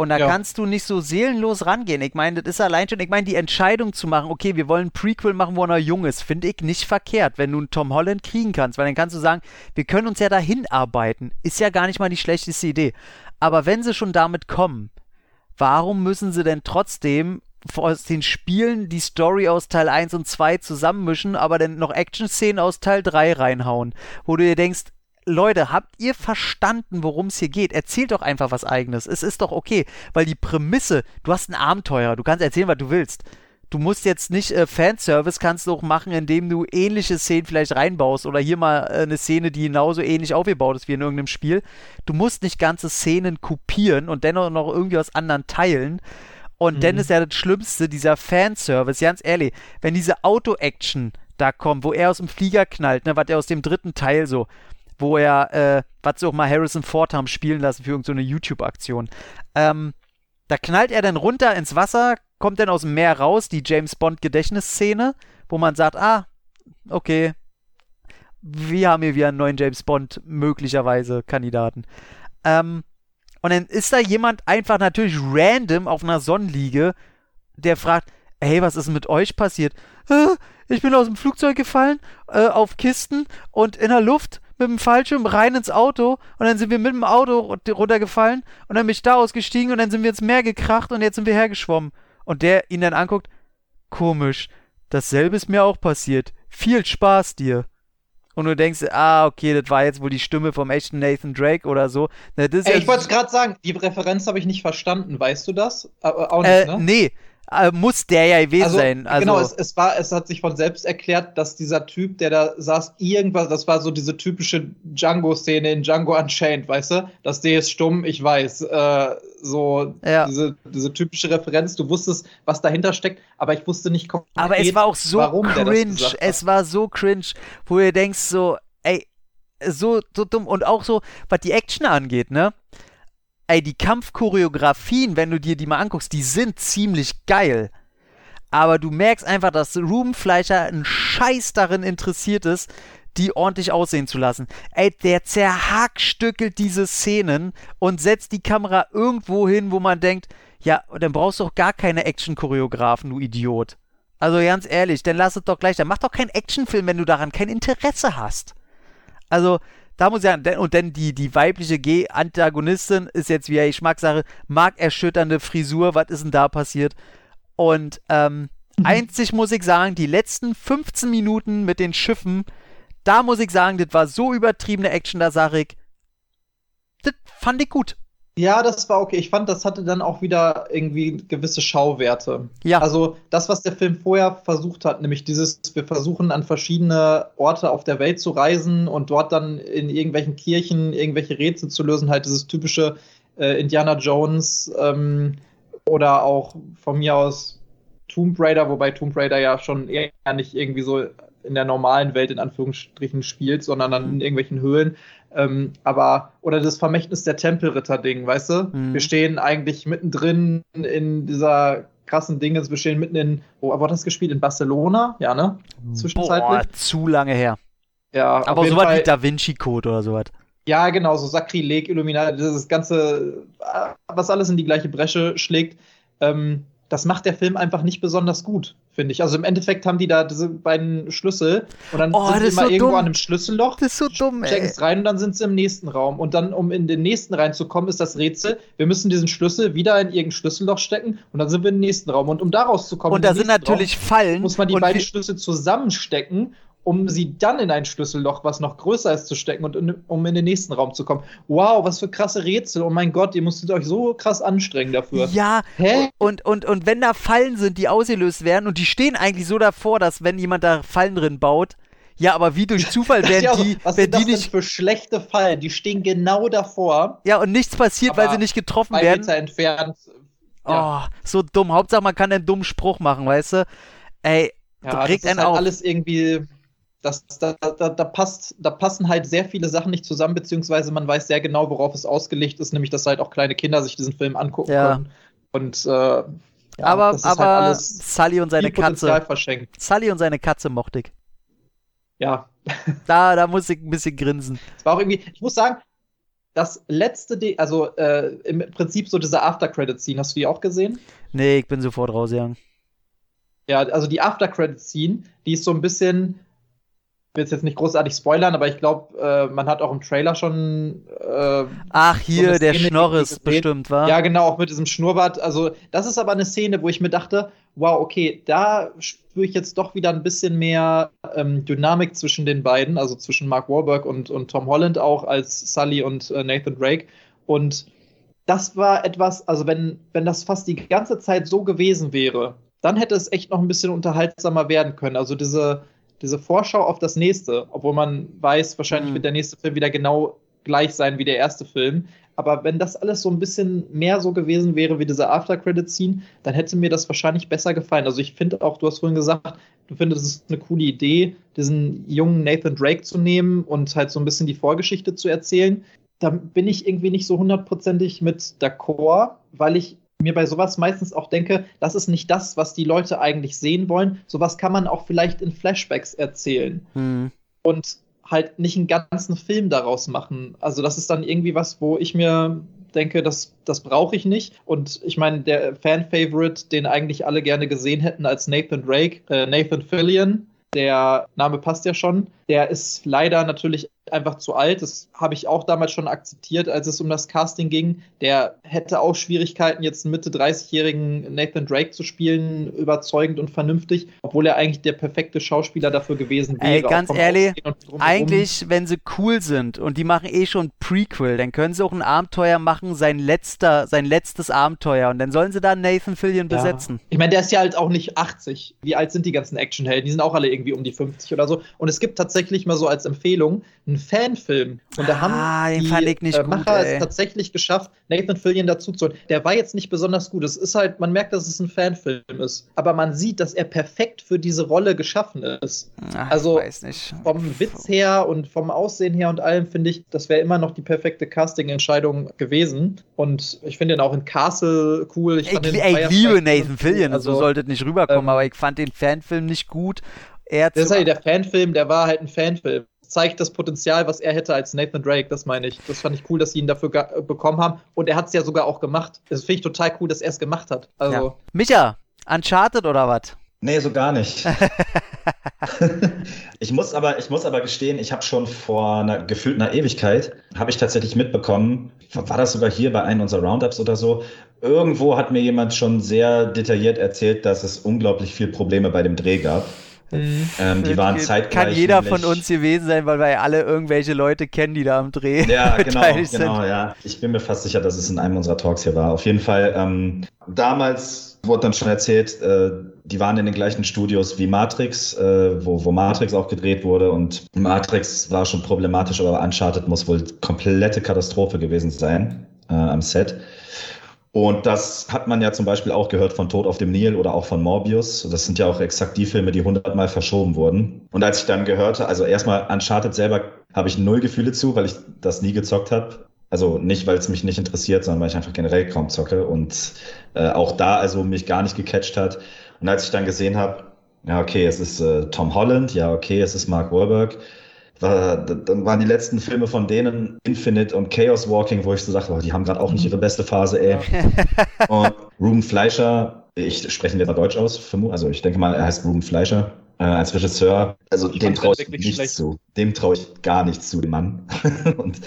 Und da Ja. kannst du nicht so seelenlos rangehen. Ich meine, das ist allein schon, ich meine, die Entscheidung zu machen, okay, wir wollen ein Prequel machen, wo er noch jung ist, finde ich nicht verkehrt, wenn du einen Tom Holland kriegen kannst, weil dann kannst du sagen, wir können uns ja dahin arbeiten. Ist ja gar nicht mal die schlechteste Idee. Aber wenn sie schon damit kommen, warum müssen sie denn trotzdem aus den Spielen die Story aus Teil 1 und 2 zusammenmischen, aber dann noch Action-Szenen aus Teil 3 reinhauen, wo du dir denkst, Leute, habt ihr verstanden, worum es hier geht? Erzählt doch einfach was eigenes. Es ist doch okay, weil die Prämisse, du hast ein Abenteuer, du kannst erzählen, was du willst. Du musst jetzt nicht äh, Fanservice kannst du auch machen, indem du ähnliche Szenen vielleicht reinbaust oder hier mal äh, eine Szene, die genauso ähnlich aufgebaut ist wie in irgendeinem Spiel. Du musst nicht ganze Szenen kopieren und dennoch noch irgendwie aus anderen teilen. Und dann ist ja das Schlimmste, dieser Fanservice, ganz ehrlich, wenn diese Auto-Action da kommt, wo er aus dem Flieger knallt, ne, was er aus dem dritten Teil so, wo er, äh, was sie auch mal Harrison Ford haben spielen lassen für irgendeine YouTube-Aktion. Ähm, da knallt er dann runter ins Wasser, kommt dann aus dem Meer raus, die James Bond-Gedächtnisszene, wo man sagt, ah, okay, wir haben hier wieder einen neuen James Bond möglicherweise Kandidaten. Ähm, und dann ist da jemand einfach natürlich random auf einer Sonnenliege, der fragt, hey, was ist mit euch passiert? "Äh, Ich bin aus dem Flugzeug gefallen, äh, auf Kisten und in der Luft mit dem Fallschirm rein ins Auto und dann sind wir mit dem Auto run- runtergefallen und dann bin ich da ausgestiegen und dann sind wir ins Meer gekracht und jetzt sind wir hergeschwommen. Und der ihn dann anguckt, komisch, dasselbe ist mir auch passiert. Viel Spaß dir. Und du denkst, ah, okay, das war jetzt wohl die Stimme vom echten Nathan Drake oder so. Na, Ey, ich wollte es gerade sagen, die Referenz habe ich nicht verstanden, weißt du das? Äh, auch nicht, Äh, ne? nee, äh, muss der ja gewesen sein. Also, genau, es, es war, es hat sich von selbst erklärt, dass dieser Typ, der da saß, irgendwas, das war so diese typische Django-Szene in Django Unchained, weißt du? Das D ist stumm, ich weiß. Äh, so Ja. diese, diese typische Referenz, du wusstest, was dahinter steckt, aber ich wusste nicht konkret, aber es war auch so cringe. Es war so cringe, wo du denkst so, ey, so, so dumm. Und auch so, was die Action angeht, ne? Ey, die Kampfchoreografien, wenn du dir die mal anguckst, die sind ziemlich geil. Aber du merkst einfach, dass Ruben Fleischer ein Scheiß darin interessiert ist, die ordentlich aussehen zu lassen. Ey, der zerhackstückelt diese Szenen und setzt die Kamera irgendwo hin, wo man denkt, ja, dann brauchst du auch gar keine Action-Choreografen, du Idiot. Also ganz ehrlich, dann lass es doch gleich. Dann mach doch keinen Actionfilm, wenn du daran kein Interesse hast. Also, da muss ich sagen, denn- und dann die, die weibliche G-Antagonistin ist jetzt wieder Geschmackssache, markerschütternde Frisur, was ist denn da passiert? Und ähm, einzig muss ich sagen, die letzten 15 Minuten mit den Schiffen, da muss ich sagen, das war so übertriebene Action, da sag ich, das fand ich gut. Ja, das war okay. Ich fand, das hatte dann auch wieder irgendwie gewisse Schauwerte. Ja. Also das, was der Film vorher versucht hat, nämlich dieses, wir versuchen an verschiedene Orte auf der Welt zu reisen und dort dann in irgendwelchen Kirchen irgendwelche Rätsel zu lösen, halt dieses typische äh, Indiana Jones ähm, oder auch von mir aus Tomb Raider, wobei Tomb Raider ja schon eher nicht irgendwie so in der normalen Welt in Anführungsstrichen spielt, sondern dann in irgendwelchen Höhlen. Ähm, aber, oder das Vermächtnis der Tempelritter-Ding, weißt du? Mhm. Wir stehen eigentlich mittendrin in dieser krassen Dinge, wir stehen mitten in, wo wo hat das gespielt? In Barcelona? Ja, ne? Zwischenzeitlich. Boah, zu lange her. Ja, Aber sowas Fall- wie Da Vinci Code oder sowas. ja, genau, so Sakrileg, Illuminati, dieses ganze, äh, was alles in die gleiche Bresche schlägt, ähm, das macht der Film einfach nicht besonders gut, finde ich. Also im Endeffekt haben die da diese beiden Schlüssel und dann Oh, sind sie mal so irgendwo dumm. an einem Schlüsselloch, Das ist so dumm, ey. es rein und dann sind sie im nächsten Raum. Und dann, um in den nächsten reinzukommen, ist das Rätsel, wir müssen diesen Schlüssel wieder in irgendein Schlüsselloch stecken und dann sind wir im nächsten Raum. Und um da rauszukommen, Und da sind natürlich Raum, Fallen. muss man die beiden Schlüssel zusammenstecken, um sie dann in ein Schlüsselloch, was noch größer ist, zu stecken und in, um in den nächsten Raum zu kommen. Wow, was für krasse Rätsel. Oh mein Gott, ihr musstet euch so krass anstrengen dafür. Ja, Hä? und, und, und wenn da Fallen sind, die ausgelöst werden und die stehen eigentlich so davor, dass wenn jemand da Fallen drin baut, ja, aber wie durch Zufall ja werden so, die, was werden sind die nicht, für schlechte Fallen? Die stehen genau davor, ja, und nichts passiert, weil sie nicht getroffen zwei werden. Meter entfernt. Ja, Oh, so dumm. Hauptsache, man kann einen dummen Spruch machen, weißt du? Ey, ja regt das ist einen halt auf. alles irgendwie. Das, da, da, da, passt, da passen halt sehr viele Sachen nicht zusammen, beziehungsweise man weiß sehr genau, worauf es ausgelegt ist, nämlich dass halt auch kleine Kinder sich diesen Film angucken Ja. können. Und äh, ja, aber, das ist aber halt alles Sully und seine Katze. verschenkt. Sully und seine Katze mochte ich. Ja, Da, da muss ich ein bisschen grinsen. es war auch irgendwie, ich muss sagen, das letzte, De also äh, im Prinzip so diese After-Credit-Scene, hast du die auch gesehen? Nee, ich bin sofort rausgegangen. Ja, also die After-Credit-Scene, die ist so ein bisschen, ich will jetzt nicht großartig spoilern, aber ich glaube, äh, man hat auch im Trailer schon. Äh, Ach, hier, eine der Schnorris bestimmt, war. Ja, genau, auch mit diesem Schnurrbart. Also, das ist aber eine Szene, wo ich mir dachte, wow, okay, da spüre ich jetzt doch wieder ein bisschen mehr ähm, Dynamik zwischen den beiden, also zwischen Mark Wahlberg und, und Tom Holland auch als Sully und äh, Nathan Drake. Und das war etwas, also wenn, wenn das fast die ganze Zeit so gewesen wäre, dann hätte es echt noch ein bisschen unterhaltsamer werden können. Also diese, diese Vorschau auf das nächste, obwohl man weiß, wahrscheinlich Mhm. wird der nächste Film wieder genau gleich sein wie der erste Film. Aber wenn das alles so ein bisschen mehr so gewesen wäre wie diese After-Credit-Scene, dann hätte mir das wahrscheinlich besser gefallen. Also ich finde auch, du hast vorhin gesagt, du findest es eine coole Idee, diesen jungen Nathan Drake zu nehmen und halt so ein bisschen die Vorgeschichte zu erzählen. Da bin ich irgendwie nicht so hundertprozentig mit d'accord, weil ich mir bei sowas meistens auch denke, das ist nicht das, was die Leute eigentlich sehen wollen. Sowas kann man auch vielleicht in Flashbacks erzählen Hm. und halt nicht einen ganzen Film daraus machen. Also das ist dann irgendwie was, wo ich mir denke, das, das brauche ich nicht. Und ich meine, der Fan-Favorite, den eigentlich alle gerne gesehen hätten als Nathan Drake, äh, Nathan Fillion, der Name passt ja schon, der ist leider natürlich einfach zu alt. Das habe ich auch damals schon akzeptiert, als es um das Casting ging. Der hätte auch Schwierigkeiten, jetzt einen Mitte 30-jährigen Nathan Drake zu spielen, überzeugend und vernünftig, obwohl er eigentlich der perfekte Schauspieler dafür gewesen wäre. Ey, ganz ehrlich. Eigentlich, wenn sie cool sind und die machen eh schon Prequel, dann können sie auch ein Abenteuer machen, sein letzter, sein letztes Abenteuer und dann sollen sie da Nathan Fillion Ja. besetzen. Ich meine, der ist ja halt auch nicht 80. Wie alt sind die ganzen Actionhelden? Die sind auch alle irgendwie um die 50 oder so. Und es gibt tatsächlich mal so als Empfehlung einen Fanfilm. Und da Ah, haben die ich äh, gut, Macher ey. es tatsächlich geschafft, Nathan Fillion dazu zu holen. Der war jetzt nicht besonders gut. Es ist halt, man merkt, dass es ein Fanfilm ist. Aber man sieht, dass er perfekt für diese Rolle geschaffen ist. Ach, Also, ich. Vom Witz her und vom Aussehen her und allem finde ich, das wäre immer noch die perfekte Casting-Entscheidung gewesen. Und ich finde ihn auch in Castle cool. Ich, ich Firefly liebe. Nathan Fillion, Also, so sollte es nicht rüberkommen, ähm, aber ich fand den Fanfilm nicht gut. Er Das ist halt der Fanfilm, der war halt ein Fanfilm. Zeigt das Potenzial, was er hätte als Nathan Drake, das meine ich. Das fand ich cool, dass sie ihn dafür ga- bekommen haben. Und er hat es ja sogar auch gemacht. Das finde ich total cool, dass er es gemacht hat. Also, ja. Micha, Uncharted oder was? Nee, so gar nicht. ich, muss aber, ich muss aber gestehen, ich habe schon vor einer gefühlt einer Ewigkeit, habe ich tatsächlich mitbekommen, war das sogar hier bei einem unserer Roundups oder so, irgendwo hat mir jemand schon sehr detailliert erzählt, dass es unglaublich viel Probleme bei dem Dreh gab. Mhm. Ähm, die waren Kann zeitgleich. jeder nämlich- von uns gewesen sein, weil wir ja alle irgendwelche Leute kennen, die da am Dreh Ja, genau, genau, ja. Ich bin mir fast sicher, dass es in einem unserer Talks hier war. Auf jeden Fall, ähm, damals wurde dann schon erzählt, äh, die waren in den gleichen Studios wie Matrix, äh, wo, wo Matrix auch gedreht wurde. Und Matrix war schon problematisch, aber Uncharted muss wohl komplette Katastrophe gewesen sein äh, am Set. Und das hat man ja zum Beispiel auch gehört von Tod auf dem Nil oder auch von Morbius. Das sind ja auch exakt die Filme, die hundertmal verschoben wurden. Und als ich dann gehörte, also erstmal Uncharted selber habe ich null Gefühle zu, weil ich das nie gezockt habe. Also nicht, weil es mich nicht interessiert, sondern weil ich einfach generell kaum zocke und äh, auch da also mich gar nicht gecatcht hat. Und als ich dann gesehen habe, ja okay, es ist äh, Tom Holland, ja okay, es ist Mark Wahlberg, dann waren die letzten Filme von denen Infinite und Chaos Walking, wo ich so dachte, oh, die haben gerade auch nicht ihre beste Phase, ey. und Ruben Fleischer, ich spreche ihn jetzt mal Deutsch aus, also ich denke mal, er heißt Ruben Fleischer, äh, als Regisseur. Also Ich dem traue ich nichts schlecht. zu. Dem traue ich gar nichts zu, dem Mann. und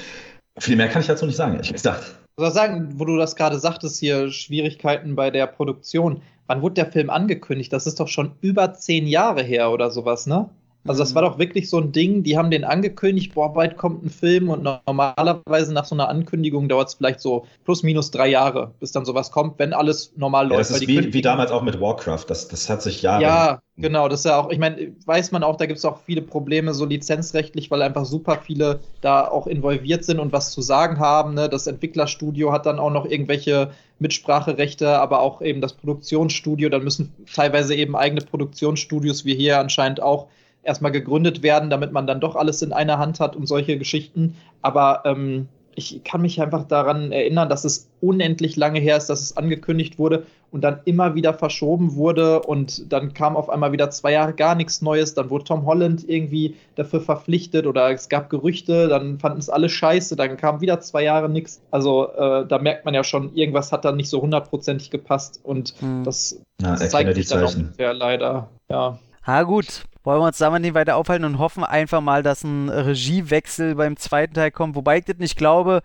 viel mehr kann ich dazu nicht sagen, ehrlich gesagt. Ich soll sagen, wo du das gerade sagtest, hier Schwierigkeiten bei der Produktion. Wann wurde der Film angekündigt? Das ist doch schon über zehn Jahre her oder sowas, ne? Also das Mhm. war doch wirklich so ein Ding, die haben den angekündigt, boah, bald kommt ein Film und normalerweise nach so einer Ankündigung dauert es vielleicht so plus minus drei Jahre, bis dann sowas kommt, wenn alles normal Ja, läuft. das weil ist wie, wie damals auch mit Warcraft. Das, das hat sich Jahre. Ja, genau, das ist ja auch, ich meine, weiß man auch, da gibt es auch viele Probleme so lizenzrechtlich, weil einfach super viele da auch involviert sind und was zu sagen haben. Ne? Das Entwicklerstudio hat dann auch noch irgendwelche Mitspracherechte, aber auch eben das Produktionsstudio. Dann müssen teilweise eben eigene Produktionsstudios wie hier anscheinend auch erstmal gegründet werden, damit man dann doch alles in einer Hand hat und solche Geschichten. Aber ähm, ich kann mich einfach daran erinnern, dass es unendlich lange her ist, dass es angekündigt wurde. und dann immer wieder verschoben wurde und dann kam auf einmal wieder zwei Jahre gar nichts Neues, dann wurde Tom Holland irgendwie dafür verpflichtet oder es gab Gerüchte, dann fanden es alle scheiße, dann kam wieder zwei Jahre nichts. Also äh, da merkt man ja schon, irgendwas hat dann nicht so hundertprozentig gepasst und hm. das, ja, das zeigt sich dann auch ja, leider, ja. Ah, gut. Wollen wir uns damit nicht weiter aufhalten und hoffen einfach mal, dass ein Regiewechsel beim zweiten Teil kommt. Wobei ich das nicht glaube,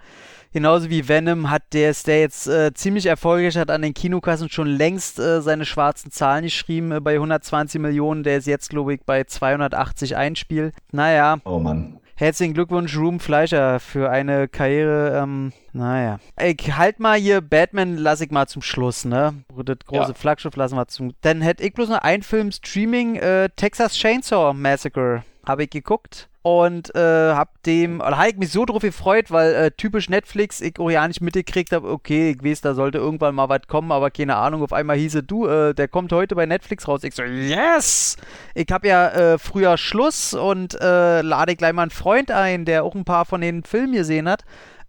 genauso wie Venom hat der, der jetzt äh, ziemlich erfolgreich, hat an den Kinokassen schon längst äh, seine schwarzen Zahlen geschrieben äh, bei 120 Millionen. Der ist jetzt, glaube ich, bei 280 Einspiel. Naja. Oh Mann. Herzlichen Glückwunsch, Room Fleischer, für eine Karriere. Ähm, naja. Ich halt mal hier Batman, lass ich mal zum Schluss, ne? Das große ja. Flaggschiff lassen wir zum. Dann hätte ich bloß noch einen Film Streaming, äh, Texas Chainsaw Massacre. Habe ich geguckt und äh, hab dem, oder habe ich mich so drauf gefreut, weil äh, typisch Netflix, ich auch ja nicht mitgekriegt habe, okay, ich weiß, da sollte irgendwann mal was kommen, aber keine Ahnung, auf einmal hieße du, äh, der kommt heute bei Netflix raus. Ich so, yes! Ich habe ja äh, früher Schluss und äh, lade gleich mal einen Freund ein, der auch ein paar von den Filmen gesehen hat.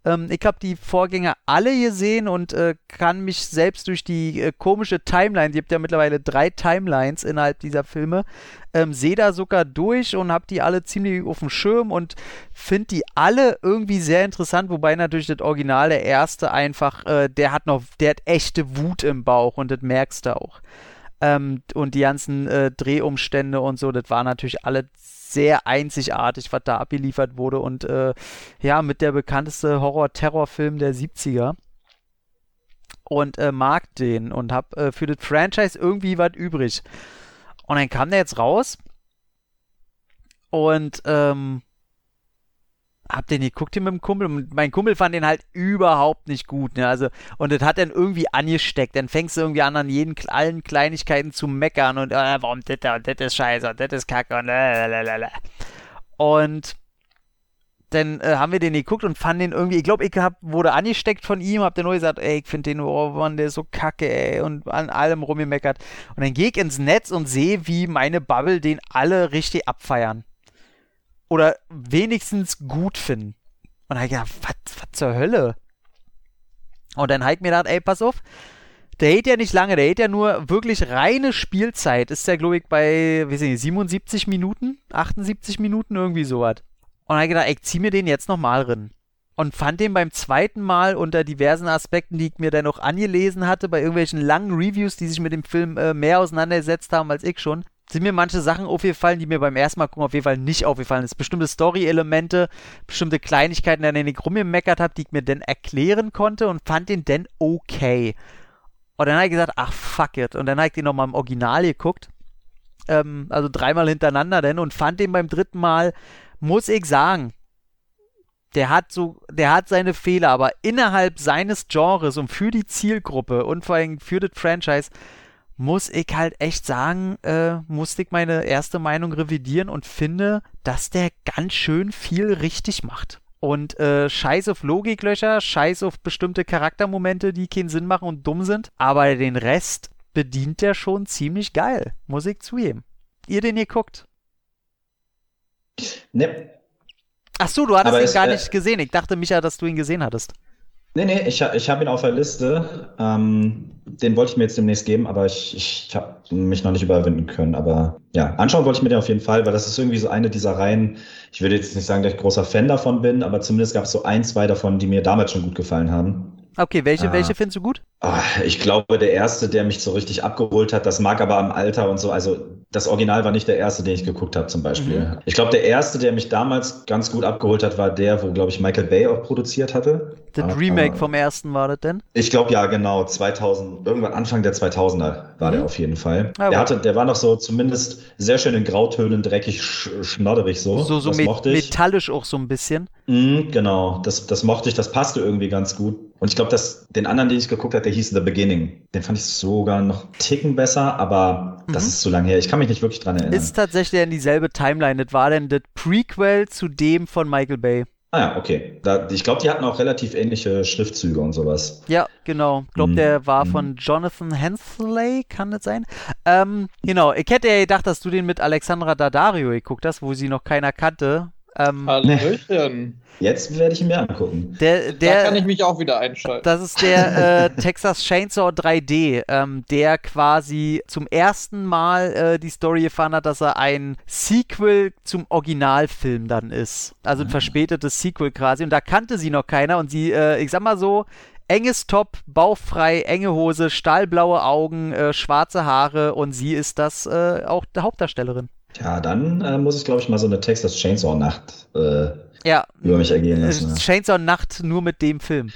Ähm, ich habe die Vorgänger alle gesehen und äh, kann mich selbst durch die äh, komische Timeline, die habt ja mittlerweile drei Timelines innerhalb dieser Filme, ähm, sehe da sogar durch und habe die alle ziemlich auf dem Schirm und finde die alle irgendwie sehr interessant, wobei natürlich das Original, der erste einfach, äh, der hat noch, der hat echte Wut im Bauch und das merkst du auch. Ähm, und die ganzen äh, Drehumstände und so, das war natürlich alle sehr einzigartig, was da abgeliefert wurde. Und äh, ja, mit der bekannteste Horror-Terror-Film der 70er und äh, mag den und hab äh, für das Franchise irgendwie was übrig. Und dann kam der jetzt raus. Und ähm, hab den geguckt hier mit dem Kumpel und mein Kumpel fand den halt überhaupt nicht gut. Ne? Also, und das hat dann irgendwie angesteckt. Dann fängst du irgendwie an, an jeden, allen Kleinigkeiten zu meckern und äh, warum das da und das ist scheiße und das ist kacke und lalalala. Und dann äh, haben wir den geguckt und fanden den irgendwie, ich glaube, ich hab, wurde angesteckt von ihm, hab dann nur gesagt, ey, ich finde den, oh Mann, der ist so kacke, ey, und an allem rumgemeckert. Und dann gehe ich ins Netz und sehe, wie meine Bubble den alle richtig abfeiern oder wenigstens gut finden. Und dann hab ich gedacht, was zur Hölle? Und dann habe ich mir gedacht, ey, pass auf, der hält ja nicht lange, der hält ja nur wirklich reine Spielzeit. Ist der, glaube ich, bei, wie nicht, 77 Minuten, 78 Minuten, irgendwie sowas. Und dann habe ich gedacht, ey, ich zieh mir den jetzt nochmal rein. Und fand den beim zweiten Mal unter diversen Aspekten, die ich mir dann noch angelesen hatte, bei irgendwelchen langen Reviews, die sich mit dem Film äh, mehr auseinandergesetzt haben als ich schon, sind mir manche Sachen aufgefallen, die mir beim ersten Mal gucken auf jeden Fall nicht aufgefallen sind. Bestimmte Story-Elemente, bestimmte Kleinigkeiten, an denen ich rumgemeckert habe, die ich mir dann erklären konnte und fand den dann okay. Und dann habe ich gesagt, ach fuck it. Und dann habe ich den nochmal im Original geguckt. Ähm, also dreimal hintereinander denn und fand den beim dritten Mal, muss ich sagen, der hat so, der hat seine Fehler, aber innerhalb seines Genres und für die Zielgruppe und vor allem für das Franchise muss ich halt echt sagen, äh, musste ich meine erste Meinung revidieren und finde, dass der ganz schön viel richtig macht. Und äh, scheiß auf Logiklöcher, scheiß auf bestimmte Charaktermomente, die keinen Sinn machen und dumm sind. Aber den Rest bedient der schon ziemlich geil, muss ich zugeben. Ihr den hier guckt? Ne. Ach so, du hattest Aber ihn gar äh, nicht gesehen. Ich dachte, Micha, dass du ihn gesehen hattest. Nee, nee, ich, ich habe ihn auf der Liste. Ähm, den wollte ich mir jetzt demnächst geben, aber ich, ich habe mich noch nicht überwinden können. Aber ja, anschauen wollte ich mir den auf jeden Fall, weil das ist irgendwie so eine dieser Reihen. Ich würde jetzt nicht sagen, dass ich großer Fan davon bin, aber zumindest gab es so ein, zwei davon, die mir damals schon gut gefallen haben. Okay, welche, ah. welche findest du gut? Ah, ich glaube, der erste, der mich so richtig abgeholt hat, das mag aber am Alter und so. Also, das Original war nicht der erste, den ich geguckt habe, zum Beispiel. Mhm. Ich glaube, der erste, der mich damals ganz gut abgeholt hat, war der, wo, glaube ich, Michael Bay auch produziert hatte. Das ah, Remake vom ersten war das denn? Ich glaube, ja, genau. 2000, irgendwann Anfang der 2000er war mhm. der auf jeden Fall. Aber der, hatte, der war noch so zumindest sehr schön in Grautönen, dreckig, sch schnodderig so. So, so met metallisch auch so ein bisschen. Mhm, genau, das, das mochte ich, das passte irgendwie ganz gut. Und ich glaube, dass den anderen, den ich geguckt habe, der hieß The Beginning. Den fand ich sogar noch einen Ticken besser, aber mhm. das ist zu lange her. Ich kann mich nicht wirklich dran erinnern. Ist tatsächlich in dieselbe Timeline. Das war denn das Prequel zu dem von Michael Bay. Ah ja, okay. Da, ich glaube, die hatten auch relativ ähnliche Schriftzüge und sowas. Ja, genau. Ich glaube, mhm. der war mhm. von Jonathan Hensley, kann das sein? Ähm, genau, ich hätte ja gedacht, dass du den mit Alexandra Daddario geguckt hast, wo sie noch keiner kannte Ähm, Hallöchen. Jetzt werde ich ihn mir angucken. der, da der, kann ich mich auch wieder einschalten. Das ist der äh, Texas Chainsaw 3D, ähm, der quasi zum ersten Mal äh, die Story erfahren hat, dass er ein Sequel zum Originalfilm dann ist. Also ein verspätetes Sequel quasi. Und da kannte sie noch keiner. Und sie, äh, ich sag mal so, enges Top, bauchfrei, enge Hose, stahlblaue Augen, äh, schwarze Haare. Und sie ist das äh, auch der Hauptdarstellerin. Ja, dann äh, muss ich, glaube ich, mal so eine Texas Chainsaw-Nacht äh, Ja, über mich ergehen lassen. ja. Chainsaw Nacht nur mit dem Film.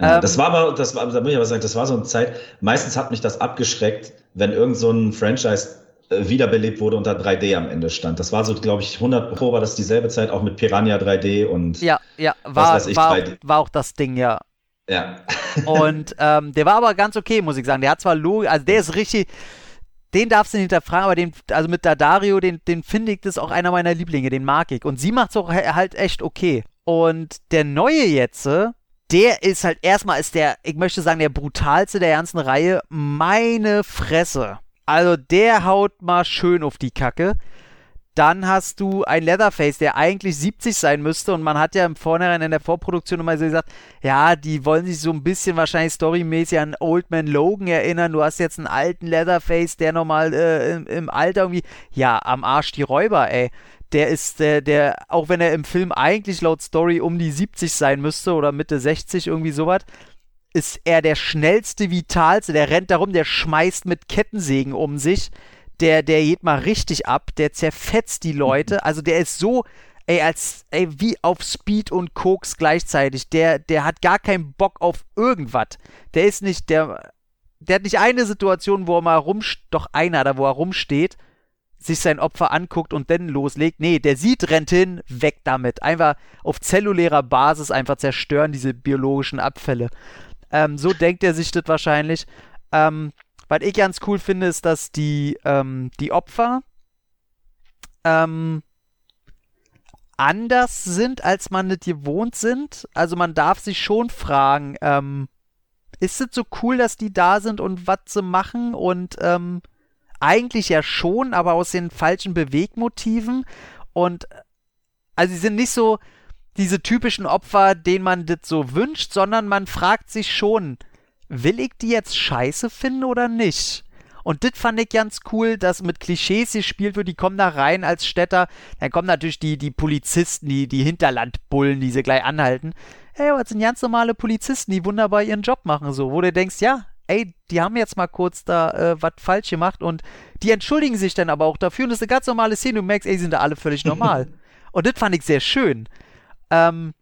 Ja, Ähm, das war aber, das war, da muss ich aber sagen, das war so eine Zeit, meistens hat mich das abgeschreckt, wenn irgend so ein Franchise äh, wiederbelebt wurde und da 3D am Ende stand. Das war so, glaube ich, 100 Pro war das dieselbe Zeit auch mit Piranha 3D und Ja, ja, war, ich, war, 3D. war auch das Ding, ja. ja. Und ähm, der war aber ganz okay, muss ich sagen. Der hat zwar Logik, also der ist richtig, den darfst du nicht hinterfragen, aber den, also mit Dadario, den, den finde ich, das ist auch einer meiner Lieblinge, den mag ich. Und sie macht es auch halt echt okay. Und der neue jetzt, der ist halt erstmal ist der, ich möchte sagen, der brutalste der ganzen Reihe. Meine Fresse. Also der haut mal schön auf die Kacke. Dann hast du ein Leatherface, der eigentlich 70 sein müsste. Und man hat ja im Vornherein in der Vorproduktion immer so gesagt, ja, die wollen sich so ein bisschen wahrscheinlich storymäßig an Old Man Logan erinnern. Du hast jetzt einen alten Leatherface, der nochmal äh, im, im Alter irgendwie, ja, am Arsch die Räuber, ey. Der ist der, der, auch wenn er im Film eigentlich laut Story um die 70 sein müsste oder Mitte 60, irgendwie sowas, ist er der schnellste, vitalste. Der rennt darum, der schmeißt mit Kettensägen um sich. Der, der geht mal richtig ab, der zerfetzt die Leute. Also der ist so, ey, als, ey, wie auf Speed und Koks gleichzeitig. Der, der hat gar keinen Bock auf irgendwas. Der ist nicht, der, der hat nicht eine Situation, wo er mal rumsteht, doch einer da, wo er rumsteht, sich sein Opfer anguckt und dann loslegt. Nee, der sieht, rennt hin, weg damit. Einfach auf zellulärer Basis einfach zerstören diese biologischen Abfälle. Ähm, so denkt er sich das wahrscheinlich. Ähm, was ich ganz cool finde, ist, dass die, ähm, die Opfer ähm, anders sind, als man das gewohnt sind. Also man darf sich schon fragen, ähm, ist es so cool, dass die da sind und was sie machen? Und ähm, eigentlich ja schon, aber aus den falschen Bewegmotiven. Und also sie sind nicht so diese typischen Opfer, denen man das so wünscht, sondern man fragt sich schon, will ich die jetzt scheiße finden oder nicht? Und das fand ich ganz cool, dass mit Klischees gespielt wird. Die kommen da rein als Städter. Dann kommen natürlich die, die Polizisten, die, die Hinterlandbullen, die sie gleich anhalten. Ey, aber das sind ganz normale Polizisten, die wunderbar ihren Job machen, so. Wo du denkst, ja, ey, die haben jetzt mal kurz da äh, was falsch gemacht und die entschuldigen sich dann aber auch dafür. Und das ist eine ganz normale Szene. Du merkst, ey, sind da alle völlig normal. und das fand ich sehr schön. Ähm,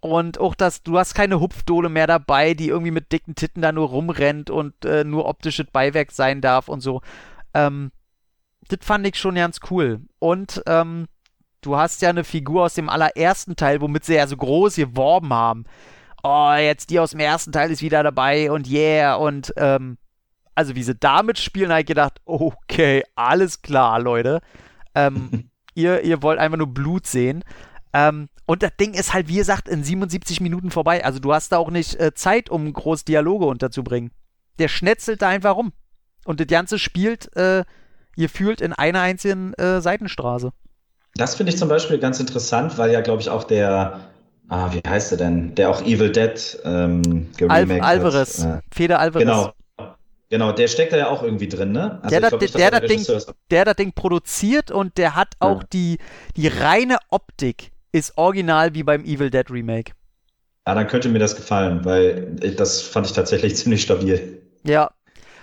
und auch, dass du hast keine Hupfdohle mehr dabei, die irgendwie mit dicken Titten da nur rumrennt und äh, nur optisches Beiwerk sein darf und so. Ähm, das fand ich schon ganz cool. Und ähm, du hast ja eine Figur aus dem allerersten Teil, womit sie ja so groß geworben haben. Oh, jetzt die aus dem ersten Teil ist wieder dabei und yeah. Und ähm, also wie sie damit spielen, habe ich gedacht, okay, alles klar, Leute. Ähm, ihr, ihr wollt einfach nur Blut sehen. Ähm, und das Ding ist halt, wie gesagt, in 77 Minuten vorbei. Also du hast da auch nicht äh, Zeit, um groß Dialoge unterzubringen. Der schnetzelt da einfach rum. Und das Ganze spielt, äh, ihr fühlt in einer einzigen äh, Seitenstraße. Das finde ich zum Beispiel ganz interessant, weil ja, glaube ich, auch der, ah, wie heißt er denn, der auch Evil Dead ähm, Al Alvarez, hat. Feder Äh, Alvarez. genau. Genau, der steckt da ja auch irgendwie drin, ne? Also Der ich da- glaub der er das Ding- der das Ding produziert und der hat auch Ja. die, die reine Optik ist original wie beim Evil Dead Remake. Ah, dann könnte mir das gefallen, weil das fand ich tatsächlich ziemlich stabil. Ja.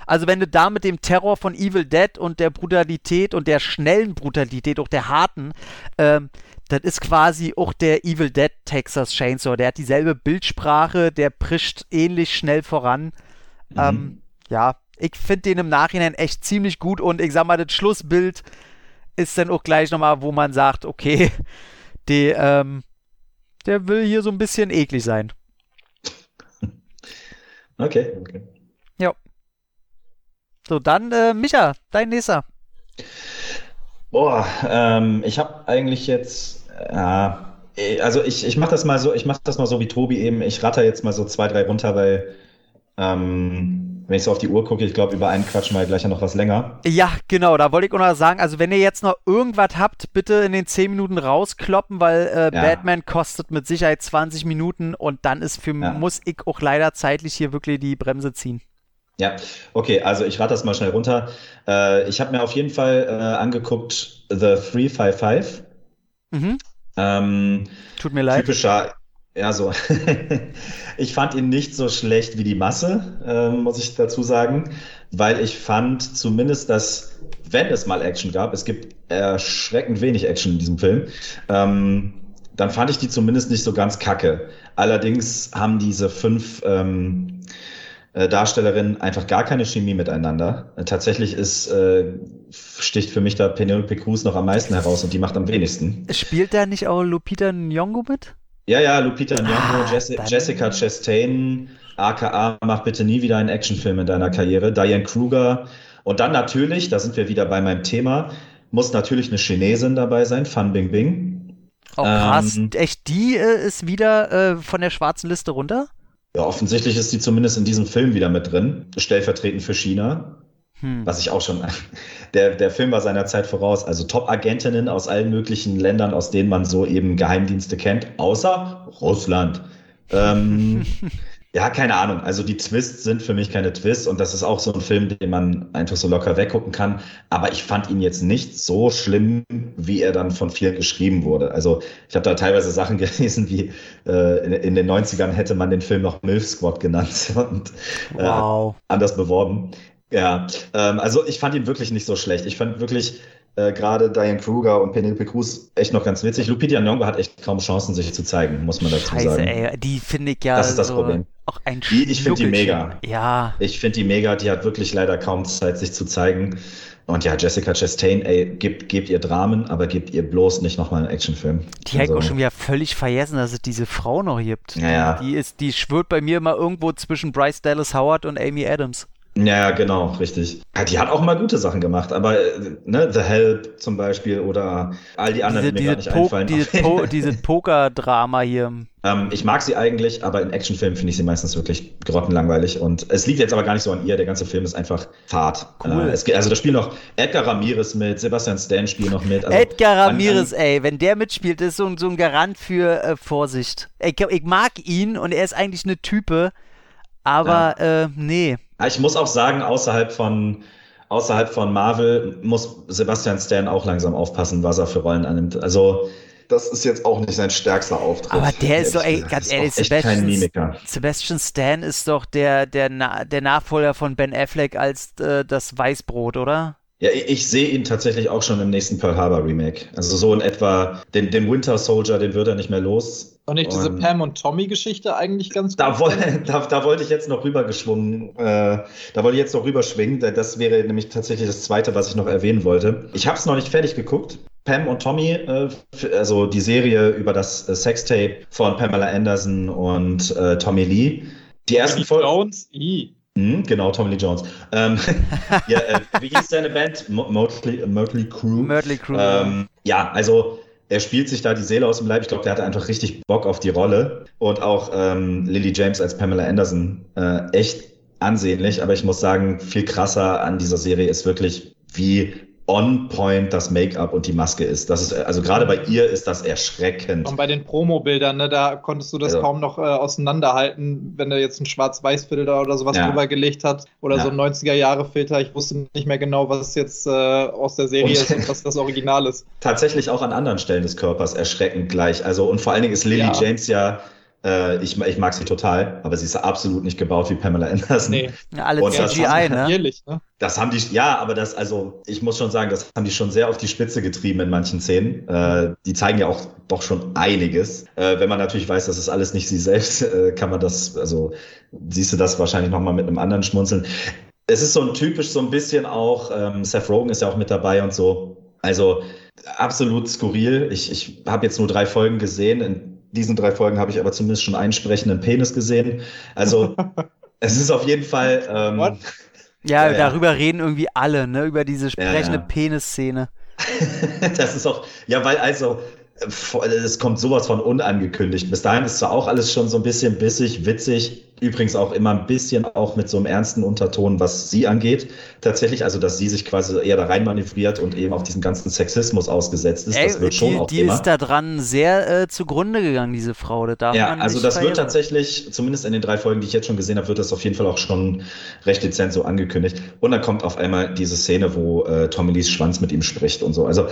Also wenn du da mit dem Terror von Evil Dead und der Brutalität und der schnellen Brutalität, auch der harten, ähm, das ist quasi auch der Evil Dead Texas Chainsaw. Der hat dieselbe Bildsprache, der prischt ähnlich schnell voran. Mhm. Ähm, ja, ich finde den im Nachhinein echt ziemlich gut und ich sag mal, das Schlussbild ist dann auch gleich nochmal, wo man sagt, okay, die, ähm, der will hier so ein bisschen eklig sein. Okay, okay. So, dann, äh, Micha, dein nächster. Boah, ähm, ich habe eigentlich jetzt, ja, eh, also ich, ich mache das mal so, ich mache das mal so wie Tobi eben. Ich ratter jetzt mal so zwei, drei runter, weil ähm, wenn ich so auf die Uhr gucke, ich glaube, über einen quatschen wir gleich ja noch was länger. Ja, genau, da wollte ich auch noch sagen, also wenn ihr jetzt noch irgendwas habt, bitte in den 10 Minuten rauskloppen, weil äh, ja. Batman kostet mit Sicherheit 20 Minuten und dann ist für ja. muss ich auch leider zeitlich hier wirklich die Bremse ziehen. Ja, okay, also ich rate das mal schnell runter. Äh, ich habe mir auf jeden Fall äh, angeguckt The 355. Mhm. Ähm, Tut mir leid. Typischer, ja, so. ich fand ihn nicht so schlecht wie die Masse, äh, muss ich dazu sagen, weil ich fand zumindest, dass, wenn es mal Action gab, es gibt erschreckend wenig Action in diesem Film, ähm, dann fand ich die zumindest nicht so ganz kacke. Allerdings haben diese fünf ähm, äh, Darstellerinnen einfach gar keine Chemie miteinander. Tatsächlich ist, äh, sticht für mich da Penelope Cruz noch am meisten heraus und die macht am wenigsten. Spielt da nicht auch Lupita Nyong'o mit? Ja, ja, Lupita Nyong'o, ah, Jess Jessica Chastain, aka mach bitte nie wieder einen Actionfilm in deiner Karriere, Diane Kruger und dann natürlich, da sind wir wieder bei meinem Thema, muss natürlich eine Chinesin dabei sein, Fan Bingbing. Oh krass, ähm, echt, die äh, ist wieder äh, von der schwarzen Liste runter? Ja, offensichtlich ist die zumindest in diesem Film wieder mit drin, stellvertretend für China. Hm. Was ich auch schon. Der, der Film war seiner Zeit voraus. Also Top-Agentinnen aus allen möglichen Ländern, aus denen man so eben Geheimdienste kennt, außer Russland. Ähm, Ja, keine Ahnung. Also die Twists sind für mich keine Twists und das ist auch so ein Film, den man einfach so locker weggucken kann. Aber ich fand ihn jetzt nicht so schlimm, wie er dann von vielen geschrieben wurde. Also ich habe da teilweise Sachen gelesen, wie äh, in, in, den 90ern hätte man den Film noch Milf Squad genannt und äh, wow. anders beworben. Ja, ähm, also ich fand ihn wirklich nicht so schlecht. Ich fand wirklich äh, gerade Diane Kruger und Penelope Cruz echt noch ganz witzig. Lupita Nyong'o hat echt kaum Chancen, sich zu zeigen, muss man dazu Scheiße, sagen. Ey, die finde ich ja Das ist das so Problem. Auch ein die, Ich finde die mega. Ja. Ich finde die mega. Die hat wirklich leider kaum Zeit, sich zu zeigen. Und ja, Jessica Chastain, ey, gebt, gebt ihr Dramen, aber gebt ihr bloß nicht nochmal einen Actionfilm. Die also, ich auch schon wieder völlig vergessen, dass es diese Frau noch gibt. Ja, ja. Die, ist, die schwört bei mir immer irgendwo zwischen Bryce Dallas Howard und Amy Adams. Ja, genau, richtig. Ja, die hat auch mal gute Sachen gemacht, aber ne, The Help zum Beispiel oder all die anderen, diese, die mir diese gar nicht po einfallen. Diese, po diese Poker-Drama hier. Ähm, ich mag sie eigentlich, aber in Actionfilmen finde ich sie meistens wirklich grottenlangweilig. Und es liegt jetzt aber gar nicht so an ihr. Der ganze Film ist einfach Fahrt. Cool. Äh, es, also da spielen noch Edgar Ramirez mit, Sebastian Stan spielt noch mit. Also Edgar Ramirez, an, an, ey, wenn der mitspielt, ist so, so ein Garant für äh, Vorsicht. Ich, ich mag ihn und er ist eigentlich eine Type, aber ja. äh, nee. Ich muss auch sagen, außerhalb von, außerhalb von Marvel muss Sebastian Stan auch langsam aufpassen, was er für Rollen annimmt. Also, das ist jetzt auch nicht sein stärkster Auftritt. Aber der ist so, ey, ganz ehrlich, Sebastian, Sebastian Stan ist doch der, der, der Nachfolger von Ben Affleck als äh, das Weißbrot, oder? Ja, ich sehe ihn tatsächlich auch schon im nächsten Pearl Harbor Remake. Also so in etwa den, den Winter Soldier, den wird er nicht mehr los. Und nicht diese Pam und Tommy-Geschichte eigentlich ganz da gut? da, da, wollte ich jetzt noch rübergeschwungen, äh, da wollte ich jetzt noch rüberschwingen. Das wäre nämlich tatsächlich das zweite, was ich noch erwähnen wollte. Ich habe es noch nicht fertig geguckt. Pam und Tommy, äh, also die Serie über das äh, Sextape von Pamela Anderson und äh, Tommy Lee. Die ersten Folgen. Jones, I. Mhm, genau, Tommy Lee Jones. Ähm, ja, äh, wie hieß deine Band? Motley, Motley Crew. Motley Crew. Ähm, ja, also er spielt sich da die Seele aus dem Leib. Ich glaube, der hatte einfach richtig Bock auf die Rolle. Und auch ähm, Lily James als Pamela Anderson äh, echt ansehnlich. Aber ich muss sagen, viel krasser an dieser Serie ist wirklich, wie on point das Make-up und die Maske ist. Das ist also gerade bei ihr ist das erschreckend. Und bei den Promo-Bildern, ne, da konntest du das also, kaum noch äh, auseinanderhalten, wenn er jetzt ein Schwarz-Weiß-Filter oder sowas ja. drüber gelegt hat oder ja. so ein 90er-Jahre-Filter. Ich wusste nicht mehr genau, was jetzt äh, aus der Serie und ist und was das Original ist. Tatsächlich auch an anderen Stellen des Körpers erschreckend gleich. Also und vor allen Dingen ist Lily ja. James ja äh, ich, ich mag sie total, aber sie ist absolut nicht gebaut wie Pamela Anderson. Nee. Ja, alle und CGI, das ne? Ne? Das haben die, ja, aber das, also ich muss schon sagen, das haben die schon sehr auf die Spitze getrieben in manchen Szenen. Äh, die zeigen ja auch doch schon einiges. Äh, wenn man natürlich weiß, das ist alles nicht sie selbst, äh, kann man das, also siehst du das wahrscheinlich nochmal mit einem anderen Schmunzeln. Es ist so ein typisch so ein bisschen auch, ähm, Seth Rogen ist ja auch mit dabei und so. Also absolut skurril. Ich, ich habe jetzt nur drei Folgen gesehen. In diesen drei Folgen habe ich aber zumindest schon einen sprechenden Penis gesehen. Also es ist auf jeden Fall. Ähm, ja, ja, darüber ja. reden irgendwie alle, ne? Über diese sprechende ja, Penis-Szene. das ist auch, ja, weil also es kommt sowas von unangekündigt. Bis dahin ist zwar auch alles schon so ein bisschen bissig, witzig, Übrigens auch immer ein bisschen auch mit so einem ernsten Unterton, was sie angeht. Tatsächlich, also dass sie sich quasi eher da rein manövriert und eben auf diesen ganzen Sexismus ausgesetzt ist. Ey, das wird schon die, auch die Thema. ist da dran sehr äh, zugrunde gegangen, diese Frau. Das darf Ja, man also das wird tatsächlich, zumindest in den drei Folgen, die ich jetzt schon gesehen habe, wird das auf jeden Fall auch schon recht dezent so angekündigt. Und dann kommt auf einmal diese Szene, wo äh, Tommy Lees Schwanz mit ihm spricht und so. Also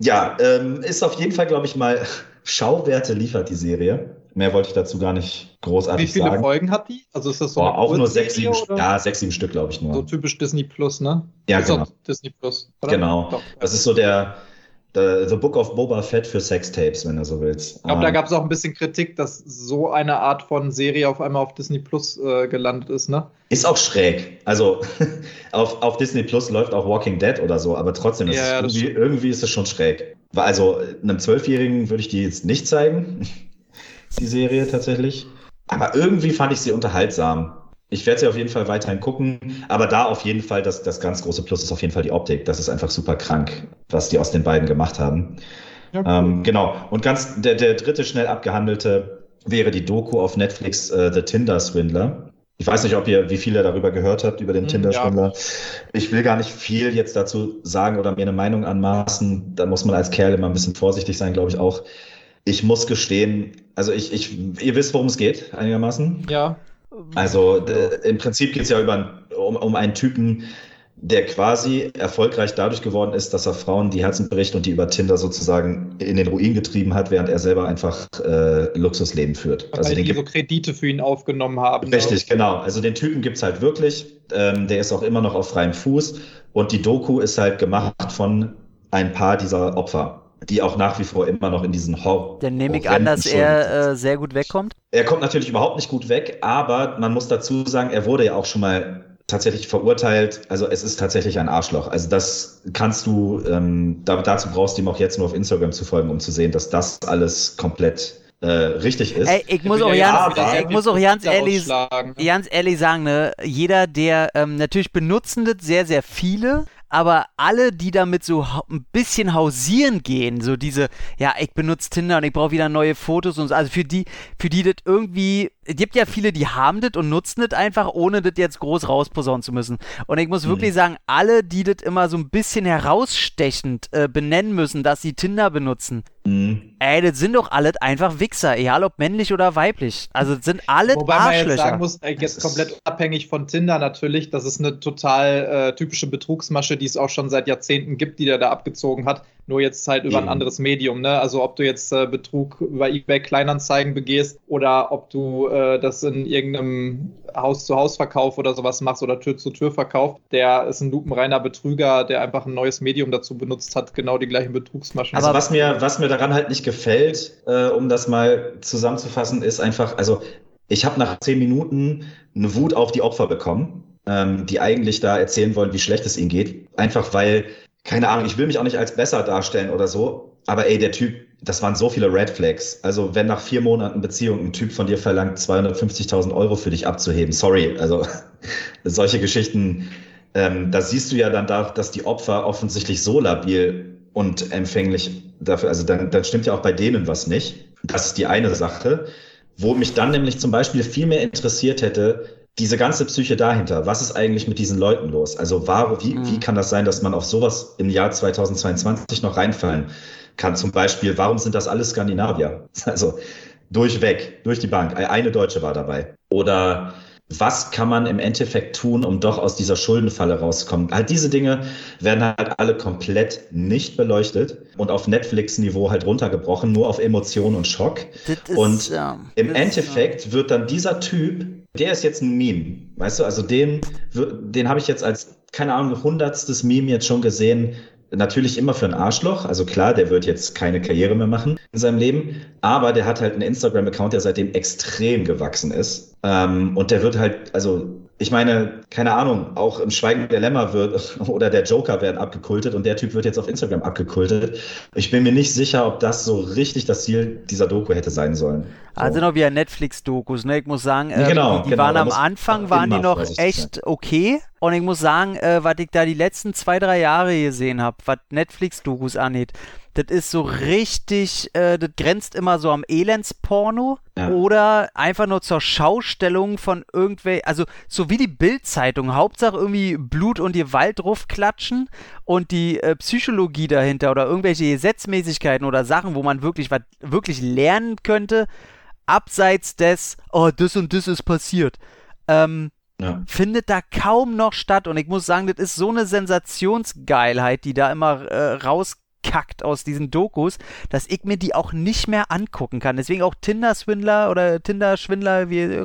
ja, ähm, ist auf jeden Fall, glaube ich, mal Schauwerte liefert die Serie. Mehr wollte ich dazu gar nicht Wie großartig viele sagen. Folgen hat die? Also ist das so Boah, auch nur sechs, sieben, oder? ja, sechs, sieben Stück, glaube ich nur. So typisch Disney Plus, ne? Ja, Ist genau. Disney Plus, oder? Genau. Doch. Das ist so der, der The Book of Boba Fett für Sextapes, wenn du so willst. Ich glaube, da Ähm, gab es auch ein bisschen Kritik, dass so eine Art von Serie auf einmal auf Disney Plus äh, gelandet ist, ne? Ist auch schräg. Also auf, auf Disney Plus läuft auch Walking Dead oder so, aber trotzdem ist Ja, irgendwie, irgendwie ist es schon schräg. Also einem Zwölfjährigen würde ich die jetzt nicht zeigen, die Serie tatsächlich. Aber irgendwie fand ich sie unterhaltsam. Ich werde sie auf jeden Fall weiterhin gucken, aber da auf jeden Fall das, das ganz große Plus ist auf jeden Fall die Optik. Das ist einfach super krank, was die aus den beiden gemacht haben. Ja, Ähm, genau. Und ganz der, der dritte schnell abgehandelte wäre die Doku auf Netflix äh, The Tinder Swindler. Ich weiß nicht, ob ihr, wie viel ihr darüber gehört habt, über den Hm, Tinder ja. Swindler. Ich will gar nicht viel jetzt dazu sagen oder mir eine Meinung anmaßen. Da muss man als Kerl immer ein bisschen vorsichtig sein, glaube ich auch. Ich muss gestehen, also ich, ich, ihr wisst, worum es geht, einigermaßen. ja. Also im Prinzip geht es ja über, um, um einen Typen, der quasi erfolgreich dadurch geworden ist, dass er Frauen die Herzen bricht und die über Tinder sozusagen in den Ruin getrieben hat, während er selber einfach äh, Luxusleben führt. Weil Also den die so Kredite für ihn aufgenommen haben. Richtig, genau. Also den Typen gibt's halt wirklich. Ähm, der ist auch immer noch auf freiem Fuß. Und die Doku ist halt gemacht von ein paar dieser Opfer, die auch nach wie vor immer noch in diesen Horror. Dann nehme ich an, dass er äh, sehr gut wegkommt. Er kommt natürlich überhaupt nicht gut weg, aber man muss dazu sagen, er wurde ja auch schon mal tatsächlich verurteilt. Also es ist tatsächlich ein Arschloch. Also das kannst du, ähm, da, dazu brauchst du ihm auch jetzt nur auf Instagram zu folgen, um zu sehen, dass das alles komplett äh, richtig ist. Ey, ich muss auch ja ganz, ich muss auch ganz ehrlich, ausschlagen, ne? ganz ehrlich sagen, ne, jeder, der, ähm, natürlich benutzen das sehr, sehr viele, aber alle, die damit so ein bisschen hausieren gehen, so diese, ja, ich benutze Tinder und ich brauche wieder neue Fotos und so, also für die, für die das irgendwie, es gibt ja viele, die haben das und nutzen das einfach, ohne das jetzt groß rausposaunen zu müssen. Und ich muss wirklich sagen, alle, die das immer so ein bisschen herausstechend äh, benennen müssen, dass sie Tinder benutzen, Mhm. ey, das sind doch alle einfach Wichser, egal ob männlich oder weiblich. Also das sind alle Wobei man jetzt Arschlöcher. sagen muss, äh, jetzt komplett abhängig von Tinder natürlich, das ist eine total äh, typische Betrugsmasche, die es auch schon seit Jahrzehnten gibt, die der da abgezogen hat. Nur jetzt halt über ein Eben. anderes Medium. Ne? Also ob du jetzt äh, Betrug über eBay Kleinanzeigen begehst oder ob du äh, das in irgendeinem Haus-zu-Haus-Verkauf oder sowas machst oder Tür-zu-Tür-Verkauf, der ist ein lupenreiner Betrüger, der einfach ein neues Medium dazu benutzt hat, genau die gleichen Betrugsmaschen. Also Aber- was mir, was mir daran halt nicht gefällt, äh, um das mal zusammenzufassen, ist einfach, also ich habe nach zehn Minuten eine Wut auf die Opfer bekommen, ähm, die eigentlich da erzählen wollen, wie schlecht es ihnen geht. Einfach weil, keine Ahnung, ich will mich auch nicht als besser darstellen oder so, aber ey, der Typ, das waren so viele Red Flags. Also wenn nach vier Monaten Beziehung ein Typ von dir verlangt, 250.000 Euro für dich abzuheben, sorry, also solche Geschichten, ähm, da siehst du ja dann da, dass die Opfer offensichtlich so labil und empfänglich dafür, also dann, dann stimmt ja auch bei denen was nicht. Das ist die eine Sache. Wo mich dann nämlich zum Beispiel viel mehr interessiert hätte, diese ganze Psyche dahinter. Was ist eigentlich mit diesen Leuten los? Also warum, wie, Mhm. wie kann das sein, dass man auf sowas im Jahr 2022 noch reinfallen kann? Zum Beispiel, warum sind das alles Skandinavier? Also durchweg, durch die Bank. Eine Deutsche war dabei. Oder was kann man im Endeffekt tun, um doch aus dieser Schuldenfalle rauszukommen? Halt diese Dinge werden halt alle komplett nicht beleuchtet und auf Netflix-Niveau halt runtergebrochen, nur auf Emotion und Schock. Ist, Und ja, Im Endeffekt wird dann dieser Typ, der ist jetzt ein Meme, weißt du, also den, den habe ich jetzt als, keine Ahnung, hundertstes Meme jetzt schon gesehen. Natürlich immer für ein Arschloch. Also klar, der wird jetzt keine Karriere mehr machen in seinem Leben. Aber der hat halt einen Instagram-Account, der seitdem extrem gewachsen ist. Ähm, und der wird halt, also ich meine, keine Ahnung, auch im Schweigen der Lämmer wird oder der Joker werden abgekultet und der Typ wird jetzt auf Instagram abgekultet. Ich bin mir nicht sicher, ob das so richtig das Ziel dieser Doku hätte sein sollen. So. Also noch wieder Netflix-Dokus, ne? Ich muss sagen, äh, Genau, die, die genau, waren am Anfang, waren die noch echt okay. Und ich muss sagen, äh, was ich da die letzten zwei, drei Jahre gesehen habe, was Netflix-Dokus angeht, Das ist so richtig, äh, das grenzt immer so am Elendsporno Ja. oder einfach nur zur Schaustellung von irgendwelchen, also so wie die Bildzeitung, Hauptsache irgendwie Blut und Gewalt draufklatschen und die äh, Psychologie dahinter oder irgendwelche Gesetzmäßigkeiten oder Sachen, wo man wirklich was wirklich lernen könnte, abseits des, oh, das und das ist passiert. Ähm, Ja. findet da kaum noch statt. Und ich muss sagen, das ist so eine Sensationsgeilheit, die da immer äh, rauskackt aus diesen Dokus, dass ich mir die auch nicht mehr angucken kann. Deswegen auch Tinder-Swindler oder Tinder-Schwindler, wie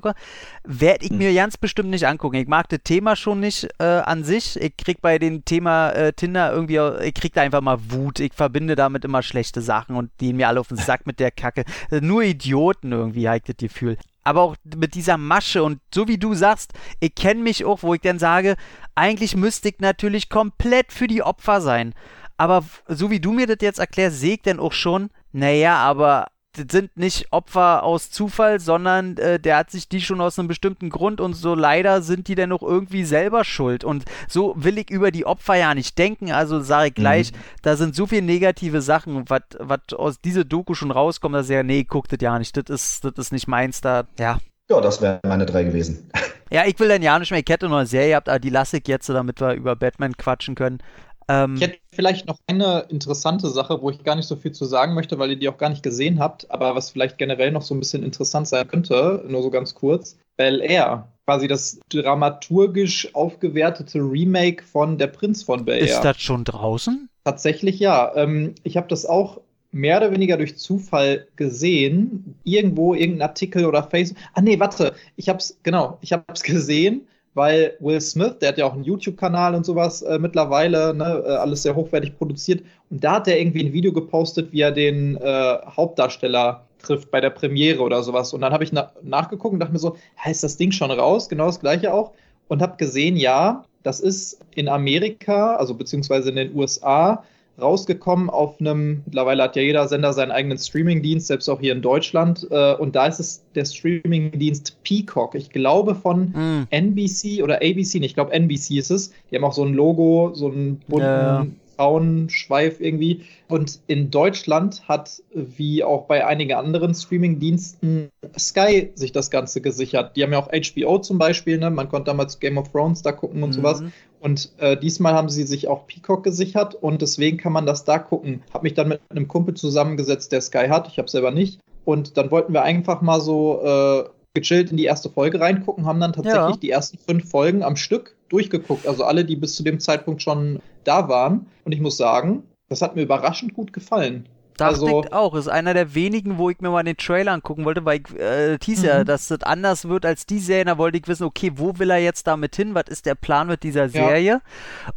werde ich Hm. mir ganz bestimmt nicht angucken. Ich mag das Thema schon nicht äh, an sich. Ich krieg bei dem Thema äh, Tinder irgendwie, auch- ich krieg da einfach mal Wut. Ich verbinde damit immer schlechte Sachen und die mir alle auf den Sack mit der Kacke. Äh, Nur Idioten irgendwie, habe ich das Gefühl aber auch mit dieser Masche und so wie du sagst, ich kenne mich auch, wo ich dann sage, eigentlich müsste ich natürlich komplett für die Opfer sein. Aber so wie du mir das jetzt erklärst, sehe ich dann auch schon, naja, aber das sind nicht Opfer aus Zufall, sondern äh, der hat sich die schon aus einem bestimmten Grund und so leider sind die dann auch irgendwie selber schuld. Und so will ich über die Opfer ja nicht denken, also sage ich gleich, da sind so viele negative Sachen, was aus dieser Doku schon rauskommt, dass ich ja, nee, guckt das ja nicht, das ist, das ist nicht meins, da, ja. Ja, das wären meine drei gewesen. Ja, ich will dann ja nicht mehr, ich hätte noch eine Serie gehabt, aber die lasse ich jetzt, damit wir über Batman quatschen können. Ähm, Ich hätte vielleicht noch eine interessante Sache, wo ich gar nicht so viel zu sagen möchte, weil ihr die auch gar nicht gesehen habt, aber was vielleicht generell noch so ein bisschen interessant sein könnte, nur so ganz kurz. Bel Air, quasi das dramaturgisch aufgewertete Remake von Der Prinz von Bel Air. ist das schon draußen? Tatsächlich ja. Ähm, ich habe das auch mehr oder weniger durch Zufall gesehen. Irgendwo, irgendein Artikel oder Facebook. Ah, nee, warte. Ich hab's, genau, ich hab's gesehen, weil Will Smith, der hat ja auch einen YouTube-Kanal und sowas äh, mittlerweile, ne, äh, alles sehr hochwertig produziert. Und da hat er irgendwie ein Video gepostet, wie er den äh, Hauptdarsteller trifft bei der Premiere oder sowas. Und dann habe ich na nachgeguckt und dachte mir so, ist das Ding schon raus? Genau das gleiche auch. Und habe gesehen, ja, das ist in Amerika, also beziehungsweise in den USA, rausgekommen auf einem, mittlerweile hat ja jeder Sender seinen eigenen Streamingdienst, selbst auch hier in Deutschland. Äh, und da ist es der Streamingdienst Peacock. Ich glaube von Hm. NBC oder ABC, ich glaube NBC ist es. Die haben auch so ein Logo, so einen bunten Ja. Zaunschweif irgendwie. Und in Deutschland hat, wie auch bei einigen anderen Streamingdiensten, Sky sich das Ganze gesichert. Die haben ja auch HBO zum Beispiel, ne? Man konnte damals Game of Thrones da gucken und sowas. Und äh, diesmal haben sie sich auch Peacock gesichert und deswegen kann man das da gucken. Hab mich dann mit einem Kumpel zusammengesetzt, der Sky hat. Ich habe selber nicht. Und dann wollten wir einfach mal so äh, gechillt in die erste Folge reingucken, haben dann tatsächlich Ja. die ersten fünf Folgen am Stück durchgeguckt. Also alle, die bis zu dem Zeitpunkt schon da waren. Und ich muss sagen, das hat mir überraschend gut gefallen. Also- auch. Ist einer der wenigen, wo ich mir mal den Trailer angucken wollte, weil ich äh, hieß ja, Mhm. dass das anders wird als die Serie. Da wollte ich wissen, okay, wo will er jetzt damit hin? Was ist der Plan mit dieser Serie?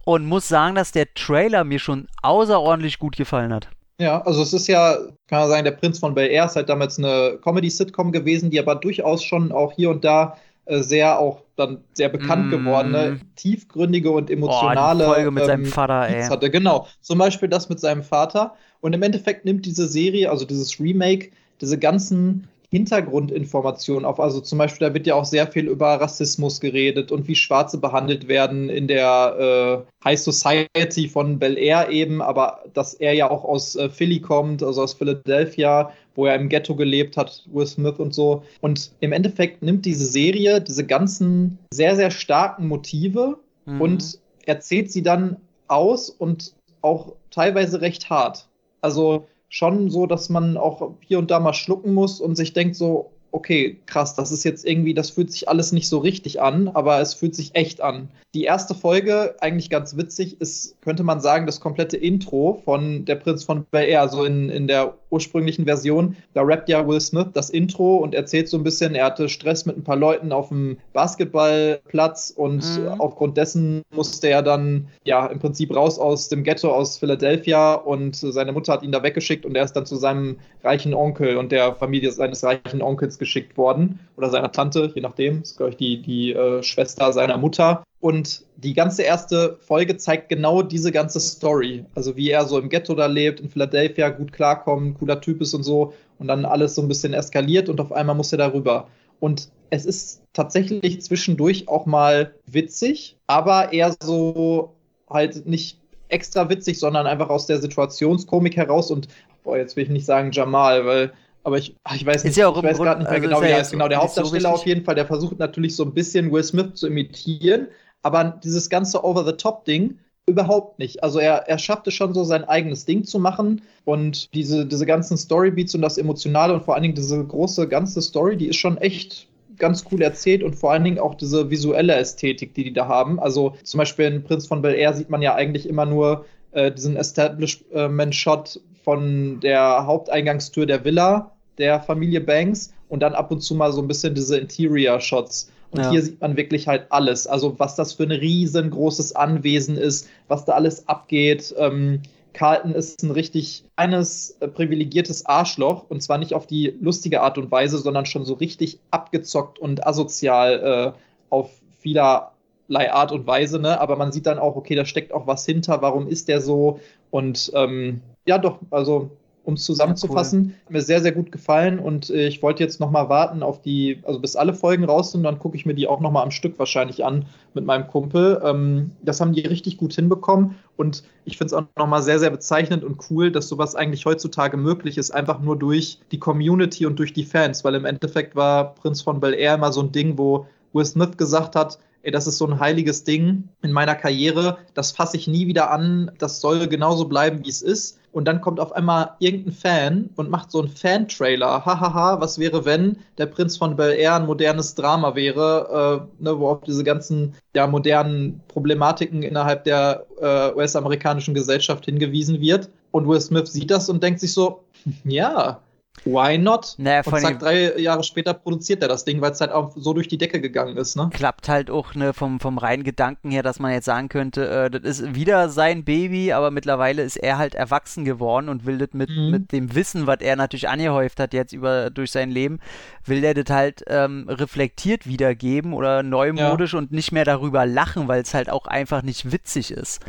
Und muss sagen, dass der Trailer mir schon außerordentlich gut gefallen hat. Ja, also es ist ja, kann man sagen, der Prinz von Bel Air ist halt damals eine Comedy-Sitcom gewesen, die aber durchaus schon auch hier und da sehr auch dann sehr bekannt Mm. gewordene, tiefgründige und emotionale die Folge mit seinem ähm, Vater, Beats ey. hatte. Genau, zum Beispiel das mit seinem Vater. Und im Endeffekt nimmt diese Serie, also dieses Remake, diese ganzen Hintergrundinformationen auf. Also zum Beispiel, da wird ja auch sehr viel über Rassismus geredet und wie Schwarze behandelt werden in der äh, High Society von Bel Air eben, aber dass er ja auch aus äh, Philly kommt, also aus Philadelphia, wo er im Ghetto gelebt hat, Will Smith und so. Und im Endeffekt nimmt diese Serie diese ganzen sehr, sehr starken Motive Mhm. und erzählt sie dann aus und auch teilweise recht hart. Also schon so, dass man auch hier und da mal schlucken muss und sich denkt so, okay, krass, das ist jetzt irgendwie, das fühlt sich alles nicht so richtig an, aber es fühlt sich echt an. Die erste Folge, eigentlich ganz witzig, ist, könnte man sagen, das komplette Intro von Der Prinz von Bel Air, also in, in der ursprünglichen Version, da rappt ja Will Smith das Intro und erzählt so ein bisschen, er hatte Stress mit ein paar Leuten auf dem Basketballplatz und Mhm. aufgrund dessen musste er dann ja im Prinzip raus aus dem Ghetto aus Philadelphia und seine Mutter hat ihn da weggeschickt und er ist dann zu seinem reichen Onkel und der Familie seines reichen Onkels geschickt worden oder seiner Tante, je nachdem, das ist glaube ich die, die äh, Schwester seiner Mutter. Und die ganze erste Folge zeigt genau diese ganze Story. Also wie er so im Ghetto da lebt, in Philadelphia gut klarkommt, cooler Typ ist und so. Und dann alles so ein bisschen eskaliert und auf einmal muss er darüber. Und es ist tatsächlich zwischendurch auch mal witzig, aber eher so halt nicht extra witzig, sondern einfach aus der Situationskomik heraus und, boah, jetzt will ich nicht sagen Jamal, weil aber ich, ach, ich weiß nicht, ja ich weiß gerade nicht mehr also genau, wie er ist. Genau, der Hauptdarsteller so auf jeden Fall, der versucht natürlich so ein bisschen Will Smith zu imitieren, aber dieses ganze Over-the-Top-Ding überhaupt nicht. Also er, er schaffte schon so sein eigenes Ding zu machen und diese, diese ganzen Storybeats und das Emotionale und vor allen Dingen diese große ganze Story, die ist schon echt ganz cool erzählt und vor allen Dingen auch diese visuelle Ästhetik, die die da haben. Also zum Beispiel in Prinz von Bel Air sieht man ja eigentlich immer nur äh, diesen Establishment-Shot von der Haupteingangstür der Villa der Familie Banks und dann ab und zu mal so ein bisschen diese Interior-Shots. Und ja. hier sieht man wirklich halt alles. Also, was das für ein riesengroßes Anwesen ist, was da alles abgeht. Ähm, Carlton ist ein richtig eines äh, privilegiertes Arschloch und zwar nicht auf die lustige Art und Weise, sondern schon so richtig abgezockt und asozial äh, auf vielerlei Art und Weise. Ne? Aber man sieht dann auch, okay, da steckt auch was hinter. Warum ist der so? Und ähm, ja, doch, also um es zusammenzufassen. Ja, cool. Hat mir sehr, sehr gut gefallen und äh, ich wollte jetzt nochmal warten auf die, also bis alle Folgen raus sind, dann gucke ich mir die auch nochmal am Stück wahrscheinlich an mit meinem Kumpel. Ähm, das haben die richtig gut hinbekommen und ich finde es auch nochmal sehr, sehr bezeichnend und cool, dass sowas eigentlich heutzutage möglich ist, einfach nur durch die Community und durch die Fans, weil im Endeffekt war Prinz von Bel Air immer so ein Ding, wo Will Smith gesagt hat, ey, das ist so ein heiliges Ding in meiner Karriere, das fasse ich nie wieder an, das soll genauso bleiben, wie es ist und dann kommt auf einmal irgendein Fan und macht so einen Fan-Trailer. Hahaha, was wäre, wenn der Prinz von Bel Air ein modernes Drama wäre, äh, ne, wo auf diese ganzen ja, modernen Problematiken innerhalb der äh, US-amerikanischen Gesellschaft hingewiesen wird. Und Will Smith sieht das und denkt sich so, ja, Why not? Naja, und zack, drei Jahre später produziert er das Ding, weil es halt auch so durch die Decke gegangen ist. Ne? Klappt halt auch ne, vom, vom reinen Gedanken her, dass man jetzt sagen könnte, äh, das ist wieder sein Baby, aber mittlerweile ist er halt erwachsen geworden und will das mit, mhm. mit dem Wissen, was er natürlich angehäuft hat jetzt über durch sein Leben, will er das halt ähm, reflektiert wiedergeben oder neumodisch ja. und nicht mehr darüber lachen, weil es halt auch einfach nicht witzig ist.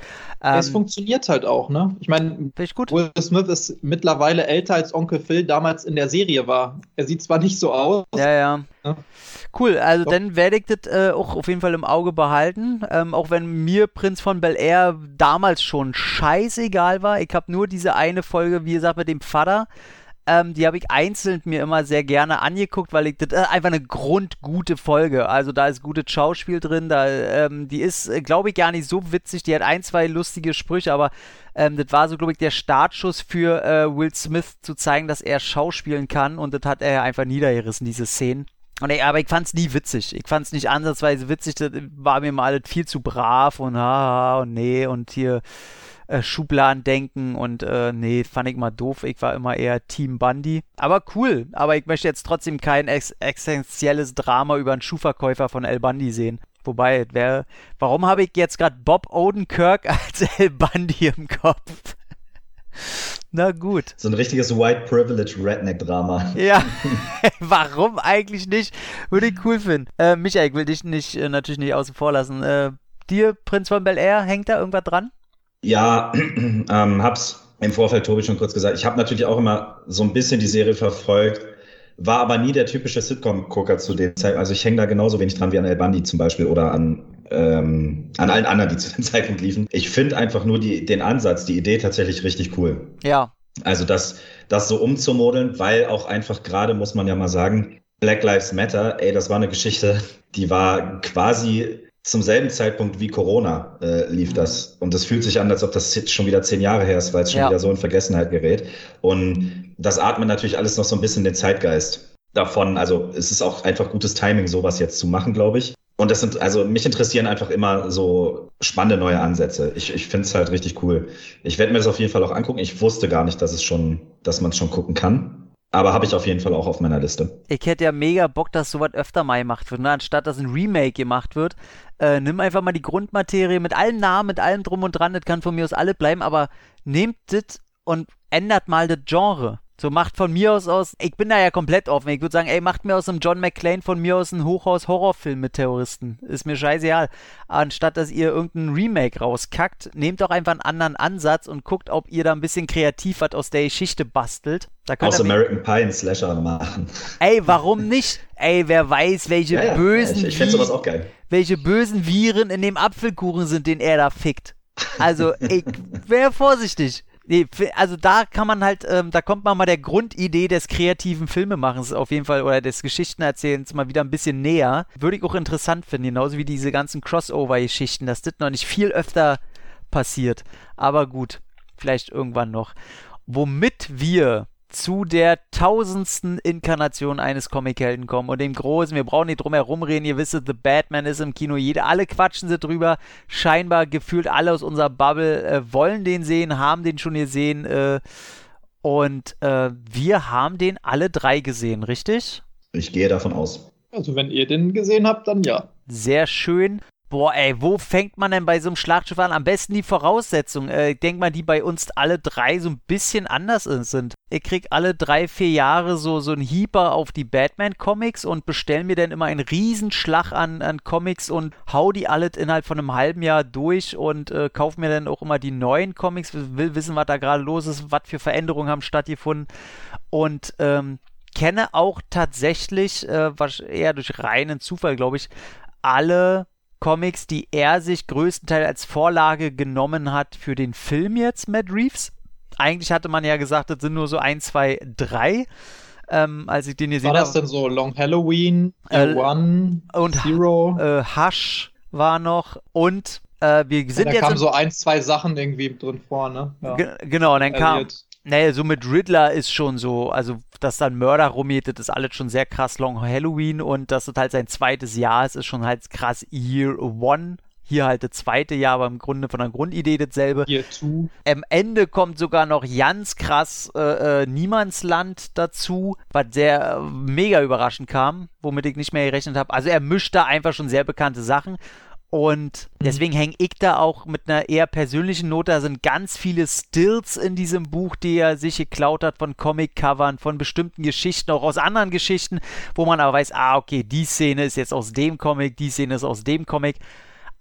Ähm, es funktioniert halt auch, ne? Ich meine, Will Smith ist mittlerweile älter als Onkel Phil damals in der Serie war. Er sieht zwar nicht so aus. Ja, ja. ja. Cool, also Doch. dann werde ich das äh, auch auf jeden Fall im Auge behalten. Ähm, auch wenn mir Prinz von Bel Air damals schon scheißegal war. Ich habe nur diese eine Folge, wie gesagt, mit dem Vater ähm, die habe ich einzeln mir immer sehr gerne angeguckt, weil ich das ist einfach eine grundgute Folge. Also da ist gutes Schauspiel drin. Da, ähm, die ist, äh, glaube ich, gar nicht so witzig. Die hat ein, zwei lustige Sprüche, aber ähm, das war so, glaube ich, der Startschuss für äh, Will Smith zu zeigen, dass er schauspielen kann. Und das hat er einfach niedergerissen, diese Szenen. Und ey, aber ich fand es nie witzig. Ich fand es nicht ansatzweise witzig. Das war mir mal viel zu brav und haha und nee und hier äh, Schubladendenken und äh, nee, fand ich mal doof. Ich war immer eher Team Bundy. Aber cool. Aber ich möchte jetzt trotzdem kein ex existenzielles Drama über einen Schuhverkäufer von El Bundy sehen. Wobei, wer, warum habe ich jetzt gerade Bob Odenkirk als El Bundy im Kopf? Na gut. So ein richtiges White Privilege Redneck-Drama. Ja, warum eigentlich nicht? Würde ich cool finden. Äh, Michael, ich will dich nicht, äh, natürlich nicht außen vor lassen. Äh, dir, Prinz von Bel Air, hängt da irgendwas dran? Ja, ähm, hab's im Vorfeld Tobi schon kurz gesagt. Ich habe natürlich auch immer so ein bisschen die Serie verfolgt, war aber nie der typische Sitcom-Gucker zu dem Zeitpunkt. Also ich hänge da genauso wenig dran wie an El Bandi zum Beispiel oder an, ähm, an allen anderen, die zu dem Zeitpunkt liefen. Ich finde einfach nur die, den Ansatz, die Idee tatsächlich richtig cool. Ja. Also das, das so umzumodeln, weil auch einfach gerade, muss man ja mal sagen, Black Lives Matter, ey, das war eine Geschichte, die war quasi zum selben Zeitpunkt wie Corona äh, lief das. Und es fühlt sich an, als ob das jetzt schon wieder zehn Jahre her ist, weil es schon ja. wieder so in Vergessenheit gerät. Und das atmet natürlich alles noch so ein bisschen den Zeitgeist davon. Also es ist auch einfach gutes Timing, sowas jetzt zu machen, glaube ich. Und das sind, also mich interessieren einfach immer so spannende neue Ansätze. Ich, ich finde es halt richtig cool. Ich werde mir das auf jeden Fall auch angucken. Ich wusste gar nicht, dass es schon, dass man es schon gucken kann. Aber habe ich auf jeden Fall auch auf meiner Liste. Ich hätte ja mega Bock, dass sowas öfter mal gemacht wird. Ne? Anstatt dass ein Remake gemacht wird, äh, nimm einfach mal die Grundmaterie mit allen Namen, mit allem drum und dran. Das kann von mir aus alle bleiben, aber nehmt das und ändert mal das Genre. So macht von mir aus aus, ich bin da ja komplett offen. Ich würde sagen, ey, macht mir aus einem John McClane von mir aus einen Hochhaus-Horrorfilm mit Terroristen. Ist mir scheißegal. Anstatt dass ihr irgendein Remake rauskackt, nehmt doch einfach einen anderen Ansatz und guckt, ob ihr da ein bisschen kreativ was aus der Geschichte bastelt. Da aus American Pie einen Slasher machen. Ey, warum nicht? Ey, wer weiß, welche ja, ja, bösen. ich, ich sowas auch geil. Welche bösen Viren in dem Apfelkuchen sind, den er da fickt. Also, ich wäre vorsichtig. Nee, also da kann man halt, ähm, da kommt man mal der Grundidee des kreativen Filmemachens auf jeden Fall oder des Geschichtenerzählens mal wieder ein bisschen näher. Würde ich auch interessant finden, genauso wie diese ganzen Crossover-Geschichten, dass das noch nicht viel öfter passiert. Aber gut, vielleicht irgendwann noch. Womit wir zu der tausendsten Inkarnation eines Comichelden kommen und dem großen, wir brauchen nicht drum herum reden, ihr wisst, The Batman ist im Kino, jede, alle quatschen sie drüber, scheinbar gefühlt alle aus unserer Bubble äh, wollen den sehen, haben den schon gesehen äh, und äh, wir haben den alle drei gesehen, richtig? Ich gehe davon aus. Also wenn ihr den gesehen habt, dann ja. Sehr schön. Boah, ey, wo fängt man denn bei so einem Schlachtschiff an? Am besten die Voraussetzungen. Äh, ich denke mal, die bei uns alle drei so ein bisschen anders sind. Ich krieg alle drei, vier Jahre so, so einen Heeper auf die Batman-Comics und bestell mir dann immer einen Riesenschlag an, an Comics und hau die alle innerhalb von einem halben Jahr durch und äh, kauf mir dann auch immer die neuen Comics, will wissen, was da gerade los ist, was für Veränderungen haben stattgefunden. Und ähm, kenne auch tatsächlich, äh, eher durch reinen Zufall, glaube ich, alle Comics, die er sich größtenteils als Vorlage genommen hat für den Film jetzt, Matt Reeves. Eigentlich hatte man ja gesagt, das sind nur so ein, zwei, drei. Ähm, als ich den gesehen habe. War das denn so Long Halloween, äh, One, und Zero? Äh, Hush war noch und äh, wir sind da jetzt. Da kamen so ein, zwei Sachen irgendwie drin vor, ne? Ja. Genau, und dann Elliot. Nee, so mit Riddler ist schon so, also dass dann Mörder das ist alles schon sehr krass Long Halloween und dass das halt sein zweites Jahr ist, ist schon halt krass Year One. Hier halt das zweite Jahr, aber im Grunde von der Grundidee dasselbe. Year Two. Am Ende kommt sogar noch ganz krass äh, äh, Niemandsland dazu, was sehr äh, mega überraschend kam, womit ich nicht mehr gerechnet habe. Also er mischt da einfach schon sehr bekannte Sachen und mhm. deswegen hänge ich da auch mit einer eher persönlichen Note. Da sind ganz viele Stills in diesem Buch, die er sich geklaut hat von Comic-Covern, von bestimmten Geschichten, auch aus anderen Geschichten, wo man aber weiß, ah, okay, die Szene ist jetzt aus dem Comic, die Szene ist aus dem Comic.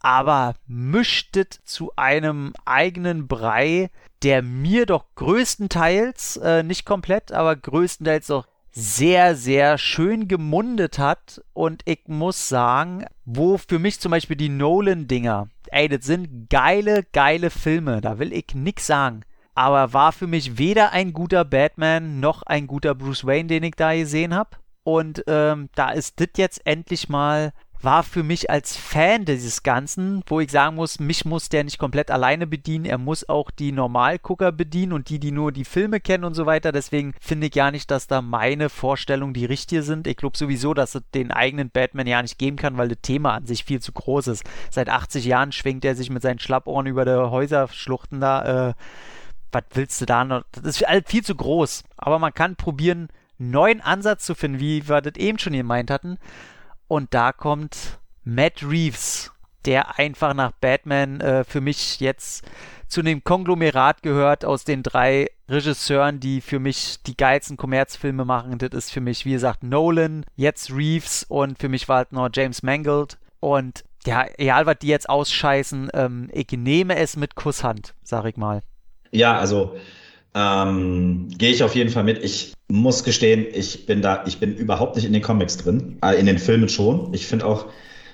Aber mischtet zu einem eigenen Brei, der mir doch größtenteils, äh, nicht komplett, aber größtenteils doch sehr, sehr schön gemundet hat. Und ich muss sagen, wo für mich zum Beispiel die Nolan-Dinger, ey, das sind geile, geile Filme, da will ich nix sagen. Aber war für mich weder ein guter Batman noch ein guter Bruce Wayne, den ich da gesehen habe. Und ähm, da ist das jetzt endlich mal war für mich als Fan dieses Ganzen, wo ich sagen muss, mich muss der nicht komplett alleine bedienen, er muss auch die Normalgucker bedienen und die, die nur die Filme kennen und so weiter. Deswegen finde ich ja nicht, dass da meine Vorstellungen die richtige sind. Ich glaube sowieso, dass es den eigenen Batman ja nicht geben kann, weil das Thema an sich viel zu groß ist. Seit 80 Jahren schwingt er sich mit seinen Schlappohren über die Häuserschluchten da. Äh, was willst du da noch? Das ist halt viel zu groß. Aber man kann probieren, einen neuen Ansatz zu finden, wie wir das eben schon gemeint hatten. Und da kommt Matt Reeves, der einfach nach Batman äh, für mich jetzt zu dem Konglomerat gehört aus den drei Regisseuren, die für mich die geilsten Kommerzfilme machen. Das ist für mich, wie gesagt, Nolan, jetzt Reeves und für mich war halt noch James Mangold. Und ja, egal was die jetzt ausscheißen, ähm, ich nehme es mit Kusshand, sag ich mal. Ja, also ähm, Gehe ich auf jeden Fall mit. Ich muss gestehen, ich bin da, ich bin überhaupt nicht in den Comics drin. Äh, in den Filmen schon. Ich finde auch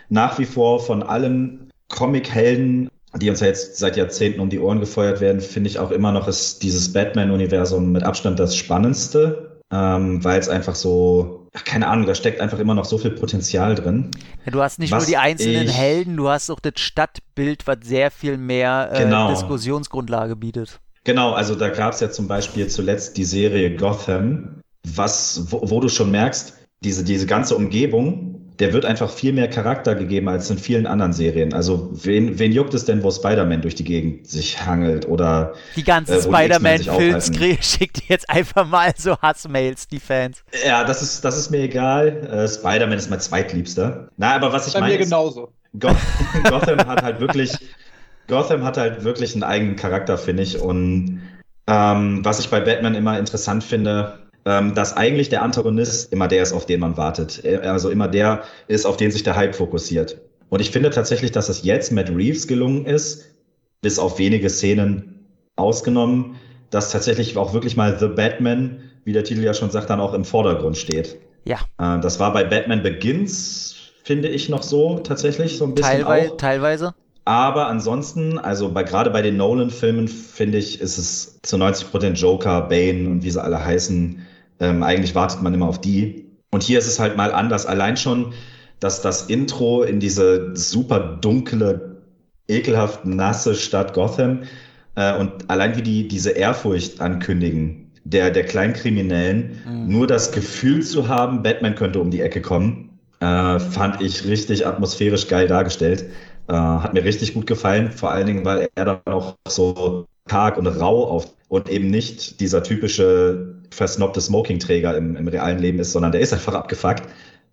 nach wie vor von allen Comic-Helden, die uns ja jetzt seit Jahrzehnten um die Ohren gefeuert werden, finde ich auch immer noch ist dieses Batman-Universum mit Abstand das Spannendste, ähm, weil es einfach so, keine Ahnung, da steckt einfach immer noch so viel Potenzial drin. Ja, du hast nicht nur die einzelnen ich, Helden, du hast auch das Stadtbild, was sehr viel mehr äh, genau. Diskussionsgrundlage bietet. Genau, also da gab es ja zum Beispiel zuletzt die Serie Gotham, was, wo, wo, du schon merkst, diese, diese ganze Umgebung, der wird einfach viel mehr Charakter gegeben als in vielen anderen Serien. Also wen, wen juckt es denn, wo Spider-Man durch die Gegend sich hangelt oder die ganzen äh, Spider-Man-Films schickt jetzt einfach mal so Hassmails, die Fans. Ja, das ist, das ist mir egal. Äh, Spider-Man ist mein zweitliebster. Na, aber was ich meine. Bei mir genauso. Goth Gotham hat halt wirklich Gotham hat halt wirklich einen eigenen Charakter, finde ich. Und ähm, was ich bei Batman immer interessant finde, ähm, dass eigentlich der Antagonist immer der ist, auf den man wartet. Also immer der ist, auf den sich der Hype fokussiert. Und ich finde tatsächlich, dass es jetzt Matt Reeves gelungen ist, bis auf wenige Szenen ausgenommen, dass tatsächlich auch wirklich mal The Batman, wie der Titel ja schon sagt, dann auch im Vordergrund steht. Ja. Äh, das war bei Batman Begins, finde ich, noch so tatsächlich, so ein bisschen. Teilweise. Auch. teilweise. Aber ansonsten, also bei, gerade bei den Nolan-Filmen, finde ich, ist es zu 90 Prozent Joker, Bane und wie sie alle heißen. Ähm, eigentlich wartet man immer auf die. Und hier ist es halt mal anders. Allein schon, dass das Intro in diese super dunkle, ekelhaft nasse Stadt Gotham äh, und allein wie die diese Ehrfurcht ankündigen, der, der Kleinkriminellen, mhm. nur das Gefühl zu haben, Batman könnte um die Ecke kommen, äh, fand ich richtig atmosphärisch geil dargestellt. Äh, hat mir richtig gut gefallen, vor allen Dingen, weil er dann auch so karg und rau auf und eben nicht dieser typische versnobte Smoking-Träger im, im realen Leben ist, sondern der ist einfach abgefuckt.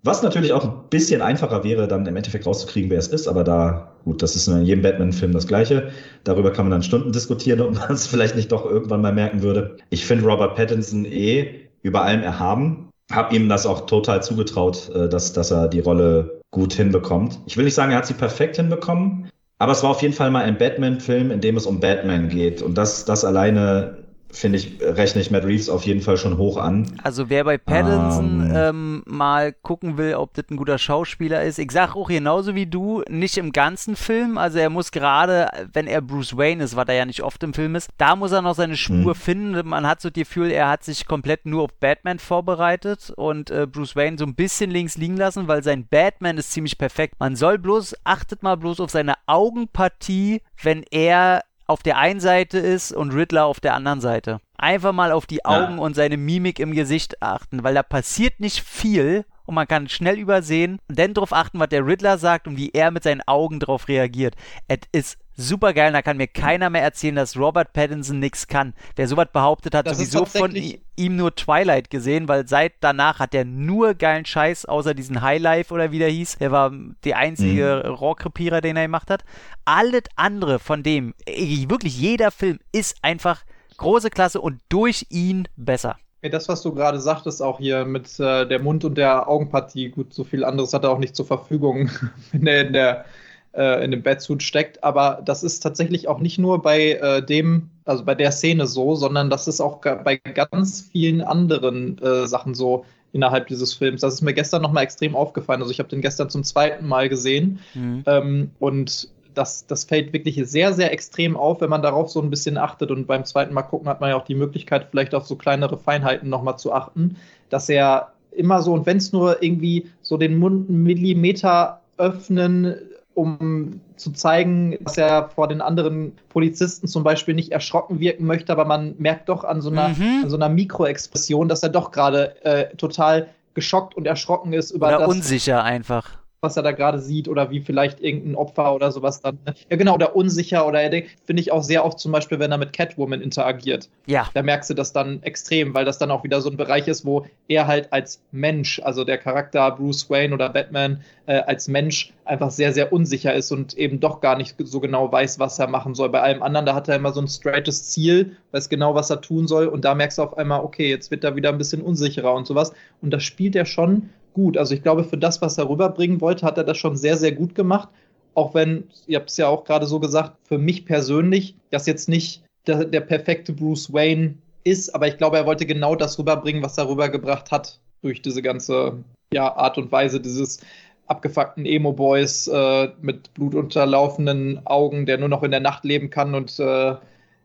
Was natürlich auch ein bisschen einfacher wäre, dann im Endeffekt rauszukriegen, wer es ist, aber da, gut, das ist in jedem Batman-Film das Gleiche. Darüber kann man dann Stunden diskutieren, ob man es vielleicht nicht doch irgendwann mal merken würde. Ich finde Robert Pattinson eh über allem erhaben. Hab ihm das auch total zugetraut, äh, dass, dass er die Rolle gut hinbekommt. Ich will nicht sagen, er hat sie perfekt hinbekommen, aber es war auf jeden Fall mal ein Batman-Film, in dem es um Batman geht. Und das, das alleine finde ich, rechne ich Matt Reeves auf jeden Fall schon hoch an. Also wer bei Pattinson ähm. ähm, mal gucken will, ob das ein guter Schauspieler ist, ich sag auch genauso wie du, nicht im ganzen Film, also er muss gerade, wenn er Bruce Wayne ist, was er ja nicht oft im Film ist, da muss er noch seine Spur hm. finden. Man hat so das Gefühl, er hat sich komplett nur auf Batman vorbereitet und äh, Bruce Wayne so ein bisschen links liegen lassen, weil sein Batman ist ziemlich perfekt. Man soll bloß, achtet mal bloß auf seine Augenpartie, wenn er auf der einen Seite ist und Riddler auf der anderen Seite. Einfach mal auf die Augen ja. und seine Mimik im Gesicht achten, weil da passiert nicht viel und man kann schnell übersehen und dann darauf achten, was der Riddler sagt und wie er mit seinen Augen darauf reagiert. Es ist super geil. Da kann mir keiner mehr erzählen, dass Robert Pattinson nichts kann. Wer sowas behauptet hat, das sowieso von ihm nur Twilight gesehen, weil seit danach hat er nur geilen Scheiß, außer diesen Highlife oder wie der hieß. Der war der einzige mhm. Rohrkrepierer, den er gemacht hat. Alles andere von dem, wirklich jeder Film ist einfach große Klasse und durch ihn besser. Das, was du gerade sagtest, auch hier mit äh, der Mund- und der Augenpartie, gut, so viel anderes hat er auch nicht zur Verfügung, wenn er in der äh, in dem Batsuit steckt. Aber das ist tatsächlich auch nicht nur bei äh, dem, also bei der Szene so, sondern das ist auch bei ganz vielen anderen äh, Sachen so innerhalb dieses Films. Das ist mir gestern nochmal extrem aufgefallen. Also ich habe den gestern zum zweiten Mal gesehen mhm. ähm, und das, das fällt wirklich sehr, sehr extrem auf, wenn man darauf so ein bisschen achtet. Und beim zweiten Mal gucken hat man ja auch die Möglichkeit, vielleicht auf so kleinere Feinheiten nochmal zu achten, dass er immer so, und wenn es nur irgendwie so den Mund einen Millimeter öffnen, um zu zeigen, dass er vor den anderen Polizisten zum Beispiel nicht erschrocken wirken möchte, aber man merkt doch an so einer, mhm. an so einer Mikroexpression, dass er doch gerade äh, total geschockt und erschrocken ist über Oder das. unsicher einfach was er da gerade sieht oder wie vielleicht irgendein Opfer oder sowas dann. Ne? Ja, genau, oder unsicher oder er denkt, finde ich auch sehr oft zum Beispiel, wenn er mit Catwoman interagiert. Ja. Da merkst du das dann extrem, weil das dann auch wieder so ein Bereich ist, wo er halt als Mensch, also der Charakter Bruce Wayne oder Batman äh, als Mensch einfach sehr, sehr unsicher ist und eben doch gar nicht so genau weiß, was er machen soll. Bei allem anderen, da hat er immer so ein straightes Ziel, weiß genau, was er tun soll und da merkst du auf einmal, okay, jetzt wird er wieder ein bisschen unsicherer und sowas. Und das spielt er schon gut. Also ich glaube, für das, was er rüberbringen wollte, hat er das schon sehr, sehr gut gemacht. Auch wenn, ihr habt es ja auch gerade so gesagt, für mich persönlich, das jetzt nicht der, der, perfekte Bruce Wayne ist, aber ich glaube, er wollte genau das rüberbringen, was er rübergebracht hat durch diese ganze ja, Art und Weise dieses abgefuckten Emo-Boys äh, mit blutunterlaufenden Augen, der nur noch in der Nacht leben kann und äh,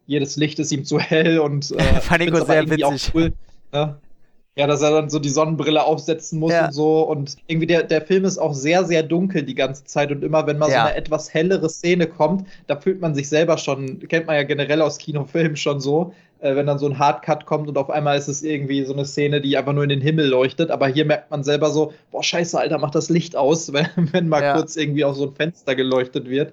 jedes Licht ist ihm zu hell und äh, fand ich sehr witzig. Auch cool, ne? Ja, dass er dann so die Sonnenbrille aufsetzen muss ja. und so. Und irgendwie der, der Film ist auch sehr, sehr dunkel die ganze Zeit. Und immer, wenn mal ja. so eine etwas hellere Szene kommt, da fühlt man sich selber schon, kennt man ja generell aus Kinofilmen schon so, wenn dann so ein Hardcut kommt und auf einmal ist es irgendwie so eine Szene, die einfach nur in den Himmel leuchtet. Aber hier merkt man selber so, boah, scheiße, Alter, mach das Licht aus, wenn, wenn mal ja. kurz irgendwie auf so ein Fenster geleuchtet wird.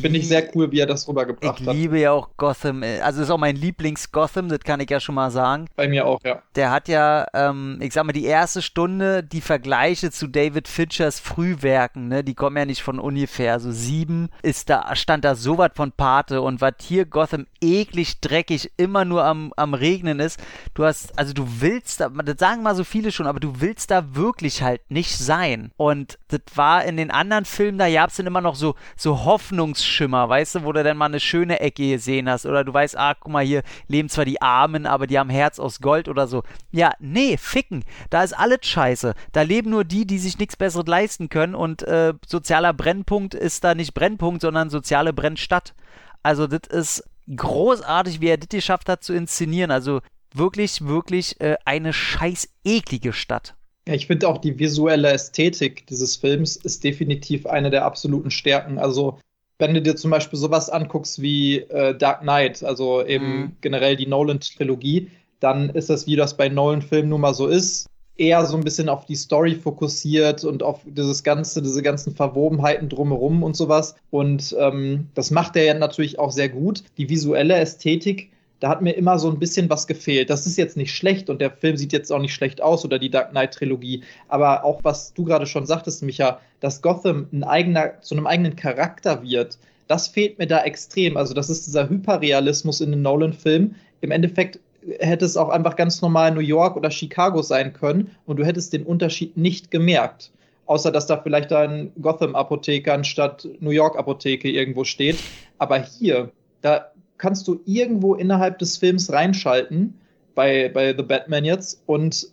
Finde ich sehr cool, wie er das rübergebracht ich hat. Ich liebe ja auch Gotham. Also ist auch mein Lieblings-Gotham, das kann ich ja schon mal sagen. Bei mir auch, ja. Der hat ja, ähm, ich sag mal, die erste Stunde, die Vergleiche zu David Finchers Frühwerken, ne, die kommen ja nicht von ungefähr. So sieben ist da, stand da so was von Pate und was hier Gotham eklig, dreckig, immer nur am, am Regnen ist. Du hast, also du willst da, das sagen mal so viele schon, aber du willst da wirklich halt nicht sein. Und das war in den anderen Filmen, da gab es dann immer noch so, so Hoffnungsschimmer, weißt du, wo du dann mal eine schöne Ecke gesehen hast. Oder du weißt, ah, guck mal, hier leben zwar die Armen, aber die haben Herz aus Gold oder so. Ja, nee, ficken. Da ist alles scheiße. Da leben nur die, die sich nichts Besseres leisten können und äh, sozialer Brennpunkt ist da nicht Brennpunkt, sondern soziale Brennstadt. Also das ist großartig, wie er das geschafft hat zu inszenieren. Also wirklich, wirklich äh, eine scheiß eklige Stadt. Ja, ich finde auch die visuelle Ästhetik dieses Films ist definitiv eine der absoluten Stärken. Also wenn du dir zum Beispiel sowas anguckst wie äh, Dark Knight, also eben mhm. generell die Nolan-Trilogie, dann ist das, wie das bei Nolan-Filmen nun mal so ist, eher so ein bisschen auf die Story fokussiert und auf dieses ganze, diese ganzen Verwobenheiten drumherum und sowas. Und ähm, das macht er ja natürlich auch sehr gut. Die visuelle Ästhetik, da hat mir immer so ein bisschen was gefehlt. Das ist jetzt nicht schlecht und der Film sieht jetzt auch nicht schlecht aus oder die Dark Knight Trilogie. Aber auch was du gerade schon sagtest, Micha, dass Gotham ein eigener, zu einem eigenen Charakter wird, das fehlt mir da extrem. Also das ist dieser Hyperrealismus in den Nolan-Filmen. Im Endeffekt hätte es auch einfach ganz normal New York oder Chicago sein können und du hättest den Unterschied nicht gemerkt. Außer dass da vielleicht ein Gotham-Apotheker anstatt New York-Apotheke irgendwo steht. Aber hier, da kannst du irgendwo innerhalb des Films reinschalten, bei, bei The Batman jetzt, und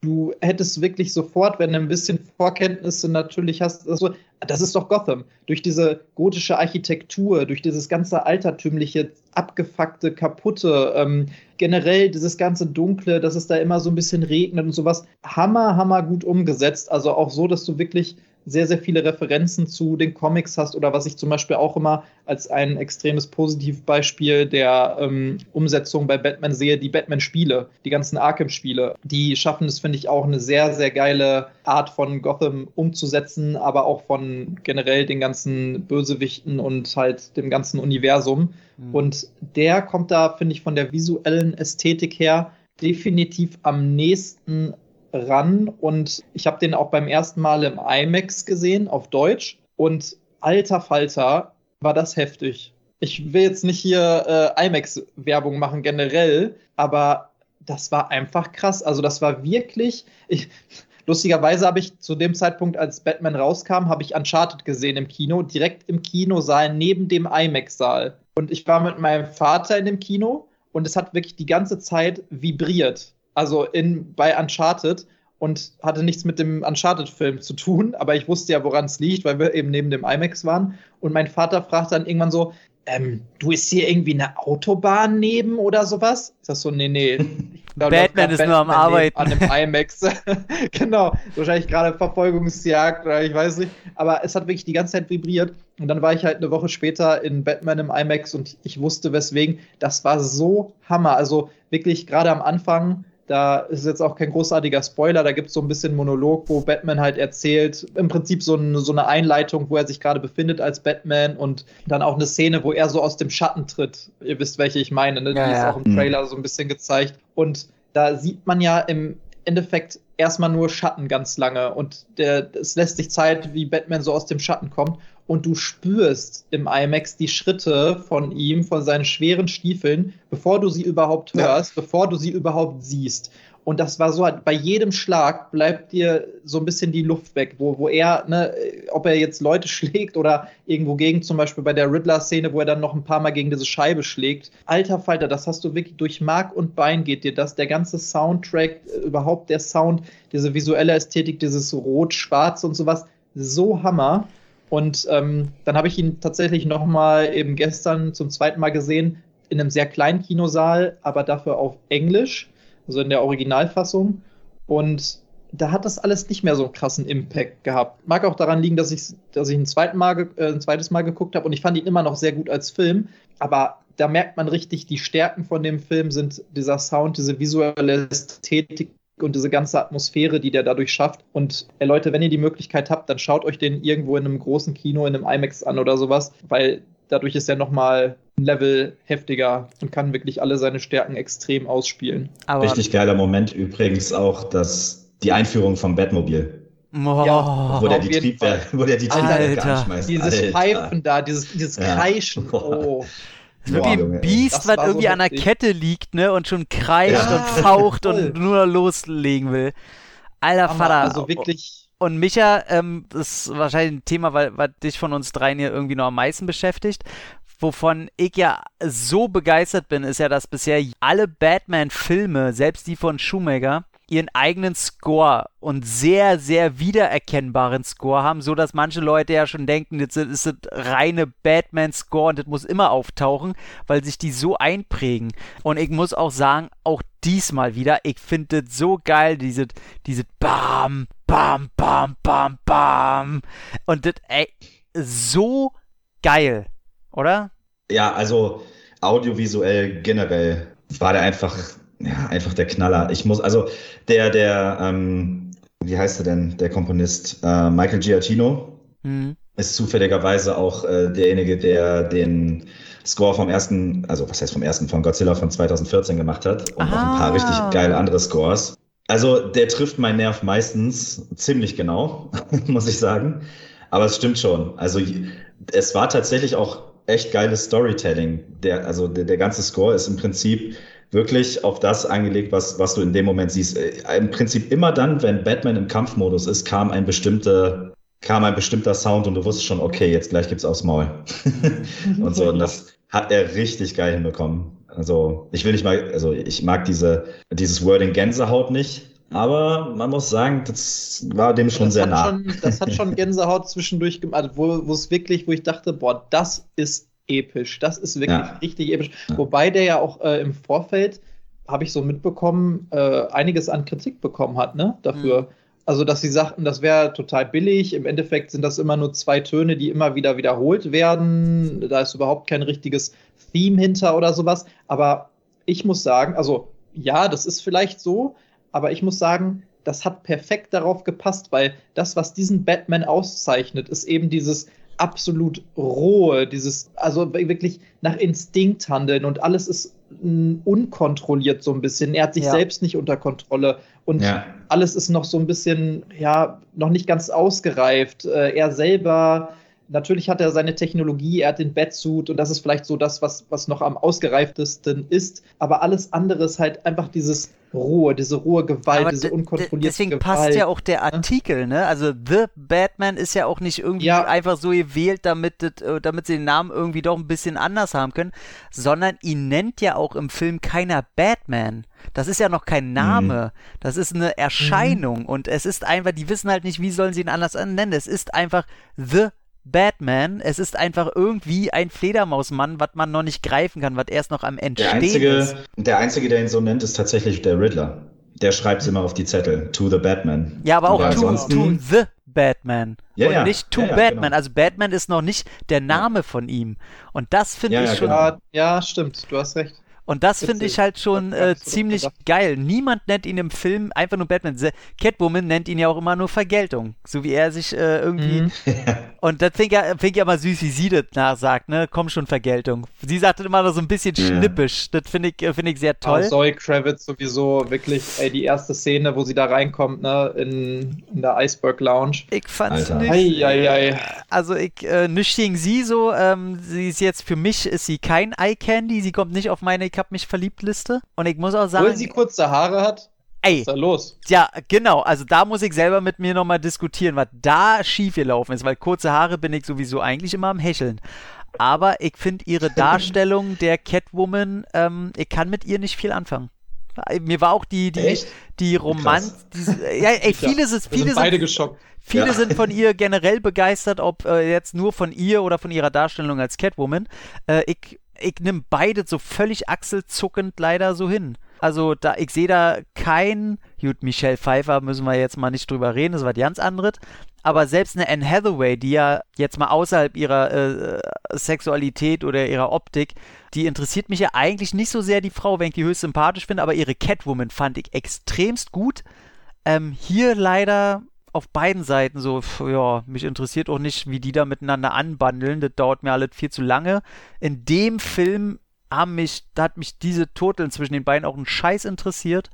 du hättest wirklich sofort, wenn du ein bisschen Vorkenntnisse natürlich hast, also, das ist doch Gotham. Durch diese gotische Architektur, durch dieses ganze altertümliche, abgefuckte, kaputte, ähm, generell dieses ganze Dunkle, dass es da immer so ein bisschen regnet und sowas. Hammer, hammer gut umgesetzt. Also auch so, dass du wirklich sehr, sehr viele Referenzen zu den Comics hast oder was ich zum Beispiel auch immer als ein extremes Positivbeispiel der ähm, Umsetzung bei Batman sehe, die Batman-Spiele, die ganzen Arkham-Spiele. Die schaffen es, finde ich, auch eine sehr, sehr geile Art von Gotham umzusetzen, aber auch von generell den ganzen Bösewichten und halt dem ganzen Universum. Mhm. Und der kommt da, finde ich, von der visuellen Ästhetik her definitiv am nächsten ran und ich habe den auch beim ersten Mal im IMAX gesehen, auf Deutsch. Und alter Falter, war das heftig. Ich will jetzt nicht hier äh, IMAX-Werbung machen generell, aber das war einfach krass. Also das war wirklich. Ich, lustigerweise habe ich zu dem Zeitpunkt, als Batman rauskam, habe ich Uncharted gesehen im Kino, direkt im Kinosaal neben dem IMAX-Saal. Und ich war mit meinem Vater in dem Kino und es hat wirklich die ganze Zeit vibriert also in, bei Uncharted und hatte nichts mit dem Uncharted-Film zu tun, aber ich wusste ja, woran es liegt, weil wir eben neben dem IMAX waren. Und mein Vater fragt dann irgendwann so: ähm, Du ist hier irgendwie eine Autobahn neben oder sowas? Ich sag so: Nee, nee. Glaub, Batman ist Batman nur am Arbeiten. An dem IMAX. genau. Wahrscheinlich gerade Verfolgungsjagd oder ich weiß nicht. Aber es hat wirklich die ganze Zeit vibriert. Und dann war ich halt eine Woche später in Batman im IMAX und ich wusste weswegen. Das war so Hammer. Also wirklich gerade am Anfang da ist jetzt auch kein großartiger Spoiler, da gibt es so ein bisschen Monolog, wo Batman halt erzählt, im Prinzip so, ein, so eine Einleitung, wo er sich gerade befindet als Batman und dann auch eine Szene, wo er so aus dem Schatten tritt. Ihr wisst, welche ich meine, ne? die ja, ist auch im mhm. Trailer so ein bisschen gezeigt. Und da sieht man ja im Endeffekt erstmal nur Schatten ganz lange und der, es lässt sich Zeit, wie Batman so aus dem Schatten kommt und du spürst im IMAX die Schritte von ihm, von seinen schweren Stiefeln, bevor du sie überhaupt hörst, ja. bevor du sie überhaupt siehst. Und das war so, bei jedem Schlag bleibt dir so ein bisschen die Luft weg, wo, wo er, ne, ob er jetzt Leute schlägt oder irgendwo gegen, zum Beispiel bei der Riddler-Szene, wo er dann noch ein paar Mal gegen diese Scheibe schlägt. Alter Falter, das hast du wirklich durch Mark und Bein geht dir das. Der ganze Soundtrack, äh, überhaupt der Sound, diese visuelle Ästhetik, dieses Rot-Schwarz und sowas, so Hammer. Und ähm, dann habe ich ihn tatsächlich noch mal eben gestern zum zweiten Mal gesehen in einem sehr kleinen Kinosaal, aber dafür auf Englisch, also in der Originalfassung. Und da hat das alles nicht mehr so einen krassen Impact gehabt. Mag auch daran liegen, dass ich, dass ich ein, zweiten mal, äh, ein zweites Mal geguckt habe und ich fand ihn immer noch sehr gut als Film. Aber da merkt man richtig, die Stärken von dem Film sind dieser Sound, diese visuelle Ästhetik, und diese ganze Atmosphäre, die der dadurch schafft. Und ey, Leute, wenn ihr die Möglichkeit habt, dann schaut euch den irgendwo in einem großen Kino, in einem IMAX an oder sowas, weil dadurch ist er nochmal ein Level heftiger und kann wirklich alle seine Stärken extrem ausspielen. Aber Richtig geiler Moment übrigens auch, dass die Einführung vom Batmobil. Oh, ja, wo, der die Triebwerke, wo der die Triebwerke anschmeißt. Dieses Alter. Pfeifen da, dieses, dieses Kreischen. Oh. Das ist wirklich ein Biest, was war so irgendwie an der. Kette liegt, ne? Und schon kreischt Ja. und faucht und nur loslegen will. Alter Vater. Also wirklich. Und Micha, ähm, das ist wahrscheinlich ein Thema, weil, weil dich von uns dreien hier irgendwie noch am meisten beschäftigt. Wovon ich ja so begeistert bin, ist ja, dass bisher alle Batman-Filme, selbst die von Schumacher, ihren eigenen Score und sehr, sehr wiedererkennbaren Score haben, so dass manche Leute ja schon denken, das ist das reine Batman-Score und das muss immer auftauchen, weil sich die so einprägen. Und ich muss auch sagen, auch diesmal wieder, ich finde das so geil, diese, diese Bam, Bam, Bam, Bam, Bam. Und das, ey, so geil, oder? Ja, also audiovisuell generell war der einfach, ja, einfach der Knaller. Ich muss, also der, der, ähm, wie heißt er denn, der Komponist? Äh, Michael Giacchino Hm. ist zufälligerweise auch äh, derjenige, der den Score vom ersten, also was heißt vom ersten, von Godzilla von 2014 gemacht hat und noch ein paar Ah. richtig geile andere Scores. Also der trifft meinen Nerv meistens ziemlich genau, muss ich sagen. Aber es stimmt schon. Also es war tatsächlich auch echt geiles Storytelling. Der, also der, der ganze Score ist im Prinzip wirklich auf das angelegt, was, was du in dem Moment siehst. Äh, Im Prinzip immer dann, wenn Batman im Kampfmodus ist, kam ein bestimmter, kam ein bestimmter Sound und du wusstest schon, okay, jetzt gleich gibt's aufs Maul. und so. Und das hat er richtig geil hinbekommen. Also ich will nicht mal, also ich mag diese, dieses Wording Gänsehaut nicht, aber man muss sagen, das war dem schon das sehr nah. Schon, das hat schon Gänsehaut zwischendurch gemacht, also wo, wo es wirklich, wo ich dachte, boah, das ist episch. Das ist wirklich Ja. richtig episch. Ja. Wobei der ja auch äh, im Vorfeld, habe ich so mitbekommen, äh, einiges an Kritik bekommen hat, ne? Dafür. Mhm. Also, dass sie sagten, das wäre total billig. Im Endeffekt sind das immer nur zwei Töne, die immer wieder wiederholt werden. Da ist überhaupt kein richtiges Theme hinter oder sowas. Aber ich muss sagen, also ja, das ist vielleicht so, aber ich muss sagen, das hat perfekt darauf gepasst, weil das, was diesen Batman auszeichnet, ist eben dieses absolut rohe, dieses, also wirklich nach Instinkt handeln und alles ist unkontrolliert so ein bisschen. Er hat sich Ja. selbst nicht unter Kontrolle und Ja. alles ist noch so ein bisschen, ja, noch nicht ganz ausgereift. Äh, er selber, natürlich hat er seine Technologie, er hat den Batsuit und das ist vielleicht so das, was, was noch am ausgereiftesten ist. Aber alles andere ist halt einfach dieses rohe, diese rohe Gewalt, Aber diese unkontrollierte deswegen Gewalt. passt ja auch der Artikel, ne? Also The Batman ist ja auch nicht irgendwie Ja. einfach so gewählt, damit, äh, damit sie den Namen irgendwie doch ein bisschen anders haben können, sondern ihn nennt ja auch im Film keiner Batman. Das ist ja noch kein Name. Das ist eine Erscheinung und es ist einfach, die wissen halt nicht, wie sollen sie ihn anders nennen. Es ist einfach The Batman. Es ist einfach irgendwie ein Fledermausmann, was man noch nicht greifen kann, was erst noch am Der Entstehen einzige, ist. der einzige, der ihn so nennt, ist tatsächlich der Riddler. Der schreibt es immer auf die Zettel. To the Batman. Ja, aber auch Aber to, to the Batman. Ja, und ja. nicht to Ja, ja, Batman. genau. Also Batman ist noch nicht der Name von ihm. Und das finde Ja, ich ja, schon. genau. ja, stimmt, du hast recht. Und das finde ich halt schon äh, nicht ziemlich gedacht. geil. Niemand nennt ihn im Film einfach nur Batman. Catwoman nennt ihn ja auch immer nur Vergeltung. So wie er sich äh, irgendwie. Mhm. Und das finde ich, ja, find ich ja mal süß, wie sie das nachsagt, ne? Komm schon, Vergeltung. Sie sagt das immer noch so ein bisschen Ja. schnippisch. Das finde ich, äh, finde ich sehr Toll. toll. Zoe Kravitz sowieso wirklich, ey, die erste Szene, wo sie da reinkommt, ne, in, in der Iceberg Lounge. Ich fand's Alter. nicht. Eieiei. Also ich, äh, gegen sie so. Ähm, sie ist jetzt, für mich ist sie kein Eye Candy. Sie kommt nicht auf meine Ich hab mich verliebt Liste. Und ich muss auch sagen, Obwohl sie kurze Haare hat, ey, ist da los. ja, genau. Also da muss ich selber mit mir nochmal diskutieren, was da schief gelaufen ist. Weil kurze Haare bin ich sowieso eigentlich immer am Hecheln. Aber ich finde ihre Darstellung der Catwoman, ähm, ich kann mit ihr nicht viel anfangen. Mir war auch die, die, Echt? die Romanz, ja, ey, viele, sind, viele sind beide sind geschockt. Viele Ja. sind von ihr generell begeistert, ob äh, jetzt nur von ihr oder von ihrer Darstellung als Catwoman. Äh, ich ich nehme beide so völlig achselzuckend leider so hin. Also da, ich sehe da kein, gut, Michelle Pfeiffer müssen wir jetzt mal nicht drüber reden, das war ganz anderes. Aber selbst eine Anne Hathaway, die ja jetzt mal außerhalb ihrer äh, Sexualität oder ihrer Optik, die interessiert mich ja eigentlich nicht so sehr, die Frau, wenn ich die höchst sympathisch finde, aber ihre Catwoman fand ich extremst gut. Ähm, hier leider auf beiden Seiten so, pf, ja, mich interessiert auch nicht, wie die da miteinander anbandeln. Das dauert mir alles viel zu lange. In dem Film haben mich, da hat mich diese Turteln zwischen den beiden auch einen Scheiß interessiert.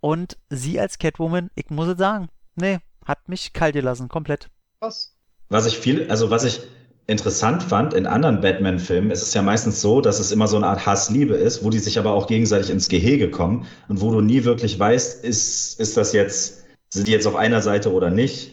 Und sie als Catwoman, ich muss es sagen, nee, hat mich kalt gelassen, komplett. Was? Was ich viel, also was ich interessant fand, in anderen Batman-Filmen ist es ja meistens so, dass es immer so eine Art Hass-Liebe ist, wo die sich aber auch gegenseitig ins Gehege kommen und wo du nie wirklich weißt, ist, ist das jetzt, sind die jetzt auf einer Seite oder nicht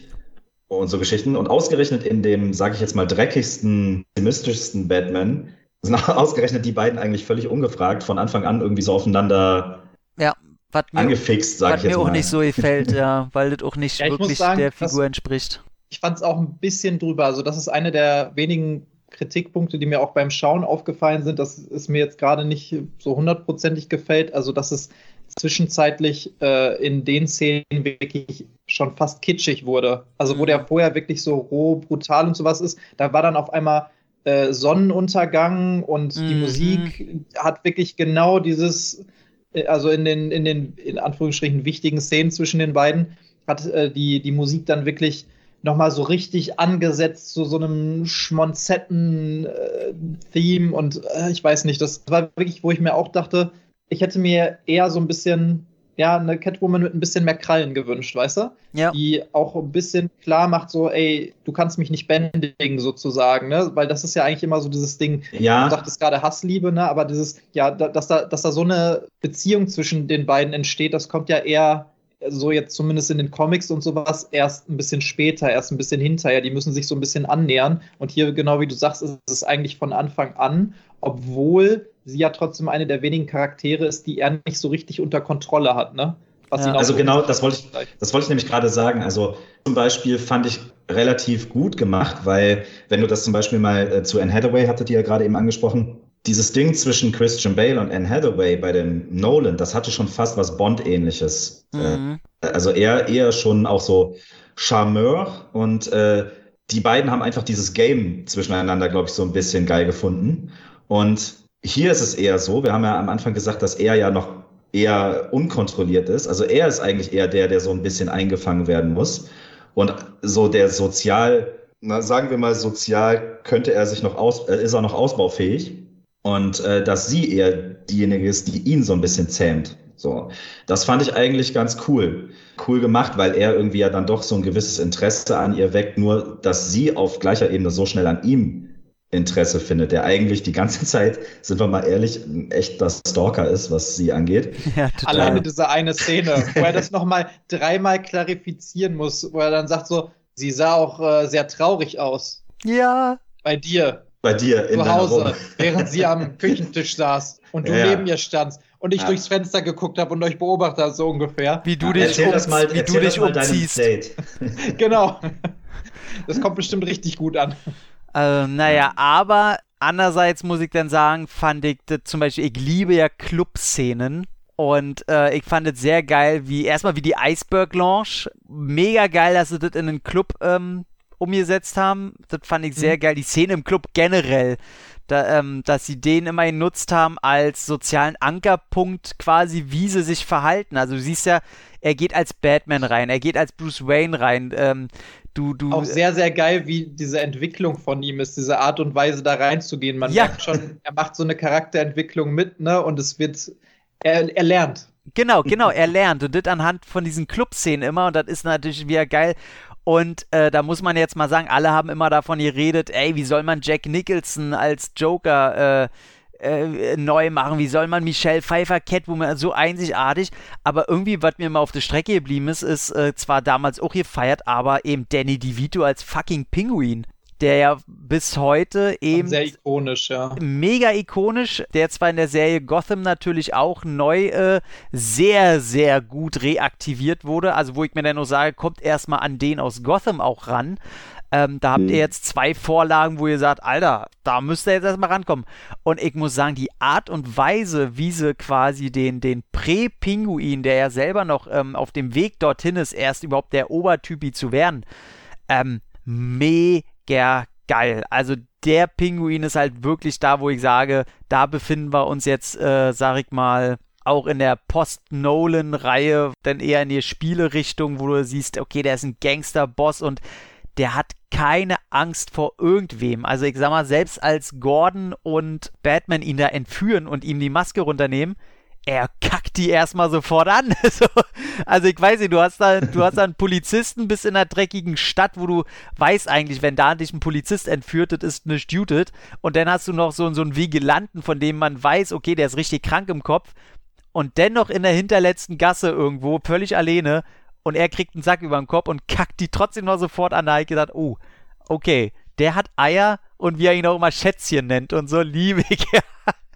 und so Geschichten. Und ausgerechnet in dem, sage ich jetzt mal, dreckigsten, pessimistischsten Batman sind ausgerechnet die beiden eigentlich völlig ungefragt von Anfang an irgendwie so aufeinander ja, mir, angefixt, sage ich jetzt mir mal. auch nicht so gefällt, ja, weil das auch nicht Ja, ich wirklich sagen, der das- Figur entspricht. ich fand es auch ein bisschen drüber. Also, das ist eine der wenigen Kritikpunkte, die mir auch beim Schauen aufgefallen sind, dass es mir jetzt gerade nicht so hundertprozentig gefällt. Also, dass es zwischenzeitlich äh, in den Szenen wirklich schon fast kitschig wurde. Also, wo Mhm. der vorher wirklich so roh, brutal und sowas ist, da war dann auf einmal äh, Sonnenuntergang und die Mhm. Musik hat wirklich genau dieses, äh, also in den, in den, in Anführungsstrichen, wichtigen Szenen zwischen den beiden, hat äh, die, die Musik dann wirklich nochmal so richtig angesetzt zu so einem Schmonzetten-Theme und äh, ich weiß nicht, das war wirklich, wo ich mir auch dachte, ich hätte mir eher so ein bisschen, ja, eine Catwoman mit ein bisschen mehr Krallen gewünscht, weißt du? Ja. Die auch ein bisschen klar macht, so, ey, du kannst mich nicht bändigen, sozusagen, ne? Weil das ist ja eigentlich immer so dieses Ding, Du Ja, sagtest gerade Hassliebe, ne? Aber dieses, ja, da, dass da, dass da so eine Beziehung zwischen den beiden entsteht, das kommt ja eher so jetzt zumindest in den Comics und sowas erst ein bisschen später, erst ein bisschen hinterher. Die müssen sich so ein bisschen annähern. Und hier, genau wie du sagst, ist es eigentlich von Anfang an, obwohl sie ja trotzdem eine der wenigen Charaktere ist, die er nicht so richtig unter Kontrolle hat, ne? Was Ja. Also so genau, das wollte ich-. Das wollte ich nämlich gerade sagen. Also zum Beispiel fand ich relativ gut gemacht, weil wenn du das zum Beispiel mal äh, zu Anne Hathaway hattet ihr ja gerade eben angesprochen, dieses Ding zwischen Christian Bale und Anne Hathaway bei dem Nolan, das hatte schon fast was Bond-ähnliches. Mhm. Äh, also eher, eher schon auch so Charmeur und äh, die beiden haben einfach dieses Game zwischeneinander, glaube ich, so ein bisschen geil gefunden. Und hier ist es eher so, wir haben ja am Anfang gesagt, dass er ja noch eher unkontrolliert ist. Also er ist eigentlich eher der, der so ein bisschen eingefangen werden muss. Und so der sozial, na, sagen wir mal sozial, könnte er sich noch aus, äh, ist er noch ausbaufähig. Und äh, dass sie eher diejenige ist, die ihn so ein bisschen zähmt. So, das fand ich eigentlich ganz cool. Cool gemacht, weil er irgendwie ja dann doch so ein gewisses Interesse an ihr weckt, nur dass sie auf gleicher Ebene so schnell an ihm Interesse findet, der eigentlich die ganze Zeit, sind wir mal ehrlich, ein echter Stalker ist, was sie angeht. Ja. Alleine diese eine Szene, wo er das nochmal dreimal klarifizieren muss, wo er dann sagt so, sie sah auch äh, sehr traurig aus. Ja, Bei dir, Bei dir in zu Hause, während sie am Küchentisch saß und du Ja, neben ihr standst und ich Ja. durchs Fenster geguckt habe und euch beobachtet habe, so ungefähr. wie du dich, erzähl das um, mal, wie du das dich umziehst. Date. Genau. Das kommt bestimmt richtig gut an. Äh, naja, aber andererseits muss ich dann sagen, fand ich das zum Beispiel, ich liebe ja Clubszenen. Und äh, ich fand es sehr geil, wie erstmal wie die Iceberg Lounge. Mega geil, dass sie das in einen Club ähm, umgesetzt haben. Das fand ich sehr Mhm. geil. Die Szene im Club generell, da, ähm, dass sie den immer genutzt haben als sozialen Ankerpunkt quasi, wie sie sich verhalten. Also du siehst ja, er geht als Batman rein, er geht als Bruce Wayne rein. Ähm, du, du, Auch sehr, sehr geil, wie diese Entwicklung von ihm ist, diese Art und Weise da reinzugehen. Man Ja. merkt schon, er macht so eine Charakterentwicklung mit, ne? Und es wird, er, er lernt. Genau, genau, er lernt und das anhand von diesen Clubszenen immer und das ist natürlich wieder geil. Und äh, da muss man jetzt mal sagen, alle haben immer davon geredet, ey, wie soll man Jack Nicholson als Joker äh, äh, neu machen? Wie soll man Michelle Pfeiffer Catwoman so einzigartig? Aber irgendwie, was mir mal auf der Strecke geblieben ist, ist äh, zwar damals auch gefeiert, aber eben Danny DeVito als fucking Pinguin, der ja bis heute eben Sehr ikonisch, ja. mega ikonisch, der zwar in der Serie Gotham natürlich auch neu äh, sehr, sehr gut reaktiviert wurde. Also wo ich mir dann nur sage, kommt erstmal an den aus Gotham auch ran. Ähm, da habt Mhm. ihr jetzt zwei Vorlagen, wo ihr sagt, Alter, da müsst ihr jetzt erstmal rankommen. Und ich muss sagen, die Art und Weise, wie sie quasi den, den Prä-Pinguin, der ja selber noch ähm, auf dem Weg dorthin ist, erst überhaupt der Obertypi zu werden, ähm, mega geil. Also der Pinguin ist halt wirklich da, wo ich sage, da befinden wir uns jetzt, äh, sag ich mal, auch in der Post-Nolan-Reihe, dann eher in die Spielerichtung, wo du siehst, okay, der ist ein Gangster-Boss und der hat keine Angst vor irgendwem. Also ich sag mal, selbst als Gordon und Batman ihn da entführen und ihm die Maske runternehmen, er kackt die erstmal sofort an. so, also ich weiß nicht, du hast da, du hast da einen Polizisten bis in einer dreckigen Stadt, wo du weißt eigentlich, wenn da dich ein Polizist entführt, das ist nicht jutet. Und dann hast du noch so, so einen Vigilanten, von dem man weiß, okay, der ist richtig krank im Kopf. Und dennoch in der hinterletzten Gasse irgendwo, völlig alleine. Und er kriegt einen Sack über den Kopf und kackt die trotzdem noch sofort an. Da habe ich gedacht, oh, okay, der hat Eier und wie er ihn auch immer Schätzchen nennt und so liebe ich.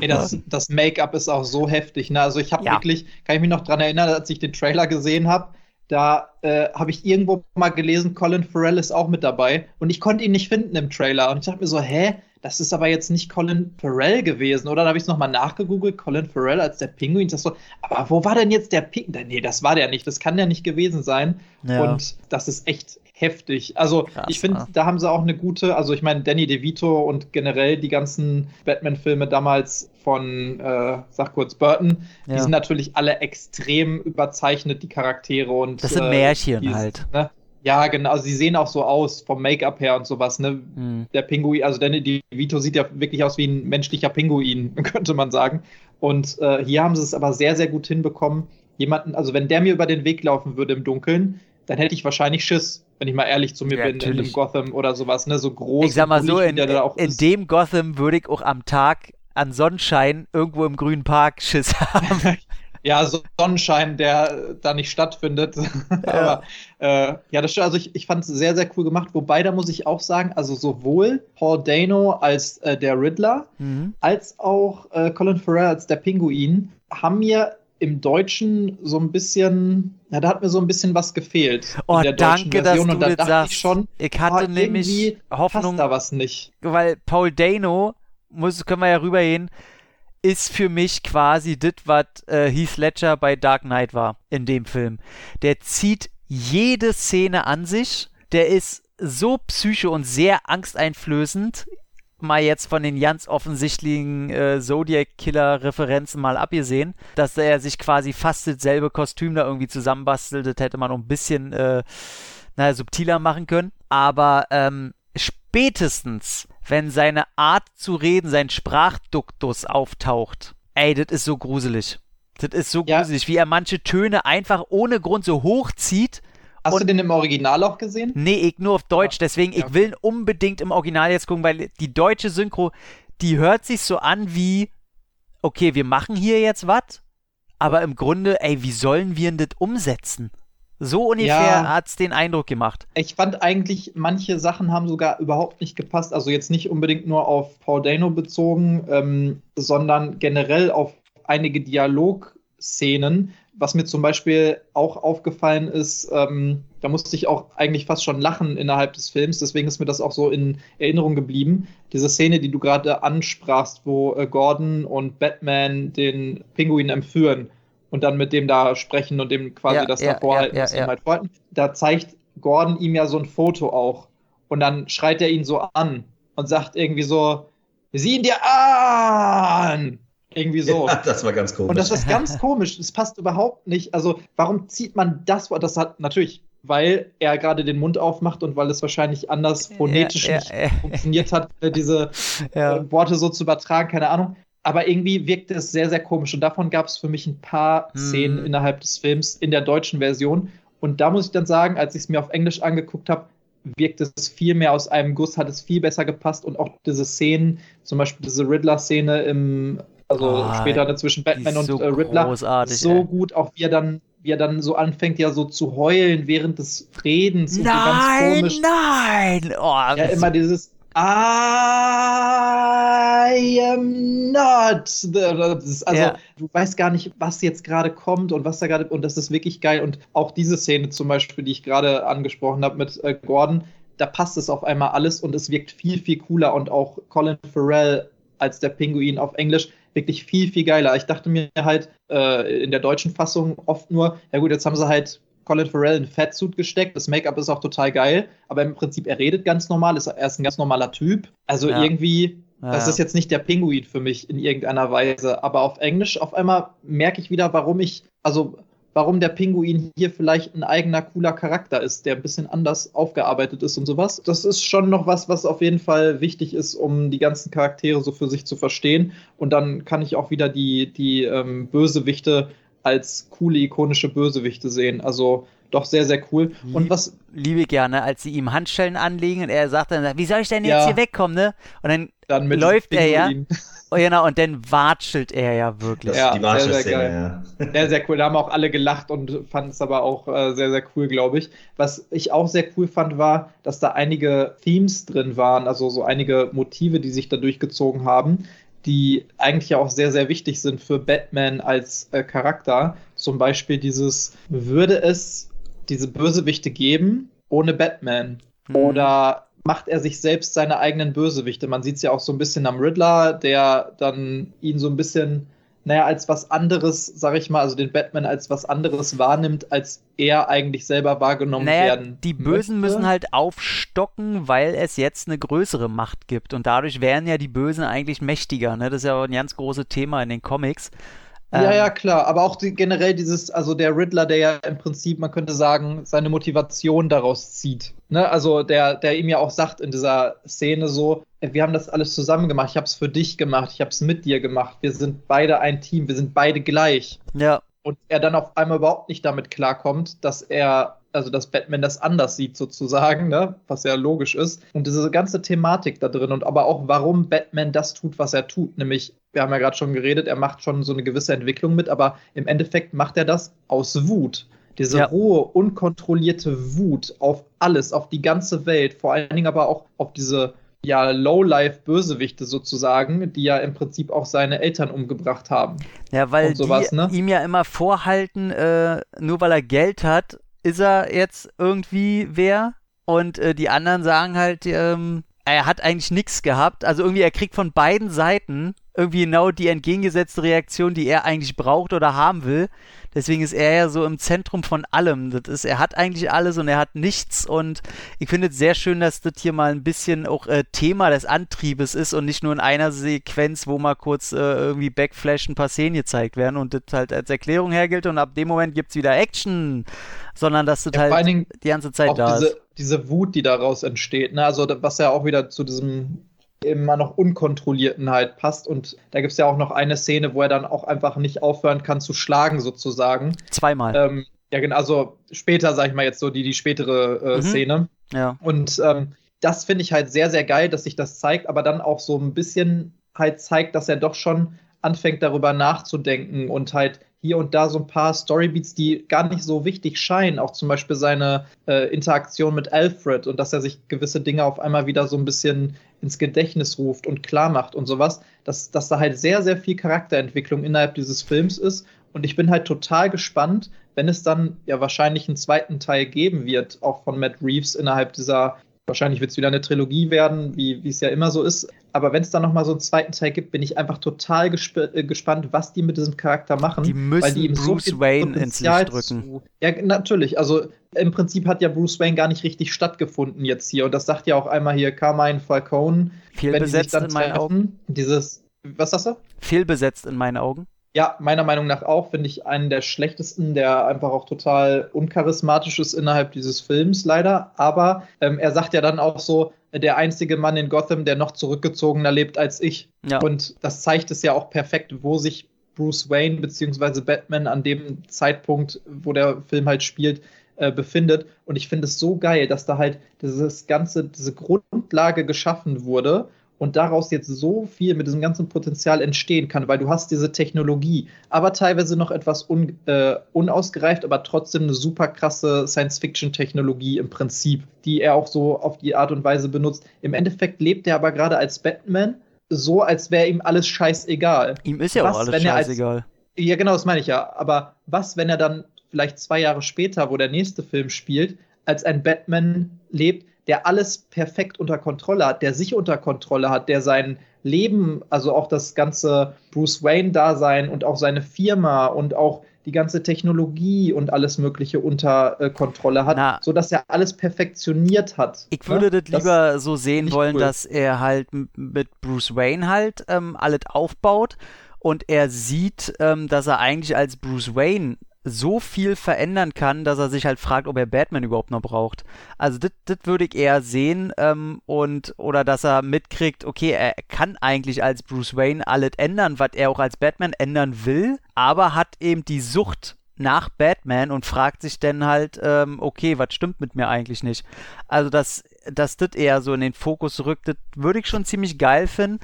Ey, das, das Make-up ist auch so heftig. Ne? Also ich habe Ja. wirklich, kann ich mich noch dran erinnern, als ich den Trailer gesehen habe, da äh, habe ich irgendwo mal gelesen, Colin Farrell ist auch mit dabei und ich konnte ihn nicht finden im Trailer und ich dachte mir so, hä, das ist aber jetzt nicht Colin Farrell gewesen, oder? Dann habe ich es nochmal nachgegoogelt, Colin Farrell als der Pinguin. Ich dachte so, aber wo war denn jetzt der Pinguin? Nee, das war der nicht, das kann der nicht gewesen sein. Ja. Und das ist echt heftig. Also Krass, ich finde, da haben sie auch eine gute, also ich meine, Danny DeVito und generell die ganzen Batman-Filme damals von, äh, sag kurz, Burton, Ja. die sind natürlich alle extrem überzeichnet, die Charaktere und Das sind äh, Märchen die- halt. Ne? Ja, genau, also sie sehen auch so aus vom Make-up her und sowas, ne? Hm. Der Pinguin, also Danny DeVito sieht ja wirklich aus wie ein menschlicher Pinguin, könnte man sagen. Und äh, hier haben sie es aber sehr, sehr gut hinbekommen. Jemanden, also wenn der mir über den Weg laufen würde im Dunkeln, dann hätte ich wahrscheinlich Schiss, wenn ich mal ehrlich zu mir Ja, bin, in natürlich. einem Gotham oder sowas, ne? So groß. Ich sag mal so, in, in dem Gotham würde ich auch am Tag an Sonnenschein irgendwo im grünen Park Schiss haben. Ja, so Sonnenschein, der da nicht stattfindet. Aber äh, ja, das stimmt. Also ich, ich fand es sehr, sehr cool gemacht. Wobei, da muss ich auch sagen, also sowohl Paul Dano als äh, der Riddler, Mhm. als auch äh, Colin Farrell als der Pinguin haben mir im Deutschen so ein bisschen, ja, da hat mir so ein bisschen was gefehlt. Oh, in der deutschen danke, dass du Und da das sagst. ich schon, Ich hatte ah, nämlich Hoffnung, da was nicht. weil Paul Dano, muss, können wir ja rübergehen, ist für mich quasi das, was äh, Heath Ledger bei Dark Knight war in dem Film. Der zieht jede Szene an sich, der ist so psycho und sehr angsteinflößend, mal jetzt von den ganz offensichtlichen äh, Zodiac-Killer-Referenzen mal abgesehen, dass er sich quasi fast dasselbe Kostüm da irgendwie zusammenbastelt, das hätte man noch ein bisschen äh, naja, subtiler machen können. Aber ähm, spätestens, wenn seine Art zu reden, sein Sprachduktus auftaucht, ey, das ist so gruselig. Das ist so Ja. gruselig, wie er manche Töne einfach ohne Grund so hochzieht. Hast Und- du den im Original auch gesehen? Nee, ich nur auf Deutsch, Ja. deswegen, Ja, ich will unbedingt im Original jetzt gucken, weil die deutsche Synchro, die hört sich so an wie, okay, wir machen hier jetzt was, aber im Grunde, ey, wie sollen wir denn das umsetzen? So ungefähr Ja. hat's den Eindruck gemacht. Ich fand eigentlich, manche Sachen haben sogar überhaupt nicht gepasst. Also jetzt nicht unbedingt nur auf Paul Dano bezogen, ähm, sondern generell auf einige Dialogszenen. Was mir zum Beispiel auch aufgefallen ist, ähm, da musste ich auch eigentlich fast schon lachen innerhalb des Films. Deswegen ist mir das auch so in Erinnerung geblieben. Diese Szene, die du gerade ansprachst, wo äh, Gordon und Batman den Pinguin entführen und dann mit dem da sprechen und dem quasi Ja, das ja, da vorhalten, ja, was ihm halt vorhalten. Da zeigt Gordon ihm ja so ein Foto auch. Und dann schreit er ihn so an und sagt irgendwie so, sieh ihn dir an! Irgendwie so. Ja, das war ganz komisch. Und das ist ganz komisch. Das passt überhaupt nicht. Also, warum zieht man das Wort? Das hat natürlich, weil er gerade den Mund aufmacht und weil es wahrscheinlich anders phonetisch ja, nicht ja. funktioniert hat, äh, diese Ja. äh, Worte so zu übertragen, keine Ahnung. Aber irgendwie wirkt es sehr, sehr komisch. Und davon gab es für mich ein paar Mhm. Szenen innerhalb des Films in der deutschen Version. Und da muss ich dann sagen, als ich es mir auf Englisch angeguckt habe, wirkt es viel mehr aus einem Guss, hat es viel besser gepasst und auch diese Szenen, zum Beispiel diese Riddler-Szene im, also Oh, später zwischen Batman und so äh, Riddler, großartig, so ey. gut, auch wie er dann, wie er dann so anfängt, ja so zu heulen während des Redens und so Nein, nein! Oh, Ja, immer dieses I am not. Also, Ja. du weißt gar nicht, was jetzt gerade kommt und was da gerade. Und das ist wirklich geil. Und auch diese Szene zum Beispiel, die ich gerade angesprochen habe mit äh, Gordon, da passt es auf einmal alles und es wirkt viel, viel cooler. Und auch Colin Farrell als der Pinguin auf Englisch wirklich viel, viel geiler. Ich dachte mir halt äh, in der deutschen Fassung oft nur, ja gut, jetzt haben sie halt Colin Farrell in Fatsuit gesteckt. Das Make-up ist auch total geil, aber im Prinzip, er redet ganz normal, ist, er ist ein ganz normaler Typ. Also Ja. irgendwie, Ja, das ist jetzt nicht der Pinguin für mich in irgendeiner Weise. Aber auf Englisch auf einmal merke ich wieder, warum ich, also warum der Pinguin hier vielleicht ein eigener cooler Charakter ist, der ein bisschen anders aufgearbeitet ist und sowas. Das ist schon noch was, was auf jeden Fall wichtig ist, um die ganzen Charaktere so für sich zu verstehen. Und dann kann ich auch wieder die, die ähm, Bösewichte als coole, ikonische Bösewichte sehen. Also doch sehr, sehr cool. Und was. Liebe gerne, als sie ihm Handschellen anlegen und er sagt dann, wie soll ich denn jetzt ja, hier wegkommen, ne? Und dann, dann läuft er ja. Oh, genau, und dann watschelt er ja wirklich. Ja, die sehr, sehr geil. Ja. Sehr, sehr cool. Da haben auch alle gelacht und fanden es aber auch äh, sehr, sehr cool, glaube ich. Was ich auch sehr cool fand, war, dass da einige Themes drin waren, also so einige Motive, die sich da durchgezogen haben, die eigentlich auch sehr, sehr wichtig sind für Batman als äh, Charakter. Zum Beispiel dieses, würde es diese Bösewichte geben ohne Batman? Mhm. Oder macht er sich selbst seine eigenen Bösewichte? Man sieht es ja auch so ein bisschen am Riddler, der dann ihn so ein bisschen, naja, als was anderes, sag ich mal, also den Batman als was anderes wahrnimmt, als er eigentlich selber wahrgenommen naja, werden. Die Bösen möchte. müssen halt aufstocken, weil es jetzt eine größere Macht gibt. Und dadurch wären ja die Bösen eigentlich mächtiger. Ne? Das ist ja auch ein ganz großes Thema in den Comics. Ja, ja, ähm, klar. Aber auch die, generell dieses, also der Riddler, der ja im Prinzip, man könnte sagen, seine Motivation daraus zieht. Ne? Also der, der ihm ja auch sagt in dieser Szene so, wir haben das alles zusammen gemacht, ich habe es für dich gemacht, ich habe es mit dir gemacht, wir sind beide ein Team, wir sind beide gleich. Ja. Und er dann auf einmal überhaupt nicht damit klarkommt, dass er also dass Batman das anders sieht sozusagen, ne? was ja logisch ist. Und diese ganze Thematik da drin und aber auch, warum Batman das tut, was er tut. Nämlich, wir haben ja gerade schon geredet, er macht schon so eine gewisse Entwicklung mit, aber im Endeffekt macht er das aus Wut. Diese ja. rohe, unkontrollierte Wut auf alles, auf die ganze Welt, vor allen Dingen aber auch auf diese ja, Low-Life-Bösewichte sozusagen, die ja im Prinzip auch seine Eltern umgebracht haben. Ja, weil sowas, die ne? ihm ja immer vorhalten, äh, nur weil er Geld hat, ist er jetzt irgendwie wer und äh, die anderen sagen halt, ähm, er hat eigentlich nichts gehabt. Also irgendwie, er kriegt von beiden Seiten irgendwie genau die entgegengesetzte Reaktion, die er eigentlich braucht oder haben will. Deswegen ist er ja so im Zentrum von allem. Das ist, er hat eigentlich alles und er hat nichts. Und ich finde es sehr schön, dass das hier mal ein bisschen auch äh, Thema des Antriebes ist und nicht nur in einer Sequenz, wo mal kurz äh, irgendwie Backflash ein paar Szenen gezeigt werden und das halt als Erklärung hergilt und ab dem Moment gibt es wieder Action, sondern dass das ja, halt die ganze Zeit da diese, ist. Diese Wut, die daraus entsteht, ne? also was ja auch wieder zu diesem immer noch Unkontrollierten halt passt. Und da gibt es ja auch noch eine Szene, wo er dann auch einfach nicht aufhören kann zu schlagen, sozusagen. Zweimal. Ähm, ja, genau, also später, sag ich mal jetzt so, die, die spätere äh, mhm. Szene. Ja. Und ähm, das finde ich halt sehr, sehr geil, dass sich das zeigt, aber dann auch so ein bisschen halt zeigt, dass er doch schon anfängt, darüber nachzudenken und halt hier und da so ein paar Storybeats, die gar nicht so wichtig scheinen. Auch zum Beispiel seine äh, Interaktion mit Alfred und dass er sich gewisse Dinge auf einmal wieder so ein bisschen ins Gedächtnis ruft und klar macht und sowas. Dass, dass da halt sehr, sehr viel Charakterentwicklung innerhalb dieses Films ist. Und ich bin halt total gespannt, wenn es dann ja wahrscheinlich einen zweiten Teil geben wird, auch von Matt Reeves innerhalb dieser Wahrscheinlich wird es wieder eine Trilogie werden, wie es ja immer so ist. Aber wenn es dann nochmal so einen zweiten Teil gibt, bin ich einfach total gesp äh, gespannt, was die mit diesem Charakter machen. Die müssen weil die ihm Bruce so Wayne ins Licht drücken. Zu, ja, natürlich. Also im Prinzip hat ja Bruce Wayne gar nicht richtig stattgefunden jetzt hier. Und das sagt ja auch einmal hier Carmine Falcone. Fehlbesetzt in meinen Augen. Dieses, was sagst du? Fehlbesetzt in meinen Augen. Ja, meiner Meinung nach auch, finde ich einen der schlechtesten, der einfach auch total uncharismatisch ist innerhalb dieses Films, leider. Aber ähm, er sagt ja dann auch so, der einzige Mann in Gotham, der noch zurückgezogener lebt als ich. Ja. Und das zeigt es ja auch perfekt, wo sich Bruce Wayne bzw. Batman an dem Zeitpunkt, wo der Film halt spielt, äh, befindet. Und ich finde es so geil, dass da halt dieses ganze, diese Grundlage geschaffen wurde und daraus jetzt so viel mit diesem ganzen Potenzial entstehen kann, weil du hast diese Technologie, aber teilweise noch etwas un, äh, unausgereift, aber trotzdem eine super krasse Science-Fiction-Technologie im Prinzip, die er auch so auf die Art und Weise benutzt. Im Endeffekt lebt er aber gerade als Batman so, als wäre ihm alles scheißegal. Ihm ist ja was, auch alles scheißegal. Als, ja, genau, das meine ich ja. Aber was, wenn er dann vielleicht zwei Jahre später, wo der nächste Film spielt, als ein Batman lebt, der alles perfekt unter Kontrolle hat, der sich unter Kontrolle hat, der sein Leben, also auch das ganze Bruce Wayne-Dasein und auch seine Firma und auch die ganze Technologie und alles Mögliche unter äh, Kontrolle hat, Na, sodass er alles perfektioniert hat. Ich würde ne? das lieber das so sehen wollen, cool. dass er halt mit Bruce Wayne halt ähm, alles aufbaut und er sieht, ähm, dass er eigentlich als Bruce Wayne so viel verändern kann, dass er sich halt fragt, ob er Batman überhaupt noch braucht. Also das würde ich eher sehen ähm, und oder dass er mitkriegt, okay, er kann eigentlich als Bruce Wayne alles ändern, was er auch als Batman ändern will, aber hat eben die Sucht nach Batman und fragt sich dann halt, ähm, okay, was stimmt mit mir eigentlich nicht? Also dass dass das eher so in den Fokus rückt, das würde ich schon ziemlich geil finden.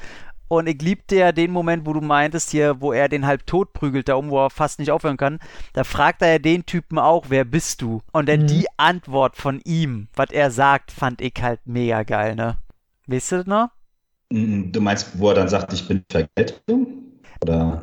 Und ich liebte ja den Moment, wo du meintest hier, wo er den halb tot prügelt, da oben, wo er fast nicht aufhören kann. Da fragt er ja den Typen auch, wer bist du? Und dann mhm. die Antwort von ihm, was er sagt, fand ich halt mega geil, ne? Weißt du das noch? Mm, du meinst, wo er dann sagt, ich bin Vergeltung? Oder?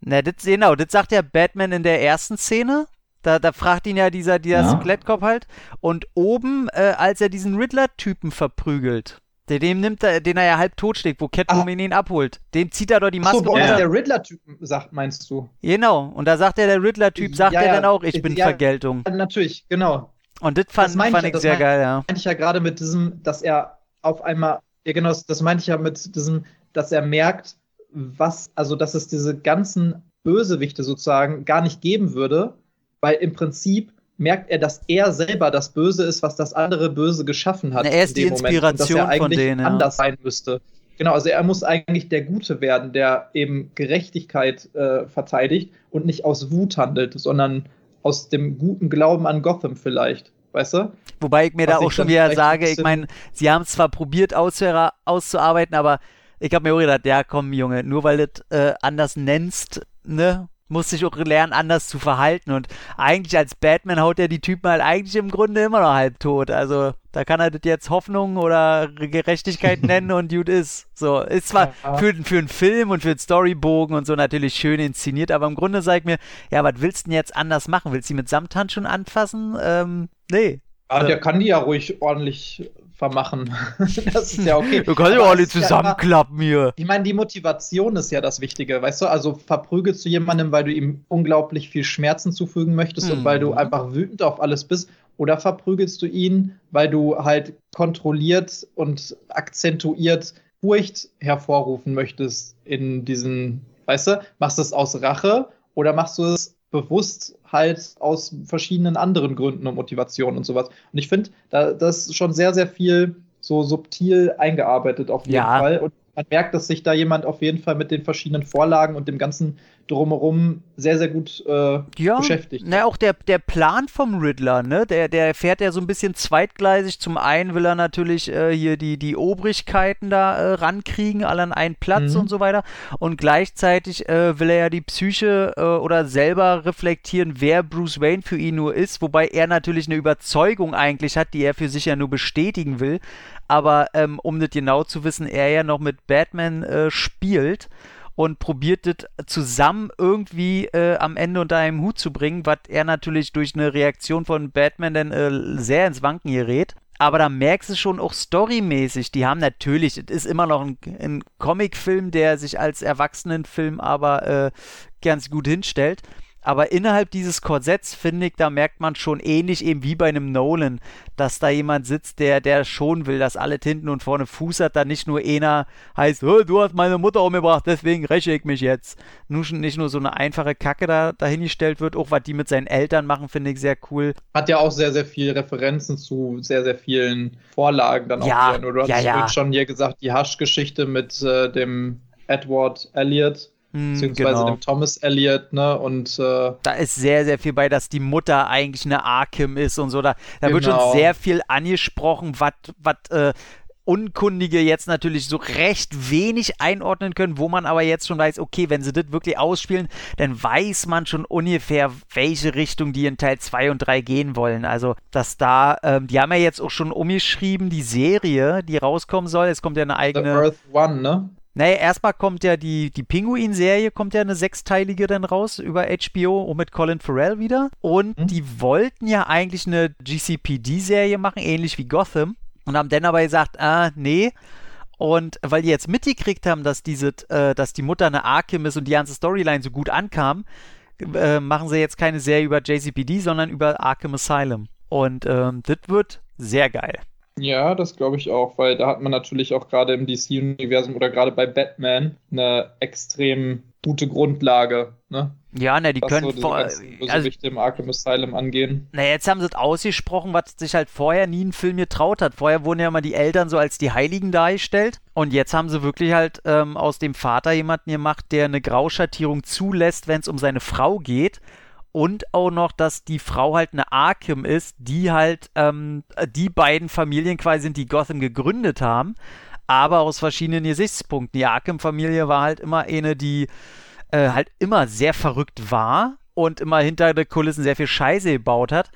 Na, das, genau, das sagt ja Batman in der ersten Szene. Da, da fragt ihn ja dieser, dieser ja. Skelettkopf halt. Und oben, äh, als er diesen Riddler-Typen verprügelt, der, dem nimmt er, den er ja halb tot steht, wo Catwoman ihn abholt. Dem zieht er doch die Maske Ach so, runter. Ja. der Riddler-Typ sagt, meinst du? Genau. Und da sagt er, der Riddler-Typ, sagt ja, er dann auch, ich bin ja, Vergeltung. Natürlich, genau. Und das fand, das fand ich, ich sehr mein, geil, ja. Das meinte ich ja gerade mit diesem, dass er auf einmal, ja genau, das meinte ich ja mit diesem, dass er merkt, was, also dass es diese ganzen Bösewichte sozusagen gar nicht geben würde, weil im Prinzip merkt er, dass er selber das Böse ist, was das andere Böse geschaffen hat. Na, er ist die Inspiration Moment, von denen. Ja. anders sein müsste. Genau, also er muss eigentlich der Gute werden, der eben Gerechtigkeit äh, verteidigt und nicht aus Wut handelt, sondern aus dem guten Glauben an Gotham vielleicht. Weißt du? Wobei ich mir was da auch schon wieder sage, ich meine, sie haben es zwar probiert auszuarbeiten, aber ich habe mir auch gedacht, ja komm Junge, nur weil du das äh, anders nennst, ne, muss sich auch lernen, anders zu verhalten. Und eigentlich als Batman haut er die Typen halt eigentlich im Grunde immer noch halb tot. Also da kann er das jetzt Hoffnung oder Gerechtigkeit nennen und gut ist. So, ist zwar ja. für, für einen Film und für einen Storybogen und so natürlich schön inszeniert, aber im Grunde sag ich mir, ja, was willst du denn jetzt anders machen? Willst du die mit Samthandschuhen anfassen? Ähm, nee. Ja, der kann die ja ruhig ordentlich vermachen. das ist ja okay. Du kannst ja alle zusammenklappen hier. Ich meine, die Motivation ist ja das Wichtige, weißt du? Also verprügelst du jemandem, weil du ihm unglaublich viel Schmerzen zufügen möchtest mhm. und weil du mhm. einfach wütend auf alles bist, oder verprügelst du ihn, weil du halt kontrolliert und akzentuiert Furcht hervorrufen möchtest in diesen, weißt du, machst du es aus Rache oder machst du es bewusst halt aus verschiedenen anderen Gründen und Motivationen und sowas. Und ich finde, da das ist schon sehr, sehr viel so subtil eingearbeitet auf jeden ja. Fall. Und man merkt, dass sich da jemand auf jeden Fall mit den verschiedenen Vorlagen und dem ganzen drumherum sehr, sehr gut äh, ja, beschäftigt. Na, auch der, der Plan vom Riddler, ne? Der, der fährt ja so ein bisschen zweitgleisig. Zum einen will er natürlich äh, hier die, die Obrigkeiten da äh, rankriegen, alle an einen Platz mhm. und so weiter. Und gleichzeitig äh, will er ja die Psyche äh, oder selber reflektieren, wer Bruce Wayne für ihn nur ist, wobei er natürlich eine Überzeugung eigentlich hat, die er für sich ja nur bestätigen will. Aber ähm, um das genau zu wissen, er ja noch mit Batman äh, spielt und probiert das zusammen irgendwie äh, am Ende unter einem Hut zu bringen, was er natürlich durch eine Reaktion von Batman dann äh, sehr ins Wanken gerät. Aber da merkst du schon auch storymäßig, die haben natürlich, es ist immer noch ein, ein Comicfilm, der sich als Erwachsenenfilm aber äh, ganz gut hinstellt. Aber innerhalb dieses Korsetts, finde ich, da merkt man schon ähnlich eben wie bei einem Nolan, dass da jemand sitzt, der, der schon will, dass alles hinten und vorne Fuß hat, da nicht nur einer heißt, du hast meine Mutter umgebracht, deswegen räche ich mich jetzt. Nur, nicht nur so eine einfache Kacke da dahingestellt wird, auch was die mit seinen Eltern machen, finde ich sehr cool. Hat ja auch sehr, sehr viele Referenzen zu sehr, sehr vielen Vorlagen dann auch. Ja, wieder. Du hast ja, ja. schon hier gesagt, die Hasch-Geschichte mit äh, dem Edward Elliot hm, beziehungsweise genau. dem Thomas Elliot, ne? Und äh, da ist sehr, sehr viel bei, dass die Mutter eigentlich eine Arkham ist und so. Da, da genau. wird schon genau. sehr viel angesprochen, was äh, Unkundige jetzt natürlich so recht wenig einordnen können, wo man aber jetzt schon weiß, okay, wenn sie das wirklich ausspielen, dann weiß man schon ungefähr, welche Richtung die in Teil 2 und 3 gehen wollen. Also, dass da, ähm, die haben ja jetzt auch schon umgeschrieben, die Serie, die rauskommen soll. Es kommt ja eine eigene. The Earth One, ne? Naja, erstmal kommt ja die, die Pinguin-Serie, kommt ja eine sechsteilige dann raus über HBO und mit Colin Farrell wieder. Und mhm. die wollten ja eigentlich eine GCPD-Serie machen, ähnlich wie Gotham. Und haben dann aber gesagt, ah, nee. Und weil die jetzt mitgekriegt haben, dass diese, äh, dass die Mutter eine Arkham ist und die ganze Storyline so gut ankam, äh, machen sie jetzt keine Serie über JCPD, sondern über Arkham Asylum. Und ähm, das wird sehr geil. Ja, das glaube ich auch, weil da hat man natürlich auch gerade im DC-Universum oder gerade bei Batman eine extrem gute Grundlage. Ne? Ja, ne, die was können so vor, ganzen also, im Arkham Asylum angehen. na, jetzt haben sie es ausgesprochen, was sich halt vorher nie ein Film getraut hat. Vorher wurden ja immer die Eltern so als die Heiligen dargestellt. Und jetzt haben sie wirklich halt ähm, aus dem Vater jemanden gemacht, der eine Grauschattierung zulässt, wenn es um seine Frau geht. Und auch noch, dass die Frau halt eine Arkham ist, die halt ähm, die beiden Familien quasi sind, die Gotham gegründet haben. Aber aus verschiedenen Gesichtspunkten. Die Arkham-Familie war halt immer eine, die äh, halt immer sehr verrückt war und immer hinter den Kulissen sehr viel Scheiße gebaut hat.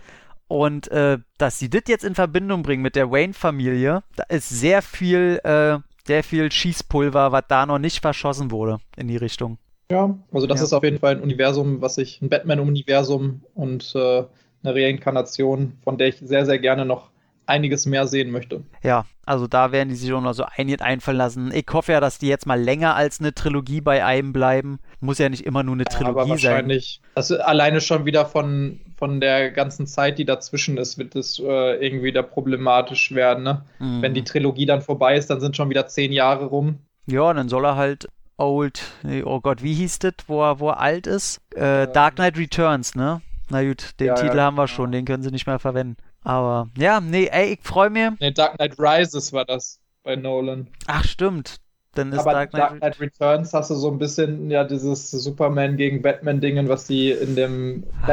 Und äh, dass sie das jetzt in Verbindung bringen mit der Wayne-Familie, da ist sehr viel, äh, sehr viel Schießpulver, was da noch nicht verschossen wurde in die Richtung. Ja, also das Ja. ist auf jeden Fall ein Universum, was ich, ein Batman-Universum und äh, eine Reinkarnation, von der ich sehr, sehr gerne noch einiges mehr sehen möchte. Ja, also da werden die sich auch noch so einiges einfallen lassen. Ich hoffe ja, dass die jetzt mal länger als eine Trilogie bei einem bleiben. Muss ja nicht immer nur eine Aber Trilogie sein. wahrscheinlich, also alleine schon wieder von, von der ganzen Zeit, die dazwischen ist, wird es äh, irgendwie wieder problematisch werden. Ne? Mhm. Wenn die Trilogie dann vorbei ist, dann sind schon wieder zehn Jahre rum. Ja, dann soll er halt Old, nee, oh Gott, wie hieß das, wo er, wo er alt ist? Äh, Dark Knight Returns, ne? Na gut, den Ja, Titel ja, haben wir genau. schon, den können sie nicht mehr verwenden. Aber ja, nee, ey, ich freue mich. Ne, Dark Knight Rises war das bei Nolan. Ach, stimmt. Dann ist Aber Dark Knight. Dark Knight Returns hast du so ein bisschen ja dieses Superman gegen Batman-Dingen, was die in dem Ach.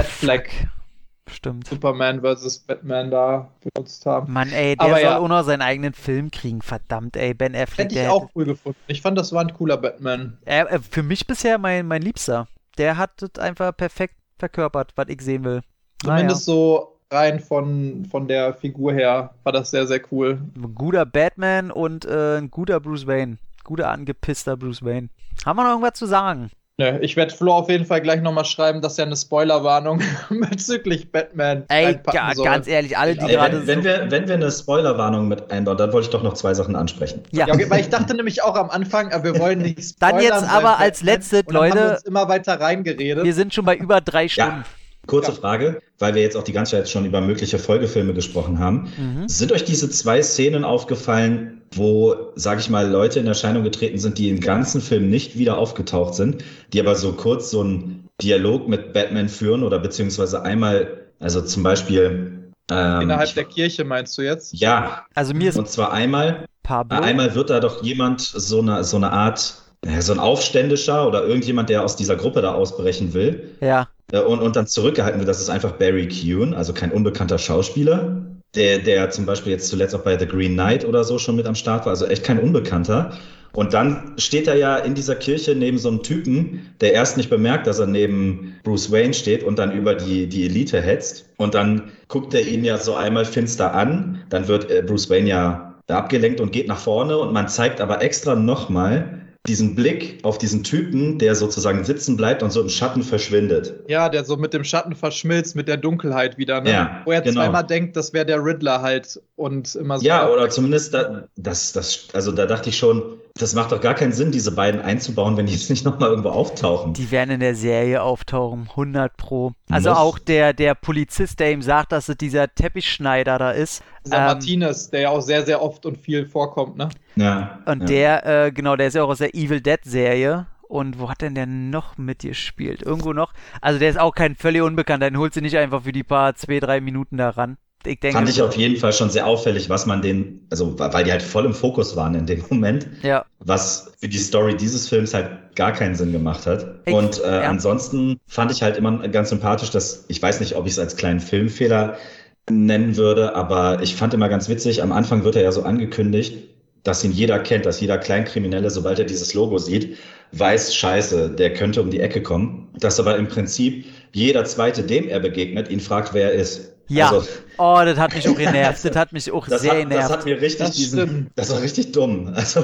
Stimmt. Superman vs. Batman da benutzt haben. Mann, ey, der Aber soll ja. auch noch seinen eigenen Film kriegen, verdammt, ey, Ben Affleck, Hätte der ich auch cool gefunden. Ich fand, das war ein cooler Batman. Äh, für mich bisher mein, mein Liebster. Der hat das einfach perfekt verkörpert, was ich sehen will. Zumindest so rein von, von der Figur her war das sehr, sehr cool. Ein guter Batman und äh, ein guter Bruce Wayne. Guter angepisster Bruce Wayne. Haben wir noch irgendwas zu sagen? Ne, ich werde Flo auf jeden Fall gleich nochmal schreiben, dass er eine Spoilerwarnung bezüglich Batman Ey, ga, soll. ganz ehrlich, alle, die Ey, gerade wenn, wenn, wir, wenn wir eine Spoilerwarnung mit einbauen, dann wollte ich doch noch zwei Sachen ansprechen. Ja, Ja, okay, weil ich dachte nämlich auch am Anfang, äh, wir wollen nicht Dann spoilern jetzt beim aber als letztes, dann haben Leute. wir uns immer weiter reingeredet. wir sind schon bei über drei Stunden. Kurze Ja. Frage, weil wir jetzt auch die ganze Zeit schon über mögliche Folgefilme gesprochen haben. Mhm. Sind euch diese zwei Szenen aufgefallen, wo, sag ich mal, Leute in Erscheinung getreten sind, die im ganzen Film nicht wieder aufgetaucht sind, die aber so kurz so einen Dialog mit Batman führen oder beziehungsweise einmal, also zum Beispiel. Ähm, Innerhalb ich- der Kirche meinst du jetzt? Ja, Also mir ist und zwar einmal Pablo. Einmal wird da doch jemand so eine, so eine Art, so ein Aufständischer oder irgendjemand, der aus dieser Gruppe da ausbrechen will Ja. Äh, und, und dann zurückgehalten wird. Das ist einfach Barry Kuhn, also kein unbekannter Schauspieler, der, der zum Beispiel jetzt zuletzt auch bei The Green Knight oder so schon mit am Start war, also echt kein Unbekannter. Und dann steht er ja in dieser Kirche neben so einem Typen, der erst nicht bemerkt, dass er neben Bruce Wayne steht und dann über die, die Elite hetzt. Und dann guckt er ihn ja so einmal finster an. Dann wird äh, Bruce Wayne ja abgelenkt und geht nach vorne. Und man zeigt aber extra nochmal diesen Blick auf diesen Typen, der sozusagen sitzen bleibt und so im Schatten verschwindet. Ja, der so mit dem Schatten verschmilzt, mit der Dunkelheit wieder, ne? Ja, Wo er genau. zweimal denkt, das wäre der Riddler halt und immer so. Ja, oder zumindest, da, das, das, also da dachte ich schon, das macht doch gar keinen Sinn, diese beiden einzubauen, wenn die jetzt nicht nochmal irgendwo auftauchen. Die werden in der Serie auftauchen, 100 pro. Also Muss. auch der, der Polizist, der ihm sagt, dass es dieser Teppichschneider da ist. Dieser ähm, Martinez, der ja auch sehr, sehr oft und viel vorkommt, ne? Ja, Und ja. der, äh, genau, der ist ja auch aus der Evil Dead Serie. Und wo hat denn der noch mitgespielt? Irgendwo noch? Also der ist auch kein völlig Unbekannter. Den holt sie nicht einfach für die paar, zwei, drei Minuten da ran. Ich denke, Fand ich auf jeden Fall schon sehr auffällig, was man den, also weil die halt voll im Fokus waren in dem Moment, ja, was für die Story dieses Films halt gar keinen Sinn gemacht hat. Ich- Und äh, ja. ansonsten fand ich halt immer ganz sympathisch, dass ich weiß nicht, ob ich es als kleinen Filmfehler nennen würde, aber ich fand immer ganz witzig, am Anfang wird er ja so angekündigt, dass ihn jeder kennt, dass jeder Kleinkriminelle, sobald er dieses Logo sieht, weiß, scheiße, der könnte um die Ecke kommen. Dass aber im Prinzip jeder Zweite, dem er begegnet, ihn fragt, wer er ist. Ja. Also, oh, das hat mich auch genervt. Das hat mich auch das, sehr hat, das genervt. hat mir richtig Das diesen, stimmt. das war richtig dumm. Also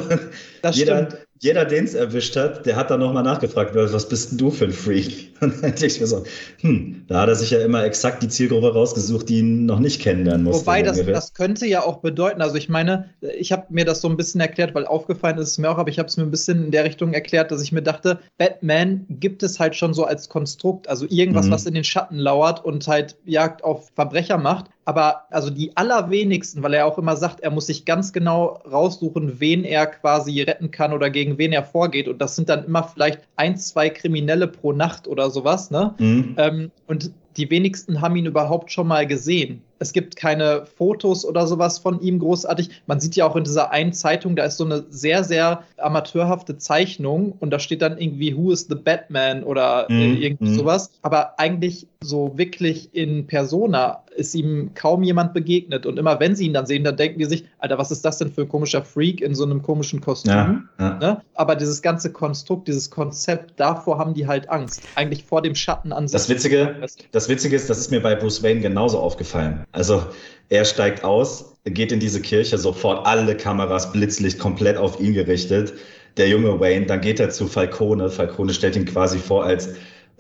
Das jeder, stimmt. Jeder den es erwischt hat, der hat dann nochmal nachgefragt, was bist denn du für ein Freak? Und dann denke ich mir so, hm, da hat er sich ja immer exakt die Zielgruppe rausgesucht, die ihn noch nicht kennenlernen musste. Wobei, das, das könnte ja auch bedeuten, also ich meine, ich habe mir das so ein bisschen erklärt, weil aufgefallen ist es mir auch, aber ich habe es mir ein bisschen in der Richtung erklärt, dass ich mir dachte, Batman gibt es halt schon so als Konstrukt, also irgendwas, Mhm. was in den Schatten lauert und halt Jagd auf Verbrecher macht, aber also die allerwenigsten, weil er auch immer sagt, er muss sich ganz genau raussuchen, wen er quasi retten kann oder gegen wen er vorgeht. Und das sind dann immer vielleicht ein, zwei Kriminelle pro Nacht oder sowas, ne? Mhm. Ähm, und die wenigsten haben ihn überhaupt schon mal gesehen. Es gibt keine Fotos oder sowas von ihm großartig. Man sieht ja auch in dieser einen Zeitung, da ist so eine sehr, sehr amateurhafte Zeichnung und da steht dann irgendwie Who is the Batman oder mm, irgendwie mm. sowas. Aber eigentlich so wirklich in Persona ist ihm kaum jemand begegnet. Und immer wenn sie ihn dann sehen, dann denken die sich, Alter, was ist das denn für ein komischer Freak in so einem komischen Kostüm? Ja, ja. Ne? Aber dieses ganze Konstrukt, dieses Konzept, davor haben die halt Angst. Eigentlich vor dem Schatten an sich. Das Witzige, das Witzige ist, das ist mir bei Bruce Wayne genauso aufgefallen. Also er steigt aus, geht in diese Kirche, sofort alle Kameras, Blitzlicht komplett auf ihn gerichtet. Der junge Wayne, dann geht er zu Falcone. Falcone stellt ihn quasi vor als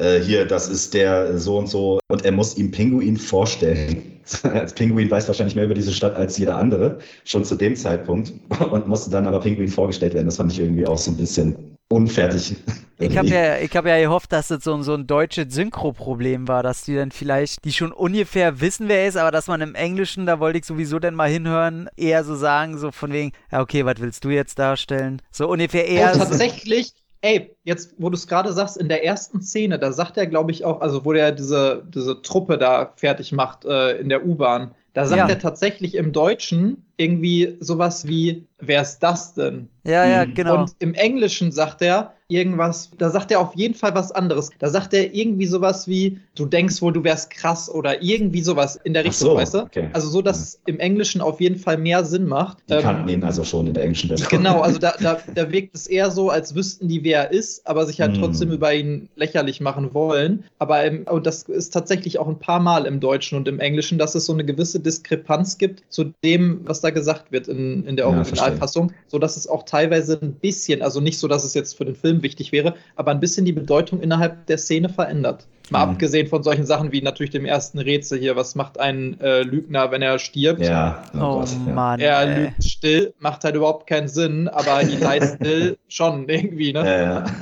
äh, hier, das ist der so und so. Und er muss ihm Pinguin vorstellen. als Pinguin weiß wahrscheinlich mehr über diese Stadt als jeder andere, schon zu dem Zeitpunkt. Und musste dann aber Pinguin vorgestellt werden. Das fand ich irgendwie auch so ein bisschen unfertig. Ich habe ja, hab ja gehofft, dass das so, so ein deutsches Synchro-Problem war, dass die dann vielleicht, die schon ungefähr wissen, wer er ist, aber dass man im Englischen, da wollte ich sowieso dann mal hinhören, eher so sagen, so von wegen, ja, okay, was willst du jetzt darstellen? So ungefähr eher. Oh, tatsächlich, ey, jetzt, wo du es gerade sagst, in der ersten Szene, da sagt er, glaube ich, auch, also wo der diese, diese Truppe da fertig macht äh, in der U-Bahn, da sagt ja. er tatsächlich im Deutschen irgendwie sowas wie, wer ist das denn? Ja, ja, mhm. genau. Und im Englischen sagt er irgendwas, da sagt er auf jeden Fall was anderes. Da sagt er irgendwie sowas wie, du denkst wohl, du wärst krass oder irgendwie sowas in der Richtung, so, weißt du? Okay. Also so, dass es im Englischen auf jeden Fall mehr Sinn macht. Die ähm, kannten ihn also schon in der englischen Version. Genau, also da, da, da wirkt es eher so, als wüssten die, wer er ist, aber sich halt mm. trotzdem über ihn lächerlich machen wollen. Aber im, und das ist tatsächlich auch ein paar Mal im Deutschen und im Englischen, dass es so eine gewisse Diskrepanz gibt zu dem, was da gesagt wird in, in der Originalfassung, ja, so dass es auch teilweise ein bisschen, also nicht so, dass es jetzt für den Film wichtig wäre, aber ein bisschen die Bedeutung innerhalb der Szene verändert. Mal mhm. abgesehen von solchen Sachen wie natürlich dem ersten Rätsel hier, was macht ein äh, Lügner, wenn er stirbt? Ja, oh, oh Mann. Er ey. lügt still, macht halt überhaupt keinen Sinn, aber die lies still schon irgendwie, ne? Ja, ja.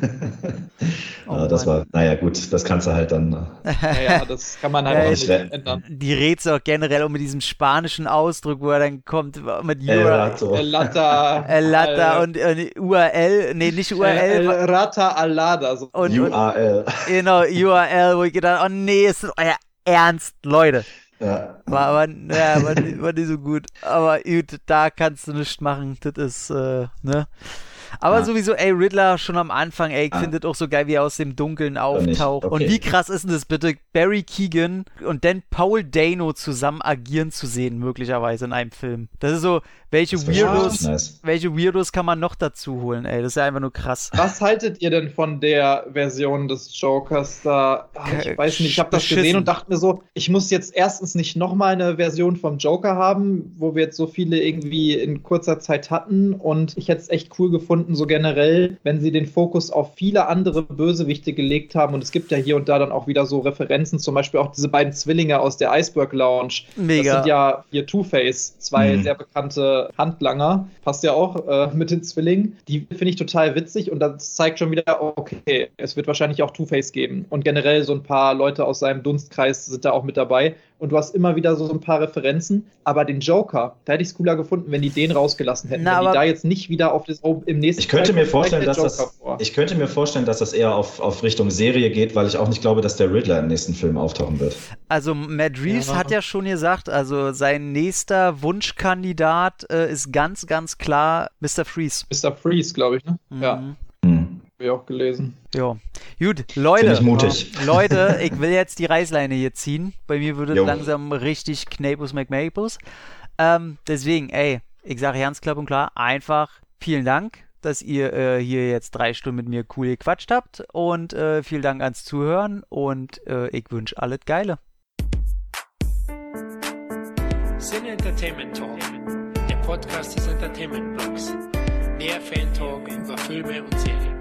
oh, das war, naja, gut, das kannst du halt dann. Naja, das kann man halt ja, auch nicht ändern. Die Rätsel auch generell um mit diesem spanischen Ausdruck, wo er dann kommt mit El Rato. El Lata. El Lata und, und URL, nee, nicht URL. El Rata Alada. So. Und, URL. Genau, URL, wo ich gedacht oh nee, ist das euer Ernst, Leute. Ja. War, war, ja, war, war nicht so gut. Aber gut, da kannst du nichts machen. Das ist, äh, ne? Aber ja. sowieso, ey, Riddler schon am Anfang, ey, ich ah. finde das auch so geil, wie er aus dem Dunkeln auftaucht. Okay. Und wie krass ist denn das bitte, Barry Keegan und dann Paul Dano zusammen agieren zu sehen, möglicherweise in einem Film. Das ist so, welche Weirdos, nice. welche Weirdos kann man noch dazu holen, ey? Das ist ja einfach nur krass. Was haltet ihr denn von der Version des Jokers da? Ach, ich weiß nicht, ich habe das gesehen und dachte mir so, ich muss jetzt erstens nicht nochmal eine Version vom Joker haben, wo wir jetzt so viele irgendwie in kurzer Zeit hatten und ich hätte es echt cool gefunden, so generell, wenn sie den Fokus auf viele andere Bösewichte gelegt haben und es gibt ja hier und da dann auch wieder so Referenzen, zum Beispiel auch diese beiden Zwillinge aus der Iceberg Lounge. Mega. Das sind ja hier Two-Face, zwei mhm. sehr bekannte Handlanger, passt ja auch äh, mit den Zwillingen. Die finde ich total witzig und das zeigt schon wieder, okay, es wird wahrscheinlich auch Two-Face geben. Und generell so ein paar Leute aus seinem Dunstkreis sind da auch mit dabei und du hast immer wieder so ein paar Referenzen. Aber den Joker, da hätte ich es cooler gefunden, wenn die den rausgelassen hätten. Na, wenn die da jetzt nicht wieder auf das oh, im nächsten ich könnte mir vorstellen, dass das, Ich könnte mir vorstellen, dass das eher auf, auf Richtung Serie geht, weil ich auch nicht glaube, dass der Riddler im nächsten Film auftauchen wird. Also Matt Reeves ja, hat ja schon gesagt, also sein nächster Wunschkandidat äh, ist ganz, ganz klar Mr. Freeze. Mr. Freeze, glaube ich, ne? Mhm. Ja. Habe ich auch gelesen. Ja. Gut, Leute. Ich mutig. Leute, ich will jetzt die Reißleine hier ziehen. Bei mir würde es langsam richtig Knapus McMapus. Ähm, deswegen, ey, ich sage ganz klipp und klar, einfach vielen Dank, dass ihr äh, hier jetzt drei Stunden mit mir cool gequatscht habt. Und äh, vielen Dank ans Zuhören und äh, ich wünsche alles Geile. Sin Entertainment Talk, der Podcast des Entertainment Blogs. Mehr Fan Talk über Filme und Serien.